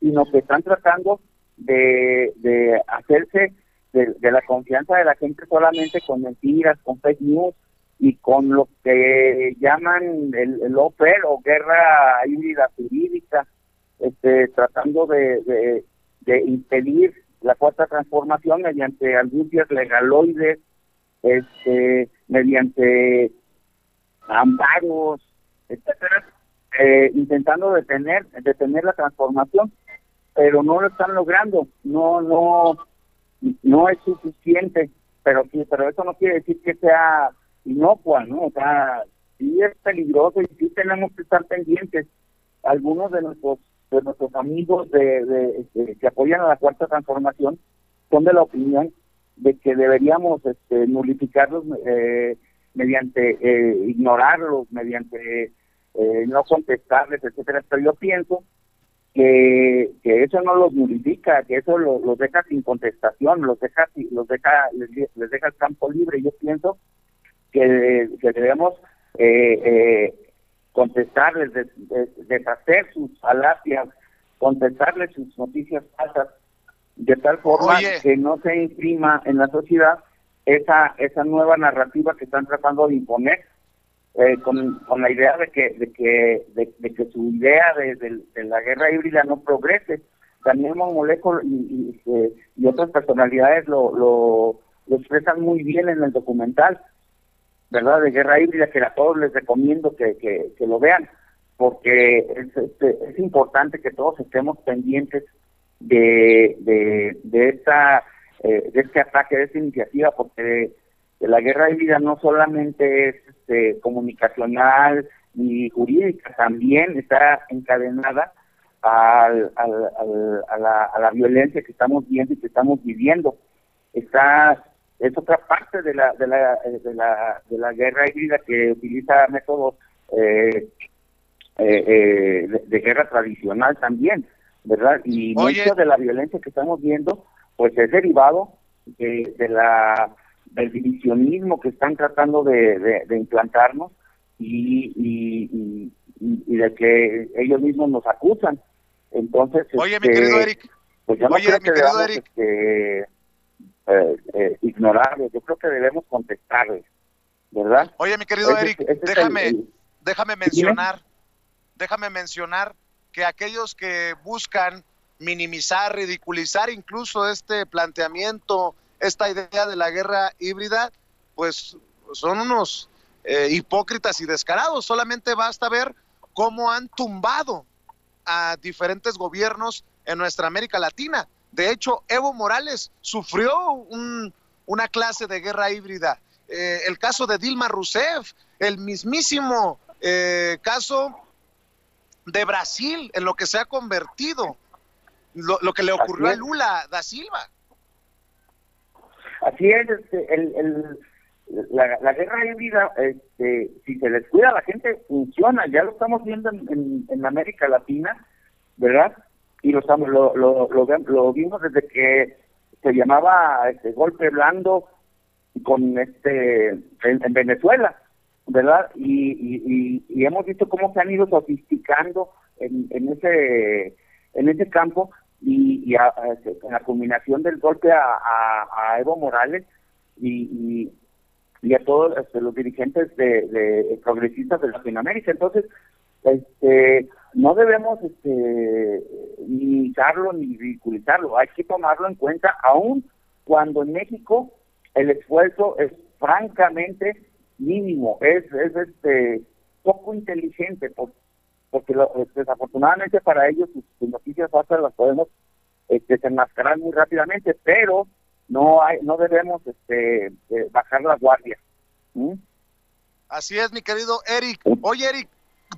sino que están tratando de, de hacerse de, la confianza de la gente solamente con mentiras, con fake news y con lo que llaman el, el lawfare o guerra híbrida jurídica, este, tratando de, de, de impedir la cuarta transformación mediante argucias legaloides, este, mediante amparos, etcétera, eh, intentando detener, detener la transformación, pero no lo están logrando, no, no, no es suficiente, pero sí, pero eso no quiere decir que sea inocua, ¿no? O sea, sí es peligroso y sí tenemos que estar pendientes. Algunos de nuestros de nuestros amigos de, de- de- que apoyan a la cuarta transformación son de la opinión de que deberíamos este, nulificarlos eh, mediante eh, ignorarlos, mediante eh, no contestarles, etcétera. Pero yo pienso que, que eso no los nulifica, que eso lo- los deja sin contestación, los deja, los deja, les, les deja el campo libre. Yo pienso que, que debemos eh, eh, contestarles, des- deshacer sus falacias, contestarles sus noticias falsas, de tal forma Oye. que no se imprima en la sociedad esa esa nueva narrativa que están tratando de imponer eh, con, con la idea de que de que de, de que su idea de, de- de la guerra híbrida no progrese Daniel Momolejo y, y, y otras personalidades lo, lo, lo expresan muy bien en el documental verdad de guerra híbrida que a todos les recomiendo que, que, lo vean porque es, este, es importante que todos estemos pendientes de, de, de esta eh, de este ataque, de esta iniciativa, porque la guerra híbrida no solamente es este, comunicacional y jurídica, también está encadenada al, al- al- a, la, a la violencia que estamos viendo y que estamos viviendo. Está es otra parte de la de la de la, de la guerra híbrida que utiliza métodos eh, eh, eh, de, de guerra tradicional también, ¿verdad? Y Oye. mucha de la violencia que estamos viendo, pues es derivado de, de la del divisionismo que están tratando de, de- de implantarnos y, y, y- y- de que ellos mismos nos acusan. Entonces, Oye, mi este, querido Eric. pues yo no Oye, creo mi que querido debamos Eric. este, eh, eh, yo creo que debemos contestarles, ¿verdad? Oye, mi querido Ese- Eric, ese es el- déjame, el- déjame mencionar, déjame mencionar que aquellos que buscan minimizar, ridiculizar incluso este planteamiento, esta idea de la guerra híbrida, pues son unos eh, hipócritas y descarados. Solamente basta ver cómo han tumbado a diferentes gobiernos en nuestra América Latina. De hecho, Evo Morales sufrió un- una clase de guerra híbrida. Eh, el caso de Dilma Rousseff, el mismísimo eh, caso de Brasil, en lo que se ha convertido, lo, lo que le ocurrió a. Lula da Silva. Así es, este, el, el- la, la guerra híbrida, este, si se descuida la gente, funciona. Ya lo estamos viendo en, en- en América Latina, ¿verdad? Y lo, lo, lo, lo, vimos desde que se llamaba este golpe blando con este en, en Venezuela, ¿verdad? Y, y, y- hemos visto cómo se han ido sofisticando en, en ese en ese campo y, a- en la culminación del golpe a, a- a Evo Morales y, y a todos este, los dirigentes de, de progresistas de Latinoamérica. Entonces, este, no debemos este, limitarlo ni ridiculizarlo, hay que tomarlo en cuenta aún cuando en México el esfuerzo es francamente mínimo, es, es este poco inteligente, porque desafortunadamente para ellos sus, noticias falsas las podemos este, desenmascarar muy rápidamente, pero no hay, no debemos este, eh, bajar la guardia. Así es, mi querido Eric. Oye, Eric,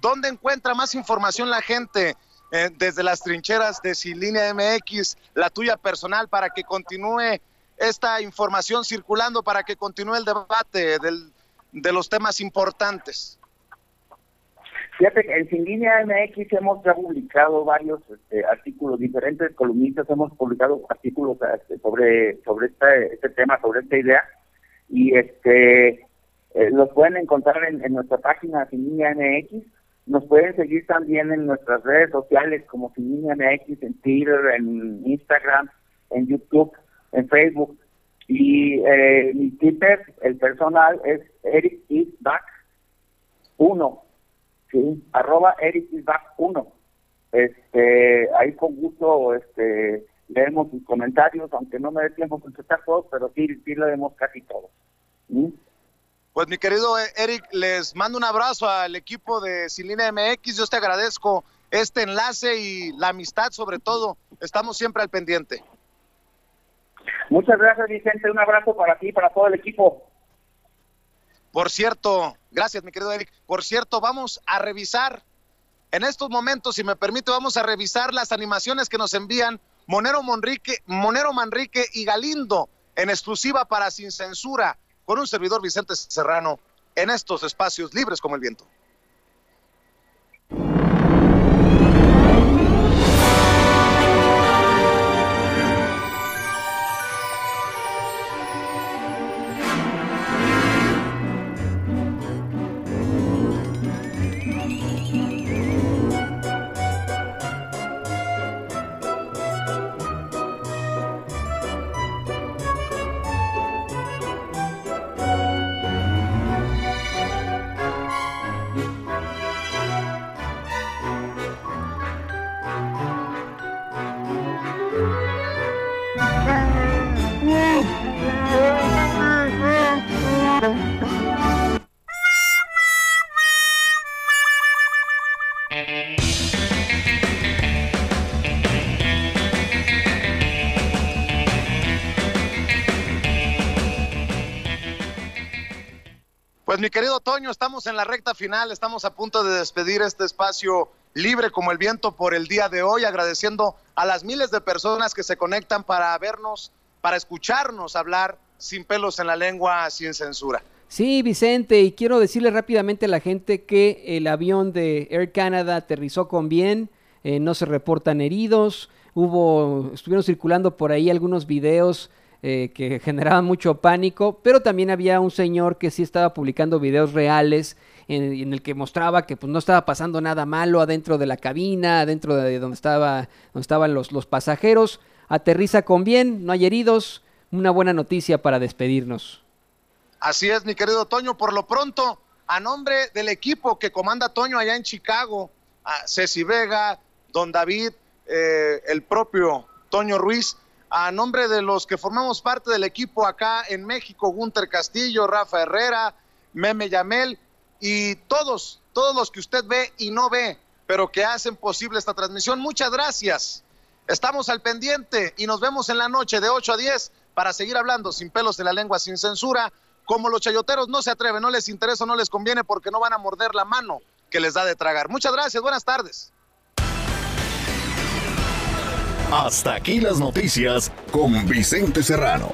¿dónde encuentra más información la gente? Eh, desde las trincheras de Silínea MX, la tuya personal, para que continúe esta información circulando, para que continúe el debate de los temas importantes. Fíjate en Sin Línea MX hemos ya publicado varios este, artículos, diferentes columnistas hemos publicado artículos este, sobre sobre este, este, tema, sobre esta idea, y este eh, los pueden encontrar en, nuestra página Sin Línea MX, nos pueden seguir también en nuestras redes sociales como Sin Línea MX, en Twitter, en Instagram, en YouTube, en Facebook, y eh, mi Twitter, el personal, es Eric Back 1. ¿sí? Arroba Eric 1. Este, ahí con gusto este, leemos sus comentarios, aunque no me dé tiempo contestar todos, pero sí, sí leemos casi todos. Pues mi querido Eric, les mando un abrazo al equipo de Silina MX. Yo te agradezco este enlace y la amistad sobre todo. Estamos siempre al pendiente. Muchas gracias, Vicente. Un abrazo para ti y para todo el equipo. Por cierto, gracias, mi querido Eric. Por cierto, vamos a revisar en estos momentos, si me permite, vamos a revisar las animaciones que nos envían Monero, Monrique, Monero Manrique y Galindo en exclusiva para Sin Censura con un servidor Vicente Serrano en estos espacios libres como el viento. Mi querido Toño, estamos en la recta final, estamos a punto de despedir este espacio libre como el viento por el día de hoy, agradeciendo a las miles de personas que se conectan para vernos, para escucharnos hablar sin pelos en la lengua, sin censura. Sí, Vicente, y quiero decirle rápidamente a la gente que el avión de Air Canada aterrizó con bien, eh, no se reportan heridos, hubo, estuvieron circulando por ahí algunos videos eh, que generaban mucho pánico, pero también había un señor que sí estaba publicando videos reales en, el que mostraba que pues, no estaba pasando nada malo adentro de la cabina, adentro de donde, estaba, donde estaban los, los pasajeros. Aterriza con bien, no hay heridos, una buena noticia para despedirnos. Así es, mi querido Toño, por lo pronto, a nombre del equipo que comanda Toño allá en Chicago, a Ceci Vega, Don David, eh, el propio Toño Ruiz, a nombre de los que formamos parte del equipo acá en México, Gunter Castillo, Rafa Herrera, Meme Yamel y todos, todos los que usted ve y no ve, pero que hacen posible esta transmisión. Muchas gracias. Estamos al pendiente y nos vemos en la noche de 8 a 10 para seguir hablando sin pelos en la lengua, sin censura. Como los chayoteros no se atreven, no les interesa, no les conviene porque no van a morder la mano que les da de tragar. Muchas gracias, buenas tardes. Hasta aquí las noticias con Vicente Serrano.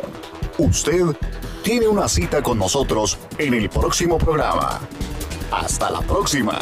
Usted tiene una cita con nosotros en el próximo programa. Hasta la próxima.